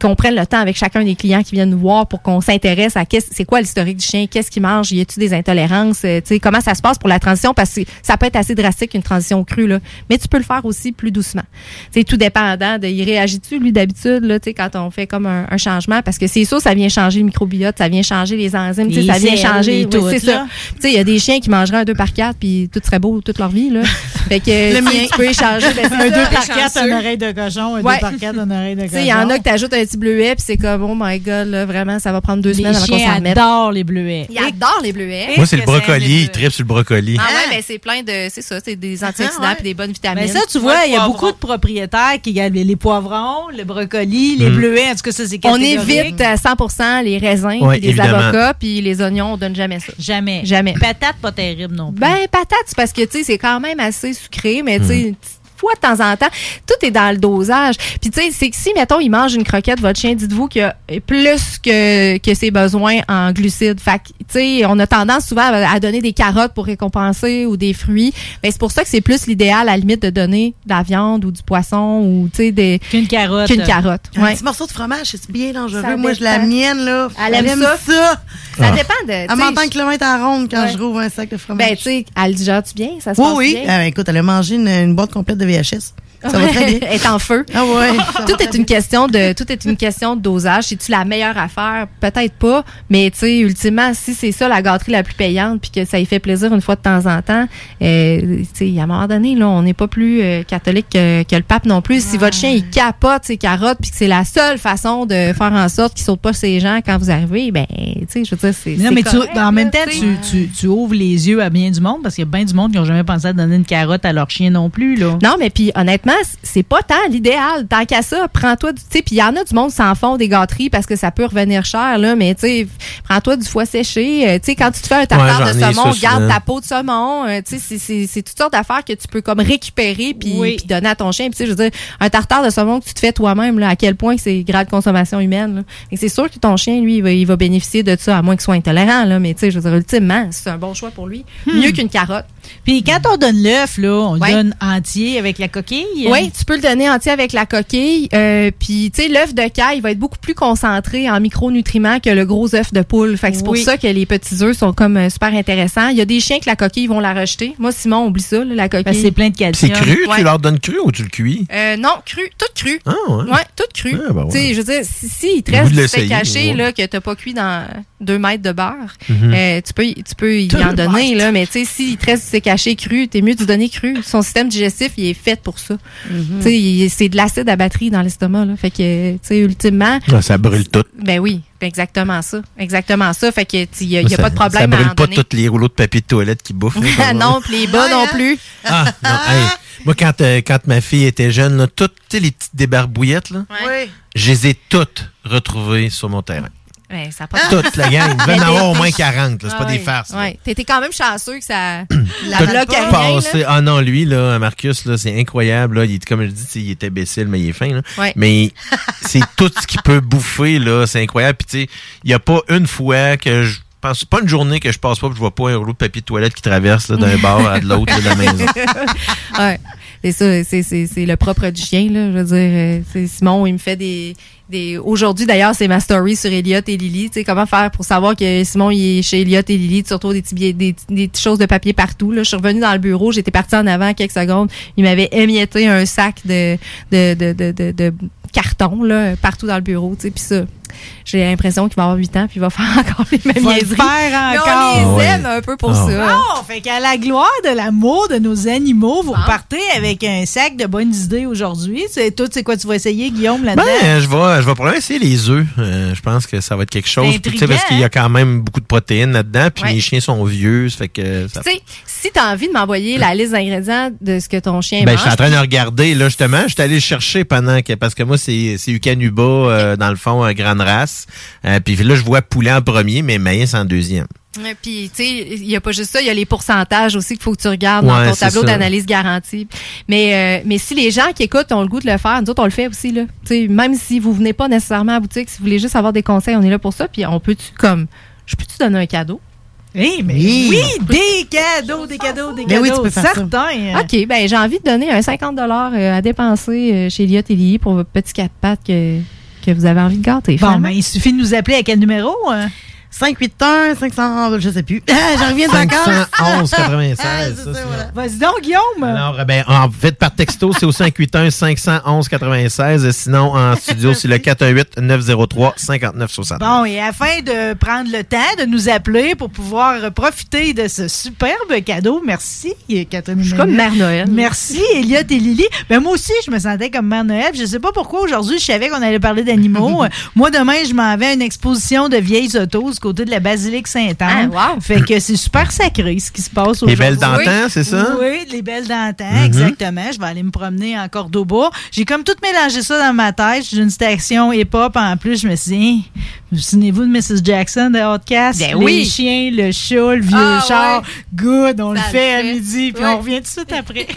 qu'on prenne le temps avec chacun des clients qui viennent nous voir pour qu'on s'intéresse à qu'est-ce- c'est quoi l'historique du chien, qu'est-ce qu'il mange, y a-tu des intolérances, euh, tu sais, comment ça se passe pour la transition parce que ça peut être assez drastique une transition crue là, mais tu peux le faire aussi plus doucement. C'est tout dépendant de il réagit-tu lui d'habitude là, tu sais quand on fait comme un, un changement parce que c'est sûr ça vient changer le microbiote, ça vient changer les enzymes, tu sais, Les ça vient changer, les oui, tout, c'est là. ça. Tu sais, il y a des chiens qui mangeraient un 2 par 4 puis tout serait beau toute leur vie là. [LAUGHS] fait que Le mien. tu peux échanger ben, un ça, 2 par les 4, chanceux. un oreille de cochon, un Ouais. 2 par 4, un oreille de Tu cochon. sais, il y en a que t'ajoutes un petit bleuet, puis c'est comme, oh my god, là, vraiment, ça va prendre deux Les semaines avant qu'on s'en mette. adorent les bleuets. Ils adorent les bleuets. Moi, c'est le brocoli. Il tripe sur le brocoli. Ah ouais, ben c'est plein de, c'est ça, c'est des antioxydants puis des bonnes vitamines. Mais ça, tu vois, il y a beaucoup de propriétaires qui gardent les poivrons, le brocoli, les Mm. bleuets. En tout cas, ça, c'est On évite à 100% les raisins Ouais, puis les évidemment. avocats puis les oignons, on donne jamais ça. Jamais. Jamais. Patate, pas terrible non plus. Ben, patate, c'est parce que, tu sais, c'est quand même assez sucré, mais tu sais, Mm. Fois de temps en temps, tout est dans le dosage. Puis, tu sais, c'est que si, mettons, il mange une croquette, votre chien, dites-vous qu'il y a plus que, que ses besoins en glucides. Fait que, tu sais, on a tendance souvent à, à donner des carottes pour récompenser ou des fruits. Ben, c'est pour ça que c'est plus l'idéal, à la limite, de donner de la viande ou du poisson ou, tu sais, des. Qu'une carotte. Qu'une carotte. Un Ouais. petit morceau de fromage, c'est bien dangereux. Ça Moi, je la mienne, là. Elle aime ça? ça. Ça Ah. dépend de. Elle m'entend un kilomètre à ronde quand Ouais. je rouvre un sac de fromage. Ben, tu sais, elle digère-tu bien? Ça se oui, passe oui. bien? Ah, écoute, elle a mangé une, une boîte complète de VHS. Ça va très bien. [LAUGHS] Elle est en feu. Ah ouais. [LAUGHS] tout est une question de tout est une question de dosage. Si tu la meilleure affaire, peut-être pas, mais tu sais ultimement si c'est ça la gâterie la plus payante puis que ça y fait plaisir une fois de temps en temps, euh, tu sais à un moment donné là, on n'est pas plus euh, catholique que, que le pape non plus. Si votre chien il capote ses carottes puis que c'est la seule façon de faire en sorte qu'il saute pas ses gens quand vous arrivez, ben tu sais je veux dire c'est non, c'est mais tu- en même temps, tu, tu, tu ouvres les yeux à bien du monde parce qu'il y a bien du monde qui n'ont jamais pensé à donner une carotte à leur chien non plus. Là. Non, mais puis honnêtement, c'est pas tant l'idéal. Tant qu'à ça, prends-toi du. Tu sais, puis il y en a du monde qui s'en font des gâteries parce que ça peut revenir cher, là, mais tu sais, prends-toi du foie séché. Euh, tu sais, quand tu te fais un tartare Ouais, de saumon, ça garde ta peau de saumon. Euh, tu sais, c'est- toutes sortes d'affaires que tu peux comme récupérer puis Oui. donner à ton chien. Puis tu sais, je veux dire, un tartare de saumon que tu te fais toi-même, là, à quel point c'est grade consommation humaine. là. Et c'est sûr que ton chien, lui, il va, il va bénéficier de ça, à moins qu'il soit intolérant, là. Mais tu sais, je veux dire, ultimement, c'est un bon choix pour lui. Hmm. Mieux qu'une carotte. Puis quand on donne l'œuf, là, on Ouais. le donne entier avec la coquille. Oui, tu peux le donner entier avec la coquille. Euh, Puis, tu sais, l'œuf de caille il va être beaucoup plus concentré en micronutriments que le gros œuf de poule. Fait que c'est pour Oui. ça que les petits œufs sont comme euh, super intéressants. Il y a des chiens que la coquille vont la rejeter. Moi, Simon, oublie ça, là, la coquille. Parce que c'est plein de C'est calcium. cru? Ouais. Tu leur donnes cru ou tu le cuis? Euh, non, cru, tout cru. Ah, ouais. Ouais, tout cru. Ah, ben ouais. Tu sais, je veux dire, si, si il te reste du steak ouais. là, que t'as pas cuit dans deux mètres de beurre, Mhm. euh, tu peux, y- tu peux y Deux en donner, mètres. là, mais tu sais, s'il te reste du haché cru, t'es mieux de donner cru. Son système digestif, il est fait pour ça. Mhm. Tu sais, il- c'est de l'acide à batterie dans l'estomac, là. Fait que, tu sais, ultimement, Ah, ça brûle tout. ben oui, exactement ça. Exactement ça. Fait que, il n'y a, y a Ça- pas de problème Ça brûle pas donner. tous les rouleaux de papier de toilette qui bouffent. là, [LAUGHS] non, puis les bas non plus. Ah, non, hey. Moi, quand, euh, quand ma fille était jeune, là, toutes tu sais, les petites débarbouillettes, là, Oui. je les ai toutes retrouvées sur mon terrain. Ouais, ça pas Toute la gang. Il en avoir au moins 40. là, C'est Ah pas des ouais, farces. là. Ouais. T'étais quand même chanceux que ça. la bloque à rien. Ah non, lui, là, Marcus, là, c'est incroyable. Là. Il est, comme je dis, tu sais, il est imbécile, mais il est fin. Là. Ouais. Mais c'est [LAUGHS] tout ce qu'il peut bouffer, là. C'est incroyable. Puis, tu sais, il n'y a pas une fois que je pense, pas une journée que je passe pas que je vois pas un rouleau de papier de toilette qui traverse là, d'un [LAUGHS] bar à de l'autre là, de la maison. ouais. C'est ça, c'est, c'est, c'est le propre du chien, là. Je veux dire, euh, c'est Simon, il me fait des. des... Aujourd'hui, d'ailleurs, c'est ma story sur Elliot et Lily. Tu sais, comment faire pour savoir que Simon, il est chez Elliot et Lily, surtout des petits billets- des, des petites choses de papier partout. Là. Je suis revenue dans le bureau, j'étais partie en avant quelques secondes. Il m'avait émietté un sac de, de, de, de, de, de carton, là, partout dans le bureau, tu sais. Puis ça, j'ai l'impression qu'il va avoir 8 ans puis il va faire [LAUGHS] encore les mêmes Il va niaiseries. faire Mais encore. on les Ah aime un peu pour Ah. ça. Bon, fait qu'à la gloire de l'amour de nos animaux, vous repartez avec un sac de bonnes idées aujourd'hui. C'est tout, c'est quoi tu vas essayer, Guillaume, là-dedans? Ben, je vais, je vais probablement essayer les œufs. Euh, je pense que ça va être quelque chose. Puis, tu sais, parce qu'il y a quand même beaucoup de protéines là-dedans. Puis Ouais. mes chiens sont vieux. Ça fait que ça... Tu sais, si tu as envie de m'envoyer la liste d'ingrédients de ce que ton chien Ben, je mange, suis en train de regarder, là, justement. Je suis allé le chercher pendant que, parce que moi, c'est, c'est Ucanuba, euh, dans le fond, euh, grande race. Euh, puis là, je vois poulet en premier, mais maïs en deuxième. Puis, tu sais, il n'y a pas juste ça, il y a les pourcentages aussi qu'il faut que tu regardes dans ton tableau d'analyse garantie. Mais, euh, mais si les gens qui écoutent ont le goût de le faire, nous autres, on le fait aussi. Là. Tu sais, même si vous venez pas nécessairement à la boutique, si vous voulez juste avoir des conseils, on est là pour ça. Puis, on peut-tu, comme, je peux-tu donner un cadeau? Eh, mais Oui. oui, des cadeaux, des cadeaux, des oui, cadeaux. tu peux faire ça. certains. OK, ben j'ai envie de donner un 50 euh, à dépenser chez Elliott et Lily pour votre petit 4 pattes que, que vous avez envie de gâter. Bon, finalement. ben, il suffit de nous appeler à quel numéro? hein? 581 500, je sais plus. [LAUGHS] J'en reviens de vacances. 511 96. Ah, ça, c'est- Vas-y donc, Guillaume. Alors, euh, ben, en fait, par texto, c'est au 581 511 96. Sinon, en [LAUGHS] studio, c'est le 418 903 59 60. Bon, et afin de prendre le temps de nous appeler pour pouvoir profiter de ce superbe cadeau, merci, Catherine. Je suis comme Mère Noël. Merci, Elliot et Lily. Ben, moi aussi, je me sentais comme Mère Noël. Je sais pas pourquoi aujourd'hui, je savais qu'on allait parler d'animaux. [LAUGHS] moi, demain, je m'en vais à une exposition de vieilles autos du côté de la basilique Sainte-Anne. Fait que c'est super sacré ce qui se passe aujourd'hui. Les belles d'antan, c'est ça? Oui, les belles d'antan, Mhm. exactement. Je vais aller me promener en Cordoba. J'ai comme tout mélangé ça dans ma tête. J'ai une station hip-hop en plus. Je me suis dit, hein, vous souvenez-vous de Mrs. Jackson de Outcast? Ben les oui. chiens, le chat, le vieux Ah, char. ouais. Good, on le Ça le fait à midi, puis Ouais. on revient tout de suite après. [LAUGHS]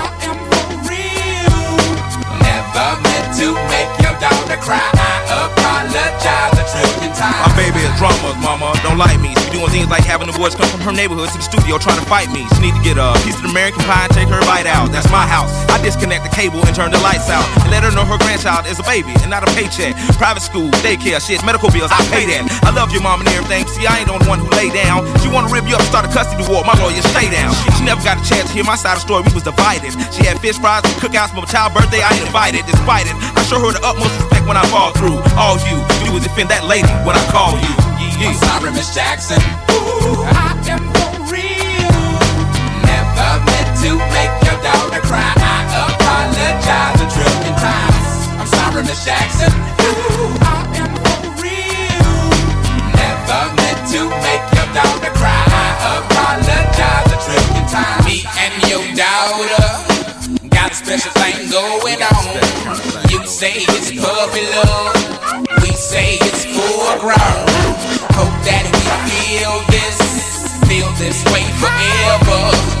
to make your daughter cry. I apologize. My baby is drama, mama. Don't like me. She be doing things like having the boys come from her neighborhood to the studio trying to fight me. She need to get a piece of American pie and take her bite out. That's my house. I disconnect the cable and turn the lights out. And let her know her grandchild is a baby and not a paycheck. Private school, daycare, shit, medical bills, I pay that. I love your mom and everything. See, I ain't the only one who lay down. She wanna rip you up, start a custody war. My lawyer, stay down. She never got a chance to hear my side of the story. We was divided. She had fish fries and cookouts for my child's birthday. I ain't invited. Despite it, I show her the utmost respect when I fall through. All you do is defend that lady when I call you. I'm sorry, Miss Jackson. Ooh, I am for real. Never meant to make your daughter cry. I apologize a trillion times. I'm sorry, Miss Jackson. Ooh, I am for real. Never meant to make your daughter cry. I apologize a trillion times. Me and your daughter got a special thing going on. You say it's puppy love. We say it's full grown. Hope that we feel this, feel this way forever.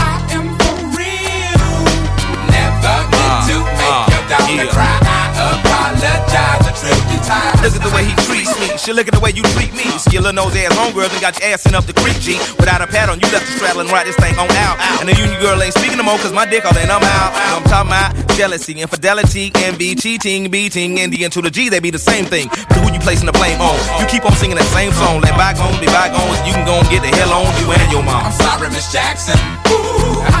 your daughter cry. I apologize a trillion times. Look at the way he treats me. She look at the way you treat me. Skillin' nose ass homegirls and got your ass in up the creek, G. Without a pad on, you left the straddle and ride this thing on out. And the union girl ain't speaking no more, cause my dick all in, I'm out. I'm talking about? Jealousy, infidelity, envy, cheating, beating, and the N to the G, they be the same thing. But who you placing the blame on? You keep on singing that same song. Let bygones be bygones. You can go and get the hell on you and your mom. I'm sorry, Miss Jackson. Ooh,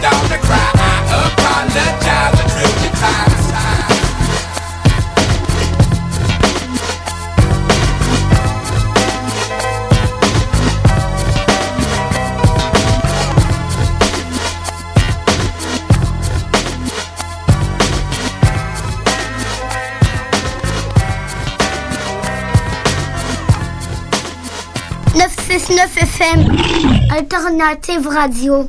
make your daughter cry. I apologize a trillion times. « 969 FM, Alternative Radio.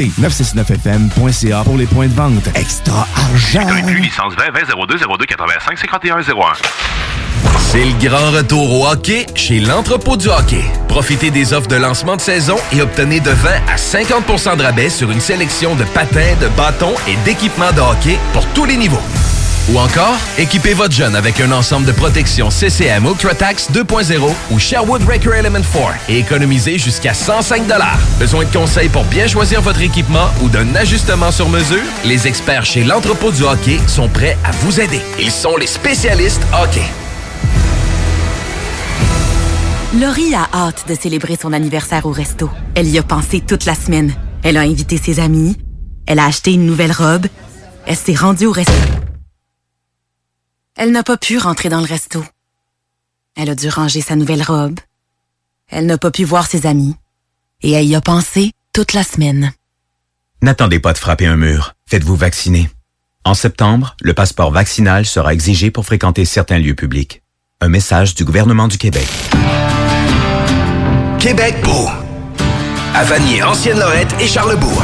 969fm.ca pour les points de vente. Extra argent! licence 20 20 02 02 85 51 01. C'est le grand retour au hockey chez l'entrepôt du hockey. Profitez des offres de lancement de saison et obtenez de 20 à 50% de rabais sur une sélection de patins, de bâtons et d'équipements de hockey pour tous les niveaux. Ou encore, équipez votre jeune avec un ensemble de protection CCM UltraTax 2.0 ou Sherwood Record Element 4 et économisez jusqu'à 105 Besoin de conseils pour bien choisir votre équipement ou d'un ajustement sur mesure? Les experts chez l'entrepôt du hockey sont prêts à vous aider. Ils sont les spécialistes hockey. Laurie a hâte de célébrer son anniversaire au resto. Elle y a pensé toute la semaine. Elle a invité ses amis. Elle a acheté une nouvelle robe. Elle s'est rendue au resto. Elle n'a pas pu rentrer dans le resto. Elle a dû ranger sa nouvelle robe. Elle n'a pas pu voir ses amis. Et elle y a pensé toute la semaine. N'attendez pas de frapper un mur. Faites-vous vacciner. En septembre, le passeport vaccinal sera exigé pour fréquenter certains lieux publics. Un message du gouvernement du Québec. Québec beau. À Vanier, Ancienne-Lorette et Charlebourg.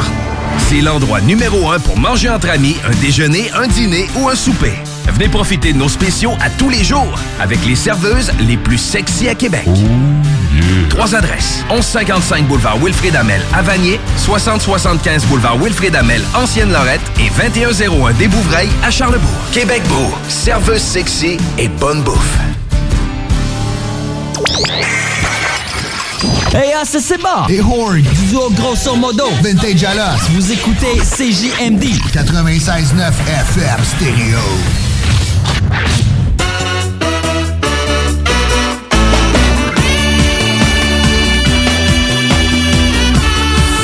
C'est l'endroit numéro un pour manger entre amis, un déjeuner, un dîner ou un souper. Venez profiter de nos spéciaux à tous les jours avec les serveuses les plus sexy à Québec. Trois adresses. 1155 boulevard Wilfrid Amel à Vanier, 6075 boulevard Wilfrid Amel, Ancienne-Lorette et 2101 des Bouvrailles à Charlebourg. Québec beau. Serveuse sexy et bonne bouffe. Hey, ah, c'est Seba! Et Horn! Du duo Grosso Modo! Vintage Alas! Vous écoutez CJMD! 96.9 FM Stereo!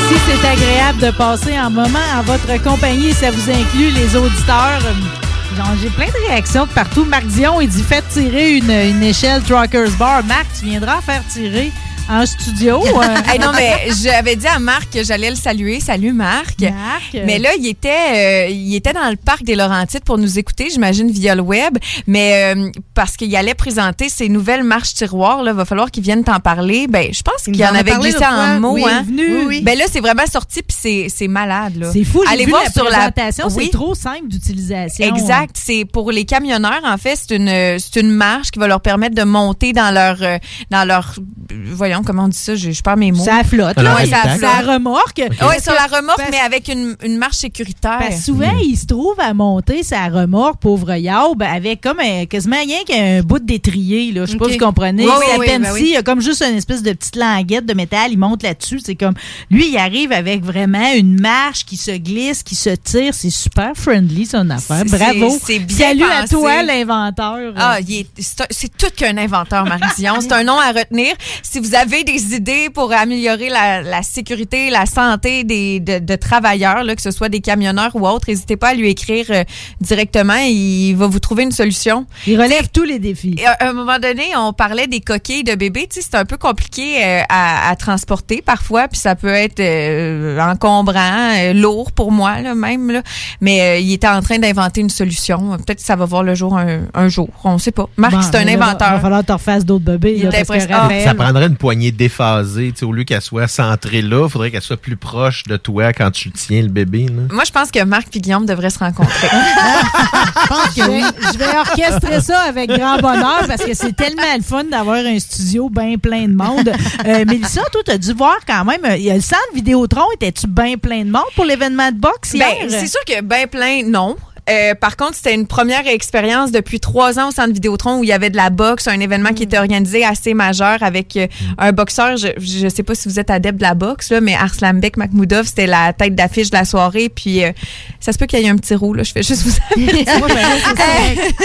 Si c'est agréable de passer un moment en votre compagnie, ça vous inclut les auditeurs. J'ai plein de réactions de partout. Marc Dion, il dit Faites tirer une, une échelle Truckers Bar. Marc, tu viendras faire tirer en studio. [LAUGHS] euh. Hey, non, mais j'avais dit à Marc que j'allais le saluer. Salut, Marc. Marc. Mais là, il était, euh, il était dans le parc des Laurentides pour nous écouter, j'imagine, via le web. Mais euh, parce qu'il allait présenter ses nouvelles marches tiroirs, là, va falloir qu'il vienne t'en parler. Ben, je pense qu'il en en avait glissé en mots. Oui, hein. venu. Oui, oui. Ben là, c'est vraiment sorti, puis c'est- c'est malade. C'est fou, Allez vu voir la sur la présentation, c'est trop simple d'utilisation. Exact. C'est pour les camionneurs, en fait, c'est une, c'est une marche qui va leur permettre de monter dans leur, euh, dans leur, voyons, comment on dit ça, je, je perds mes mots. Ça flotte, là. Ouais, ça Ça remorque. Oui, sur la remorque, parce- mais avec une, une marche sécuritaire. Parce que souvent, il se trouve à monter sa remorque, pauvre yaube, avec comme un- quasiment rien qu'un bout d'étrier. là. Je sais pas si vous comprenez. Oui, C'est oui, à peine oui, ben si, oui. il y a comme juste une espèce de petite languette de métal, il monte là-dessus. C'est comme, lui, il arrive avec vraiment une marche qui se glisse, qui se tire. C'est super friendly, son affaire. Bravo. c'est bien Salut à toi, l'inventeur. Ah, il est- c'est tout qu'un inventeur, Marie-Dion. C'est un nom à retenir. Si vous avez des idées pour améliorer la, la sécurité, la santé des, de, de travailleurs, là, que ce soit des camionneurs ou autres, n'hésitez pas à lui écrire euh, directement. Il va vous trouver une solution. Il relève tous les défis. À à un moment donné, on parlait des coquilles de bébé. Tu sais, c'est un peu compliqué euh, à, à transporter parfois, puis ça peut être euh, encombrant, lourd pour moi là, même. Là. Mais euh, il était en train d'inventer une solution. Peut-être que ça va voir le jour un, un jour. On ne sait pas. Marc, Bon, c'est un inventeur. Il va falloir que tu refasses d'autres bébés. Il là, parce que. Raphaël- Ça prendrait une poignée déphasée. tu sais, Au lieu qu'elle soit centrée là, il faudrait qu'elle soit plus proche de toi quand tu tiens le bébé. là. Moi, je pense que Marc et Guillaume devraient se rencontrer. [LAUGHS] Je vais, je vais orchestrer ça avec grand bonheur parce que c'est tellement le fun d'avoir un studio bien plein de monde. Euh, Mélissa, toi, tu as dû voir quand même, euh, il y a le centre Vidéotron, étais-tu bien plein de monde pour l'événement de boxe hier? Ben, c'est sûr que ben plein, non. Euh, par contre, c'était une première expérience depuis trois ans au Centre Vidéotron où il y avait de la boxe, un événement qui était organisé assez majeur avec euh, un boxeur. Je, je sais pas si vous êtes adepte de la boxe, là, mais Arslanbek Makhmoudov, c'était la tête d'affiche de la soirée. Puis euh, ça se peut qu'il y ait un petit roux, là. Je fais juste vous [LAUGHS] ben correct.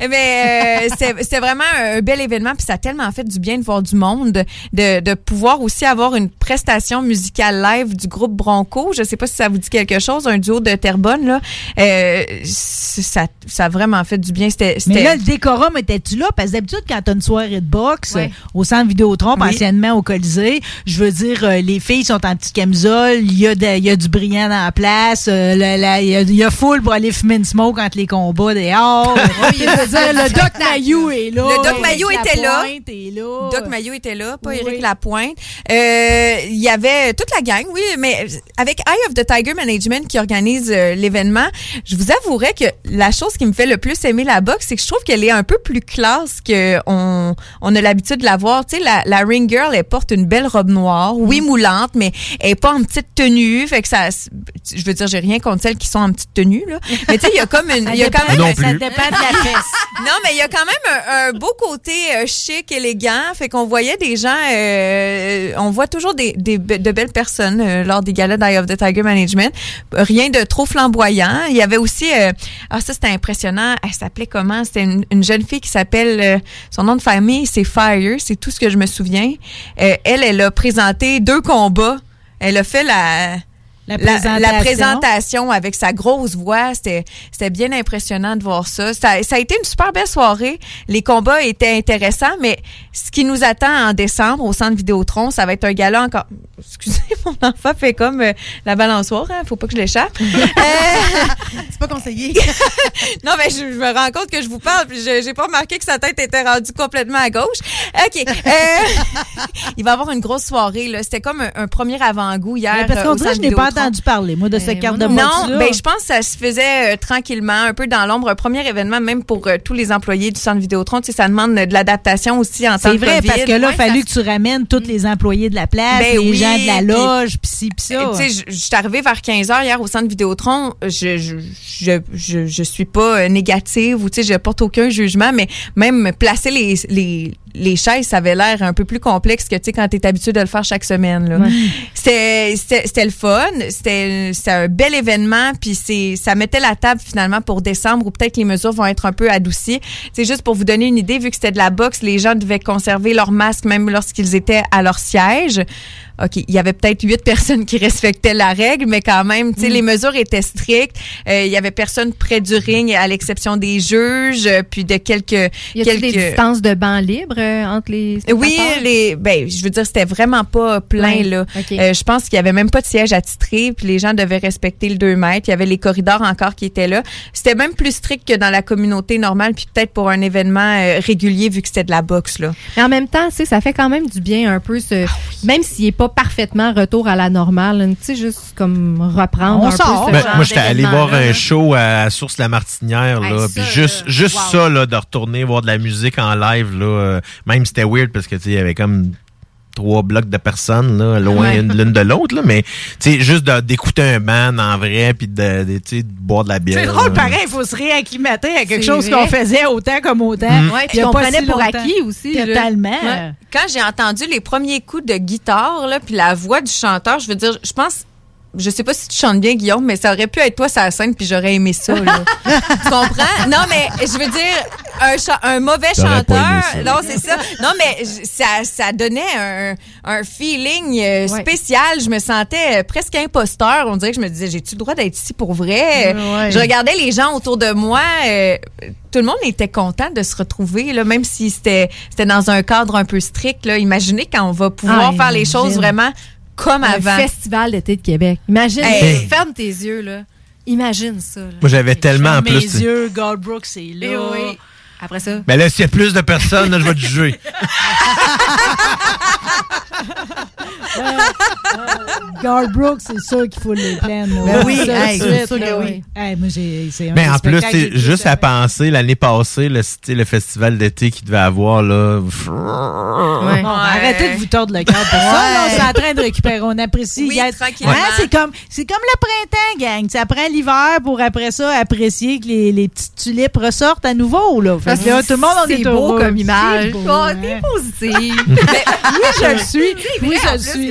[LAUGHS] Mais euh, c'est- c'était vraiment un bel événement, puis ça a tellement fait du bien de voir du monde, de, de pouvoir aussi avoir une prestation musicale live du groupe Bronco. Je sais pas si ça vous dit quelque chose, un duo de Terrebonne là. Euh, ça, ça a vraiment fait du bien. C'était, Mais là, le décorum, étais-tu là? Parce que d'habitude, quand t'as une soirée de boxe Ouais. au centre Vidéotron, Oui. anciennement au Colisée, je veux dire, euh, les filles sont en petite camisole, il y, y a du brillant dans la place, euh, il y, a- il y a full pour aller fumer une smoke entre les combats dehors. [LAUGHS] je veux dire, le Doc Mayou est là. Le Doc Maillot était là. Là. Doc Maillot était là, pas Oui. Éric Lapointe. Euh, Il y avait toute la gang, oui, mais avec Eye of the Tiger Management qui organise euh, l'événement, je vous avouerai que la chose qui me fait le plus aimer la boxe, c'est que je trouve qu'elle est un peu plus classe que on, on a l'habitude de la voir. Tu sais, la, la ring girl, elle porte une belle robe noire, Mm. oui moulante, mais elle est pas en petite tenue, fait que ça, je veux dire, j'ai rien contre celles qui sont en petite tenue là, mais tu sais, il y a comme une, [LAUGHS] Ça il y a quand même, Ça dépend de la fesse. [LAUGHS] non, mais il y a quand même un, un beau côté euh, chic, élégant. Fait qu'on voyait des gens, euh, on voit toujours des, des de belles personnes euh, lors des galas d'Eye of the Tiger Management. Rien de trop flamboyant. Il y avait aussi, euh, ah ça c'était impressionnant. Elle s'appelait comment? C'était une, une jeune fille qui s'appelle, euh, son nom de famille c'est Fire. C'est tout ce que je me souviens. Euh, elle, elle a présenté deux combats. Elle a fait la La la, la présentation. avec sa grosse voix, c'était c'était bien impressionnant de voir ça. ça. Ça a été une super belle soirée. Les combats étaient intéressants, mais ce qui nous attend en décembre au centre Vidéotron, ça va être un gala encore. Excusez, mon enfant fait comme euh, la balançoire, hein, faut pas que je l'échappe. [LAUGHS] C'est pas conseillé. [LAUGHS] non, mais je, je me rends compte que je vous parle, puis je- j'ai pas remarqué que sa tête était rendue complètement à gauche. OK. Euh, [LAUGHS] il va y avoir une grosse soirée, là. C'était comme un, un premier avant-goût hier. Mais parce euh, qu'on dirait je n'ai pas. Entendu parler, moi, de cette carte de Non, ben, je pense que ça se faisait euh, tranquillement, un peu dans l'ombre. Un premier événement, même pour euh, tous les employés du centre Vidéotron. Tu sais, ça demande de l'adaptation aussi en temps C'est de vrai, COVID. parce que là, il a fallu ça- que tu ramènes tous les employés de la place, Ben les oui, gens de la loge, puis ci, puis ça. Euh, Tu sais, je suis arrivée vers 15 h hier au centre Vidéotron. Je, je, je, je, je suis pas négative ou tu sais, je porte aucun jugement, mais même placer les, les, les chaises, ça avait l'air un peu plus complexe que tu sais quand tu es habitué de le faire chaque semaine. Là. Ouais. C'était, le fun, c'était, c'était un bel événement, puis c'est, ça mettait la table finalement pour décembre où peut-être les mesures vont être un peu adoucies. C'est juste pour vous donner une idée, vu que c'était de la boxe, les gens devaient conserver leur masque même lorsqu'ils étaient à leur siège. OK, il y avait peut-être huit personnes qui respectaient la règle, mais quand même, tu sais, les mesures étaient strictes. Euh, il y avait personne près du ring, à l'exception des juges, euh, puis de quelques... Y a-t-il quelques... des distances de banc libre euh, entre les Oui, spectateurs? les, ben, je veux dire, c'était vraiment pas plein, Ouais, là. ok. Euh, je pense qu'il y avait même pas de siège attitré, puis les gens devaient respecter le 2 mètres. Il y avait les corridors encore qui étaient là. C'était même plus strict que dans la communauté normale, puis peut-être pour un événement euh, régulier, vu que c'était de la boxe, là. Mais en même temps, tu sais, ça fait quand même du bien un peu, ce, même s'il n'est pas parfaitement retour à la normale, tu sais, juste comme reprendre On un sort. peu ce Ben, genre moi, j'étais allé voir un show à Source La Martinière, là, Hey, puis ça, juste, là, juste wow. ça, là, de retourner voir de la musique en live, là, euh, même si c'était weird parce que, tu sais, il y avait comme trois blocs de personnes, là, loin Ouais. une- l'une de l'autre, là, mais, tu juste d'écouter un band en vrai, puis de, boire de la bière. C'est drôle, pareil, il faut se réacclimater à quelque chose qu'on faisait autant comme autant. Mm. Ouais, Il puis pas prenait si pour longtemps. acquis aussi. Totalement. Ouais. Quand j'ai entendu les premiers coups de guitare, là, puis la voix du chanteur, je veux dire, je pense... Je sais pas si tu chantes bien, Guillaume, mais ça aurait pu être toi sur la scène, puis j'aurais aimé ça. Là. [LAUGHS] tu comprends? Non, mais je veux dire, un, cha- un mauvais chanteur. ça. Non, c'est ça. Non, mais ça, ça donnait un, un feeling euh, Ouais. spécial. Je me sentais euh, presque imposteur. On dirait que je me disais, j'ai-tu le droit d'être ici pour vrai? Ouais. Je regardais les gens autour de moi. euh, tout le monde était content de se retrouver, là, même si c'était c'était dans un cadre un peu strict. Là. Imaginez quand on va pouvoir Ah, faire les choses vraiment comme Un avant. festival d'été de Québec. Imagine, Hey. ferme tes yeux, là. Imagine ça. là. Moi, j'avais tellement en Mes plus. tu sais. yeux, Goldbrook, c'est là. Eh oui. Après ça. Mais là, s'il y a plus de personnes, là, je vais te juger. [LAUGHS] [LAUGHS] Goldbrook, c'est sûr qu'il faut les plaindre. là. Ben oui, hey, c'est sûr que oui. ouais. Hey, moi, j'ai, c'est un Mais des en plus, c'est juste à penser, l'année passée, le, festival d'été qu'il devait avoir, là. Ouais. Bon, Arrêtez de vous tordre le cœur pour ça. là, on est en train de récupérer. On apprécie. Oui, Regarde, tranquillement. hein, c'est comme, c'est comme le printemps, gang. Ça prend l'hiver pour après ça apprécier que les, les petites tulipes ressortent à nouveau, là. Fait que là, tout le monde, on est C'est beau heureux. comme image. Beau, Oh, t'es positive. [LAUGHS] Oui, je le suis. [LAUGHS] Oui, je le suis.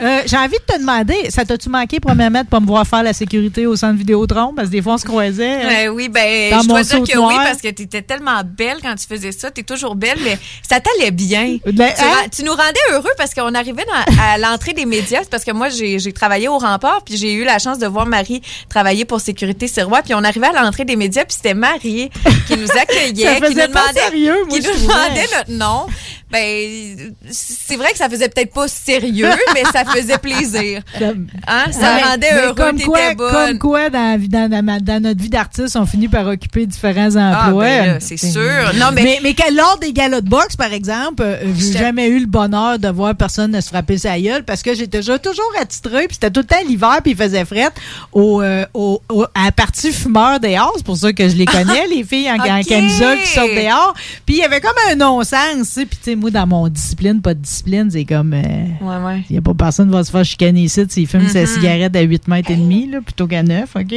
Euh, J'ai envie de te demander, ça t'a-tu manqué, premièrement, de pas me voir faire la sécurité au centre Vidéotron? Parce que des fois, on se croisait. Ouais, oui, ben, Dans je mon dois dire que oui, noir. parce que tu étais tellement belle quand tu faisais ça. Tu es toujours belle, mais ça t'allait bien. Tu, hein? tu nous rendais heureux parce qu'on arrivait dans- à l'entrée des médias. Parce que moi, j'ai travaillé au rempart, puis j'ai eu la chance de voir Marie travailler pour Sécurité Sirois. Puis on arrivait à l'entrée des médias, puis c'était Marie qui nous [LAUGHS] accueillait, qui nous demandait, sérieux, moi, qui nous demandait notre nom. Ben, c'est vrai que ça faisait peut-être pas sérieux, [LAUGHS] mais ça faisait plaisir. Hein? Ça Ouais, rendait mais heureux, comme quoi, bonne. comme quoi dans, la vie- dans, dans- dans notre vie d'artiste, on finit par occuper différents Ah, emplois. ben c'est sûr. Non, mais- mais, mais que lors des galas de boxe, par exemple, euh, j'ai J'étais- jamais eu le bonheur de voir personne ne se frapper sa gueule parce que j'étais déjà toujours attitré, puis c'était tout le temps l'hiver, puis il faisait fret au, euh, au- au- à la partie fumeur dehors. C'est pour ça que je les connais, [LAUGHS] les filles en, en Ok. camisole qui sortent dehors. Puis il y avait comme un non-sens. Puis tu sais, moi, dans mon discipline, pas de discipline, c'est comme... euh, Ouais, ouais. il n'y a pas personne qui va se faire chicaner ici s'il fume sa Mhm. cigarette à 8 mètres et demi, là, plutôt qu'à 9, OK?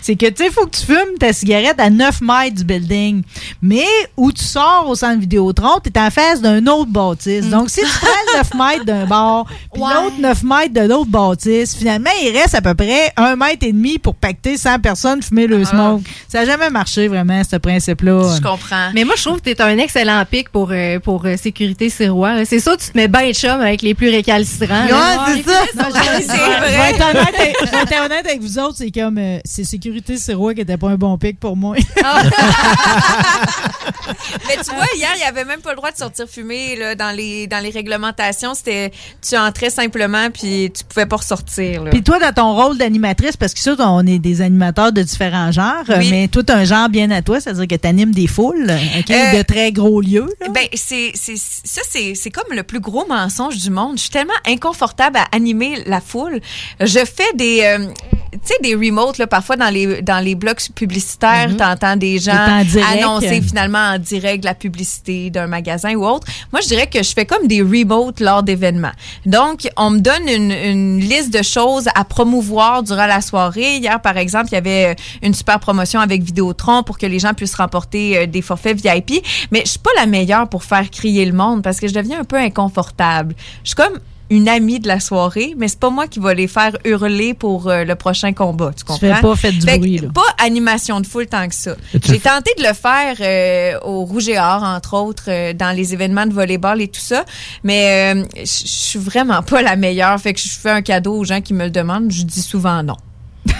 C'est que, tu sais, il faut que tu fumes ta cigarette à 9 mètres du building. Mais où tu sors au centre Vidéotron, tu es en face d'un autre bâtisse. Donc, si tu prends le 9 mètres d'un bord, puis Ouais. l'autre 9 mètres de l'autre bâtisse, finalement, il reste à peu près 1 mètre et demi pour pacter 100 personnes fumer le Ah. smoke. Ça n'a jamais marché, vraiment, ce principe-là. Je comprends. Mais moi, je trouve que tu es un excellent pic pour, euh, pour euh, sécurité sirois. là. C'est ça, tu te mets bien chum avec les plus récalcitrants. Ouais, c'est ça. Non, je- vais vrai. être honnête avec- je vais être honnête avec vous autres, c'est comme euh, c'est sécurité Sirois qui était pas un bon pic pour moi. [LAUGHS] [LAUGHS] Mais tu vois, hier, il n'y avait même pas le droit de sortir fumer là, dans, les, dans les réglementations. C'était tu entrais simplement puis tu pouvais pas ressortir. Puis toi, dans ton rôle d'animatrice, parce que ça, on est des animateurs de différents genres, Oui. mais toi, t'as un genre bien à toi, c'est-à-dire que tu animes des foules, OK, Euh, de très gros lieux. là. Ben, c'est, c'est, ça, c'est, comme le plus gros mensonge du monde. Je suis tellement inconfortable à animer la foule. Je fais des, euh, sais, des remotes, là, parfois dans les, dans les blocs publicitaires, Mhm. t'entends des gens direct. annoncer finalement en direct la publicité d'un magasin ou autre. Moi, je dirais que je fais comme des remotes lors d'événements. Donc, on me donne une, une liste de choses à promouvoir durant la soirée. Hier, par exemple, il y avait euh, une super promotion avec Vidéotron pour que les gens puissent remporter euh, des forfaits VIP. Mais je suis pas la meilleure pour faire crier le monde parce que je deviens un peu inconfortable. Je suis comme une amie de la soirée, mais c'est pas moi qui va les faire hurler pour euh, le prochain combat. Tu comprends? fais pas fait du Fait bruit, là. Pas animation de foule tant que ça. Tu J'ai tenté de le faire euh, au Rouge et Or, entre autres, euh, dans les événements de volleyball et tout ça, mais euh, je je suis vraiment pas la meilleure. Fait que je fais un cadeau aux gens qui me le demandent. Je dis souvent non. [LAUGHS]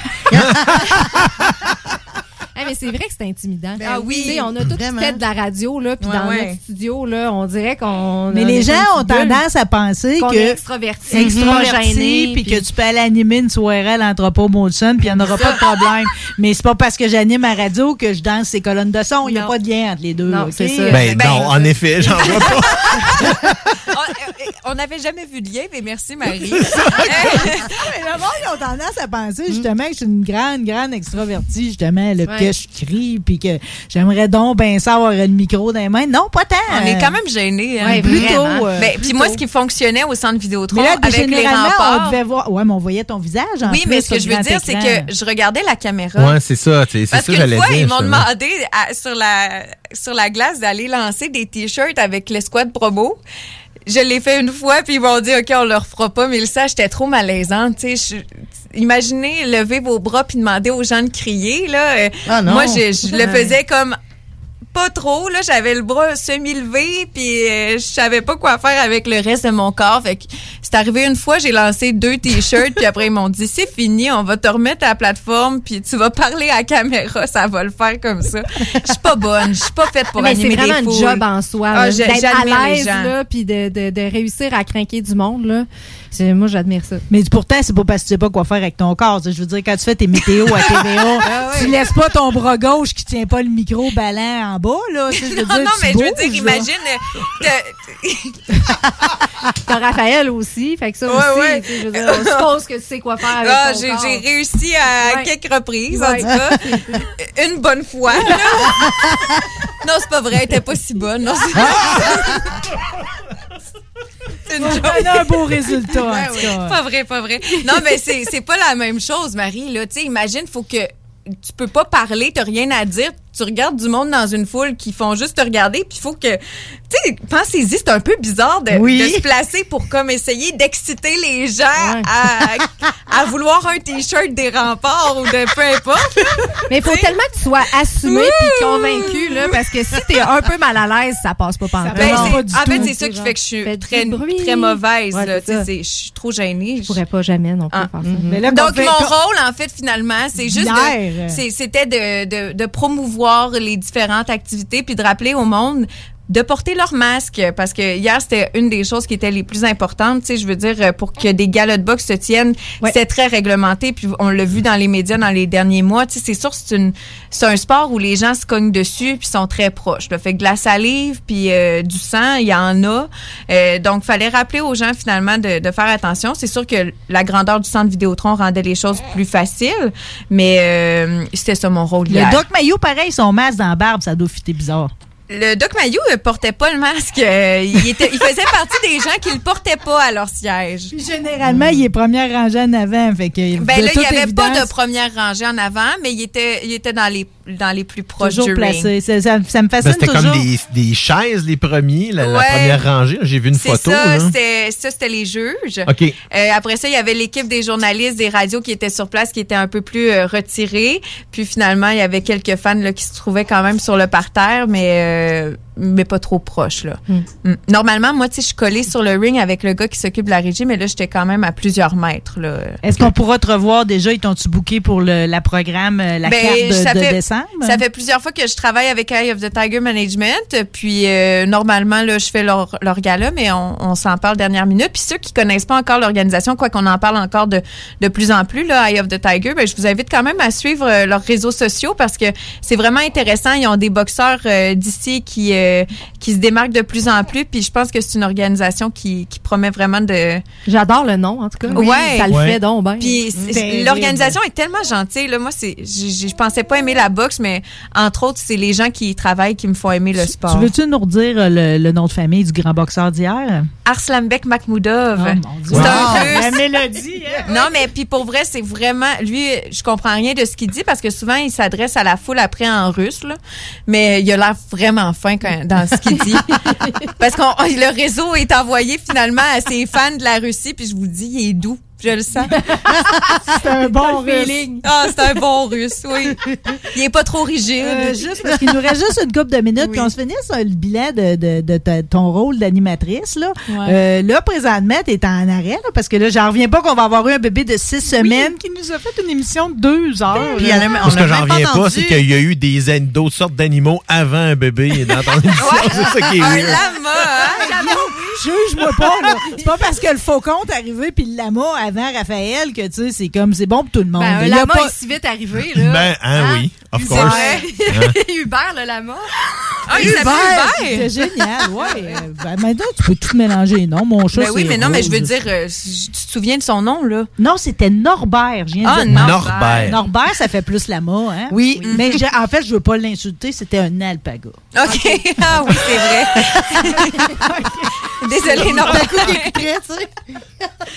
Ah, mais c'est vrai que c'est intimidant. Ah oui, on a tous vraiment. fait de la radio, là, puis Ouais, dans ouais. notre studio, là, on dirait qu'on. Mais les gens ont tendance à penser qu'on que est extraverti, gêné, puis que tu peux aller animer une soirée à l'entrepôt Molson, puis il n'y en aura pas de problème. [LAUGHS] Mais c'est pas parce que j'anime à radio que je danse ces colonnes de son. Il n'y a pas de lien entre les deux. Non, c'est ça. Ben, non, en effet, j'en vois pas. [LAUGHS] on euh, on n'avait jamais vu de lien, mais merci [LAUGHS] Marie. Mais le monde, ils ont tendance à penser justement que je suis une grande, grande extravertie, justement, le Ouais. Que je crie, puis que j'aimerais donc bien ça avoir le micro dans les mains. Non, pas tant. On est quand même gênés. Hein? Ouais, plutôt, euh, Ben, puis moi, ce qui fonctionnait au centre Vidéotron Mais là, avec les généralement, remparts. on devait voir. Ouais, mais on voyait ton visage. En Oui, plus, mais ce que je veux dire, c'est que je regardais la caméra. Ouais, c'est ça. C'est ça que j'allais fois, dire. ils m'ont demandé à- sur, la, sur la glace d'aller lancer des t-shirts avec l'escouade promo. Je l'ai fait une fois, puis ils m'ont dit, OK, on le refera pas, mais le ça, j'étais trop malaisante. tu sais. Imaginez lever vos bras puis demander aux gens de crier. Là. Euh, Ah non. Moi, je, je le faisais comme pas trop. Là, j'avais le bras semi-levé, puis euh, je savais pas quoi faire avec le reste de mon corps. Fait que c'est arrivé une fois, j'ai lancé deux t-shirts, puis après ils m'ont dit c'est fini, on va te remettre à la plateforme, puis tu vas parler à la caméra, ça va le faire comme ça. Je suis pas bonne, je suis pas faite pour mais c'est animer vraiment des un job en soi. Ah, D'être à l'aise, là, puis de, de, de réussir à craquer du monde, là. Moi, j'admire ça. Mais pourtant, c'est pas parce que tu sais pas quoi faire avec ton corps. Je veux dire, quand tu fais tes météos à TVA, [LAUGHS] Ah tu laisses pas ton bras gauche qui tient pas le micro ballant en bas, là. Tu sais, je veux Non, dire, non, tu mais je veux dire, imagine. euh, [LAUGHS] t'as- Raphaël aussi, fait que ça Ouais, aussi, ouais. tu sais, je veux dire, on suppose que tu sais quoi faire avec Ah, ton j'ai corps. j'ai réussi à Ouais. quelques reprises, en tout cas. [LAUGHS] Une bonne fois. là. non, c'est pas vrai, elle était pas si bonne. Non, une joke. On a un beau résultat, en Ouais, [LAUGHS] tout ouais. cas. Pas vrai, pas vrai. Non, mais c'est c'est pas la même chose, Marie. Là, tu sais, imagine, faut que tu peux pas parler, t'as rien à dire. Tu regardes du monde dans une foule qui font juste te regarder, puis il faut que, tu sais, pensez-y, c'est un peu bizarre de, Oui. de se placer pour comme essayer d'exciter les gens à, à vouloir un t-shirt des remparts ou de peu importe. Mais il faut tellement que tu sois assumé puis convaincu, là, parce que si t'es un peu mal à l'aise, ça passe pas par Ben, c'est- en fait, c'est ça qui fait que je suis très, très mauvaise. Ouais, là. Je suis trop gênée. Je pourrais pas jamais non plus Ah. faire ça. Mais là, Donc, mon qu'on- rôle, en fait, finalement, c'est juste c'était de, de, de promouvoir les différentes activités puis de rappeler au monde de porter leur masque parce que hier c'était une des choses qui étaient les plus importantes tu sais je veux dire euh, pour que des galas de boxe se tiennent c'est très réglementé puis on l'a vu dans les médias dans les derniers mois tu sais c'est sûr c'est une c'est un sport où les gens se cognent dessus puis sont très proches là. fait que de la salive puis euh, du sang il y en a Euh, donc fallait rappeler aux gens finalement de, de faire attention c'est sûr que la grandeur du centre Vidéotron rendait les choses plus faciles mais euh, c'était ça mon rôle hier. Le Doc Mayo, pareil, son masque dans la barbe, ça doit fitter bizarre. Le Doc Mayou ne portait pas le masque. Euh, il, était, il faisait partie des gens qui le portaient pas à leur siège. Puis généralement, il est première rangée en avant. Fait que Ben là, il n'y avait pas de première rangée en avant, mais il était, il était dans, les, dans les plus proches toujours du placé. Ça, ça- ça me Ben, fascine c'était toujours. comme des, des chaises, les premiers, la, première rangée. J'ai vu une photo. ça, c'était ça, c'était les juges. OK. Euh, après ça, il y avait l'équipe des journalistes des radios qui étaient sur place, qui étaient un peu plus euh, retirés. Puis finalement, il y avait quelques fans là, qui se trouvaient quand même sur le parterre, mais euh, mais pas trop proche. Là. Mm. Normalement, moi, tu sais, je suis collée sur le ring avec le gars qui s'occupe de la régie, mais là, j'étais quand même à plusieurs mètres. là. Est-ce qu'on pourra te revoir déjà? Ils t'ont-tu booké pour le, la programme, euh, la Ben, carte de, ça de fait- décembre? Ça fait plusieurs fois que je travaille avec Eye of the Tiger Management. Puis euh, normalement, là, je fais leur, leur gala, mais on, on s'en parle dernière minute. Puis ceux qui connaissent pas encore l'organisation, quoi qu'on en parle encore de, de plus en plus, là, Eye of the Tiger, ben, je vous invite quand même à suivre euh, leurs réseaux sociaux parce que c'est vraiment intéressant. Ils ont des boxeurs euh, d'ici qui, euh, qui se démarquent de plus en plus. Puis je pense que c'est une organisation qui, qui promet vraiment de... J'adore le nom, en tout cas. Ouais. Ça le Ouais. fait donc. Puis c'est- Ben, l'organisation est tellement gentille. Là. Moi, c'est, je, pensais pas aimer la boxe, mais entre autres, c'est les gens qui y travaillent qui me font aimer le sport. Tu veux-tu nous redire euh, le, le nom de famille du grand boxeur d'hier? Arslanbek Makhmoudov. c'est Wow. un russe. La mélodie, hein? [LAUGHS] Non, mais puis pour vrai, c'est vraiment. Lui, je comprends rien de ce qu'il dit parce que souvent, il s'adresse à la foule après en russe, là. Mais il a l'air vraiment fin quand- dans ce qu'il dit. [LAUGHS] parce que le réseau est envoyé finalement à ses fans de la Russie, puis je vous dis, il est doux. Je le sens. [LAUGHS] c'est un bon russe. Ah, c'est un bon russe, oui. Il est pas trop rigide. Euh, juste parce qu'il nous reste juste une couple de minutes, puis on se finit sur le bilan de, de- ton rôle d'animatrice. Là. Ouais. Euh, là, présentement, tu es en arrêt, là, parce que là, j'en reviens pas qu'on va avoir eu un bébé de six semaines qui nous a fait une émission de deux heures. Puis là. Moi, ce que j'en reviens pas, c'est qu'il y a eu des d'autres sortes d'animaux avant un bébé dans ton [LAUGHS] émission. C'est ça qui est un weird. lama, hein? [LAUGHS] Juge-moi pas, là. C'est pas [LAUGHS] parce que le faucon est arrivé puis le lama avant Raphaël que, tu sais, c'est comme, c'est bon pour tout le monde. Ben, un lama pas- est si vite arrivé, là. Ben, hein, oui, of C'est course. Hubert, le lama. Ah, il s'appelle C'était Hubert. génial, ouais. [LAUGHS] Euh, ben, maintenant, tu peux tout mélanger, non? Mon chat, Ben oui, c'est mais non, mais je veux dire, euh, tu te souviens de son nom, là? Non, c'était Norbert. Je viens de Ah, dire Norbert. Norbert. Norbert, ça fait plus lama, hein? Oui. Mais j'ai- en fait, je veux pas l'insulter, c'était un alpaga. OK. [LAUGHS] Ah oui, c'est vrai. [LAUGHS] Désolée. D'un coup, il écouterait, tu sais.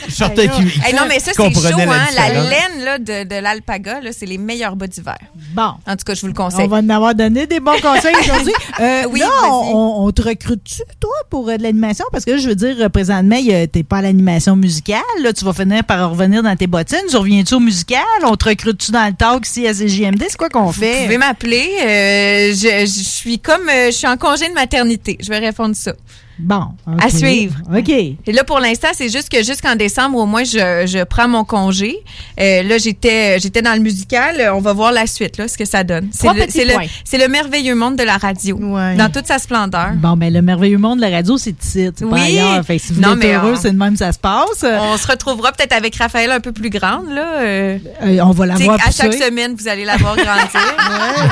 Je sortais qui, qui Hey, non, mais ça, c'est chaud, la hein? La laine là, de, de l'alpaga, là, c'est les meilleurs bas d'hiver. Bon. En tout cas, je vous le On conseille. va en avoir donné des bons conseils [LAUGHS] aujourd'hui. Euh, Oui, là, on, on te recrute-tu, toi, pour euh, de l'animation? Parce que là, je veux dire, euh, présentement, il y a- t'es pas à l'animation musicale. Là, tu vas finir par revenir dans tes bottines. Tu reviens-tu au musical? On te recrute-tu dans le talk ici à CJMD? C'est quoi qu'on Vous fait? pouvez m'appeler. euh, je, je suis comme, euh, je suis en congé de maternité. Je vais répondre ça. Bon. À suivre. OK. Et là, pour l'instant, c'est juste que jusqu'en décembre, au moins, je, je prends mon congé. Euh, là, j'étais, j'étais dans le musical. On va voir la suite, là, ce que ça donne. C'est Trois le, c'est le, points. c'est le merveilleux monde de la radio, dans toute sa splendeur. Bon, mais le merveilleux monde de la radio, c'est ici, c'est pas Oui. ailleurs. Fait si vous Non, êtes mais heureux, on- c'est de même que ça se passe. On se retrouvera peut-être avec Raphaël un peu plus grande, là. euh. Euh, on va la voir À chaque semaine, vous allez la voir grandir.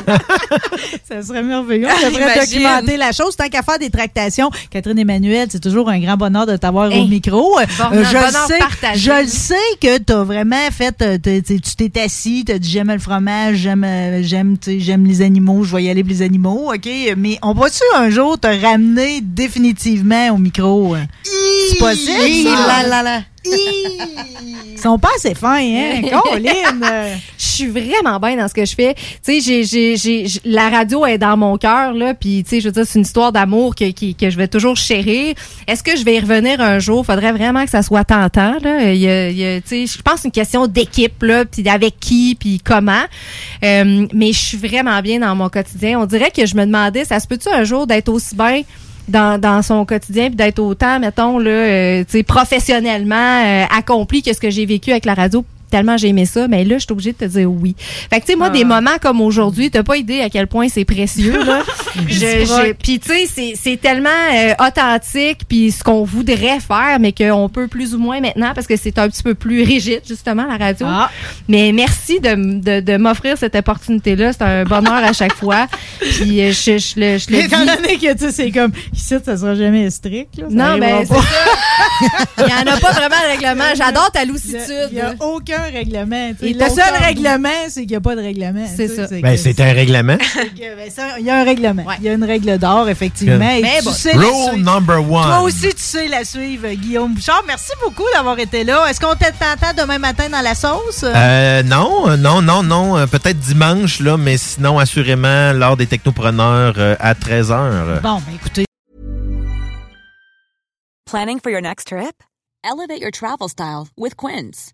[LAUGHS] Ça serait merveilleux. On devrait documenter la chose. Tant qu'à faire des tractations, Catherine Emmanuel, c'est toujours un grand bonheur de t'avoir au micro. Euh, je le sais, partagé. je le sais que tu as vraiment fait, euh, tu t'es assis, tu as dit j'aime le fromage, j'aime euh, j'aime j'aime les animaux, je vais y aller pour les animaux, OK? Mais on va-tu un jour te ramener définitivement au micro? C'est possible? Hi, ça? Ils sont pas assez fins, hein? [LAUGHS] Colline! Je suis vraiment bien dans ce que je fais. Tu sais, j'ai, j'ai, j'ai, j- la radio est dans mon cœur, là, puis tu sais, je veux dire, c'est une histoire d'amour que, qui- que je vais toujours chérir. Est-ce que je vais y revenir un jour? Faudrait vraiment que ça soit tentant, là. Il y a, il y a, tu sais, je pense que c'est une question d'équipe, là, puis avec qui, puis comment. Euh, mais je suis vraiment bien dans mon quotidien. On dirait que je me demandais, ça se peut-tu un jour d'être aussi bien dans, dans son quotidien puis d'être autant mettons là euh, professionnellement euh, accompli que ce que j'ai vécu avec la radio tellement j'ai aimé ça mais là je suis obligée de te dire oui fait que tu sais moi Ah. des moments comme aujourd'hui t'as pas idée à quel point c'est précieux là [LAUGHS] puis tu sais c'est tellement euh, authentique puis ce qu'on voudrait faire mais qu'on peut plus ou moins maintenant parce que c'est un petit peu plus rigide justement la radio Ah. mais merci de, de, de m'offrir cette opportunité là c'est un bonheur à chaque fois puis euh, je, je le je le Étant donné que, tu sais, c'est comme, ici, ça sera jamais strict, là. ça non, mais c'est ça. Il n'y en a pas vraiment de règlement. J'adore ta lucitude. [LAUGHS] Il n'y a aucun règlement. Et Le seul règlement, c'est qu'il n'y a pas de règlement. C'est ça. Ben, que- c'est un règlement. [LAUGHS] ben, Il y a un règlement. Il y a une règle d'or, effectivement. Et Mais tu bon. sais la Rule suivre. number one. Toi aussi, tu sais la suivre, Guillaume Bouchard. Merci beaucoup d'avoir été là. Est-ce qu'on t'entend demain matin dans la sauce? Euh, non, euh, non, non, non. euh, Peut-être dimanche, là, mais sinon, assurément, lors des technopreneurs euh, à 13h. Bon, ben écoutez. Planning for your next trip? Elevate your travel style with Quince.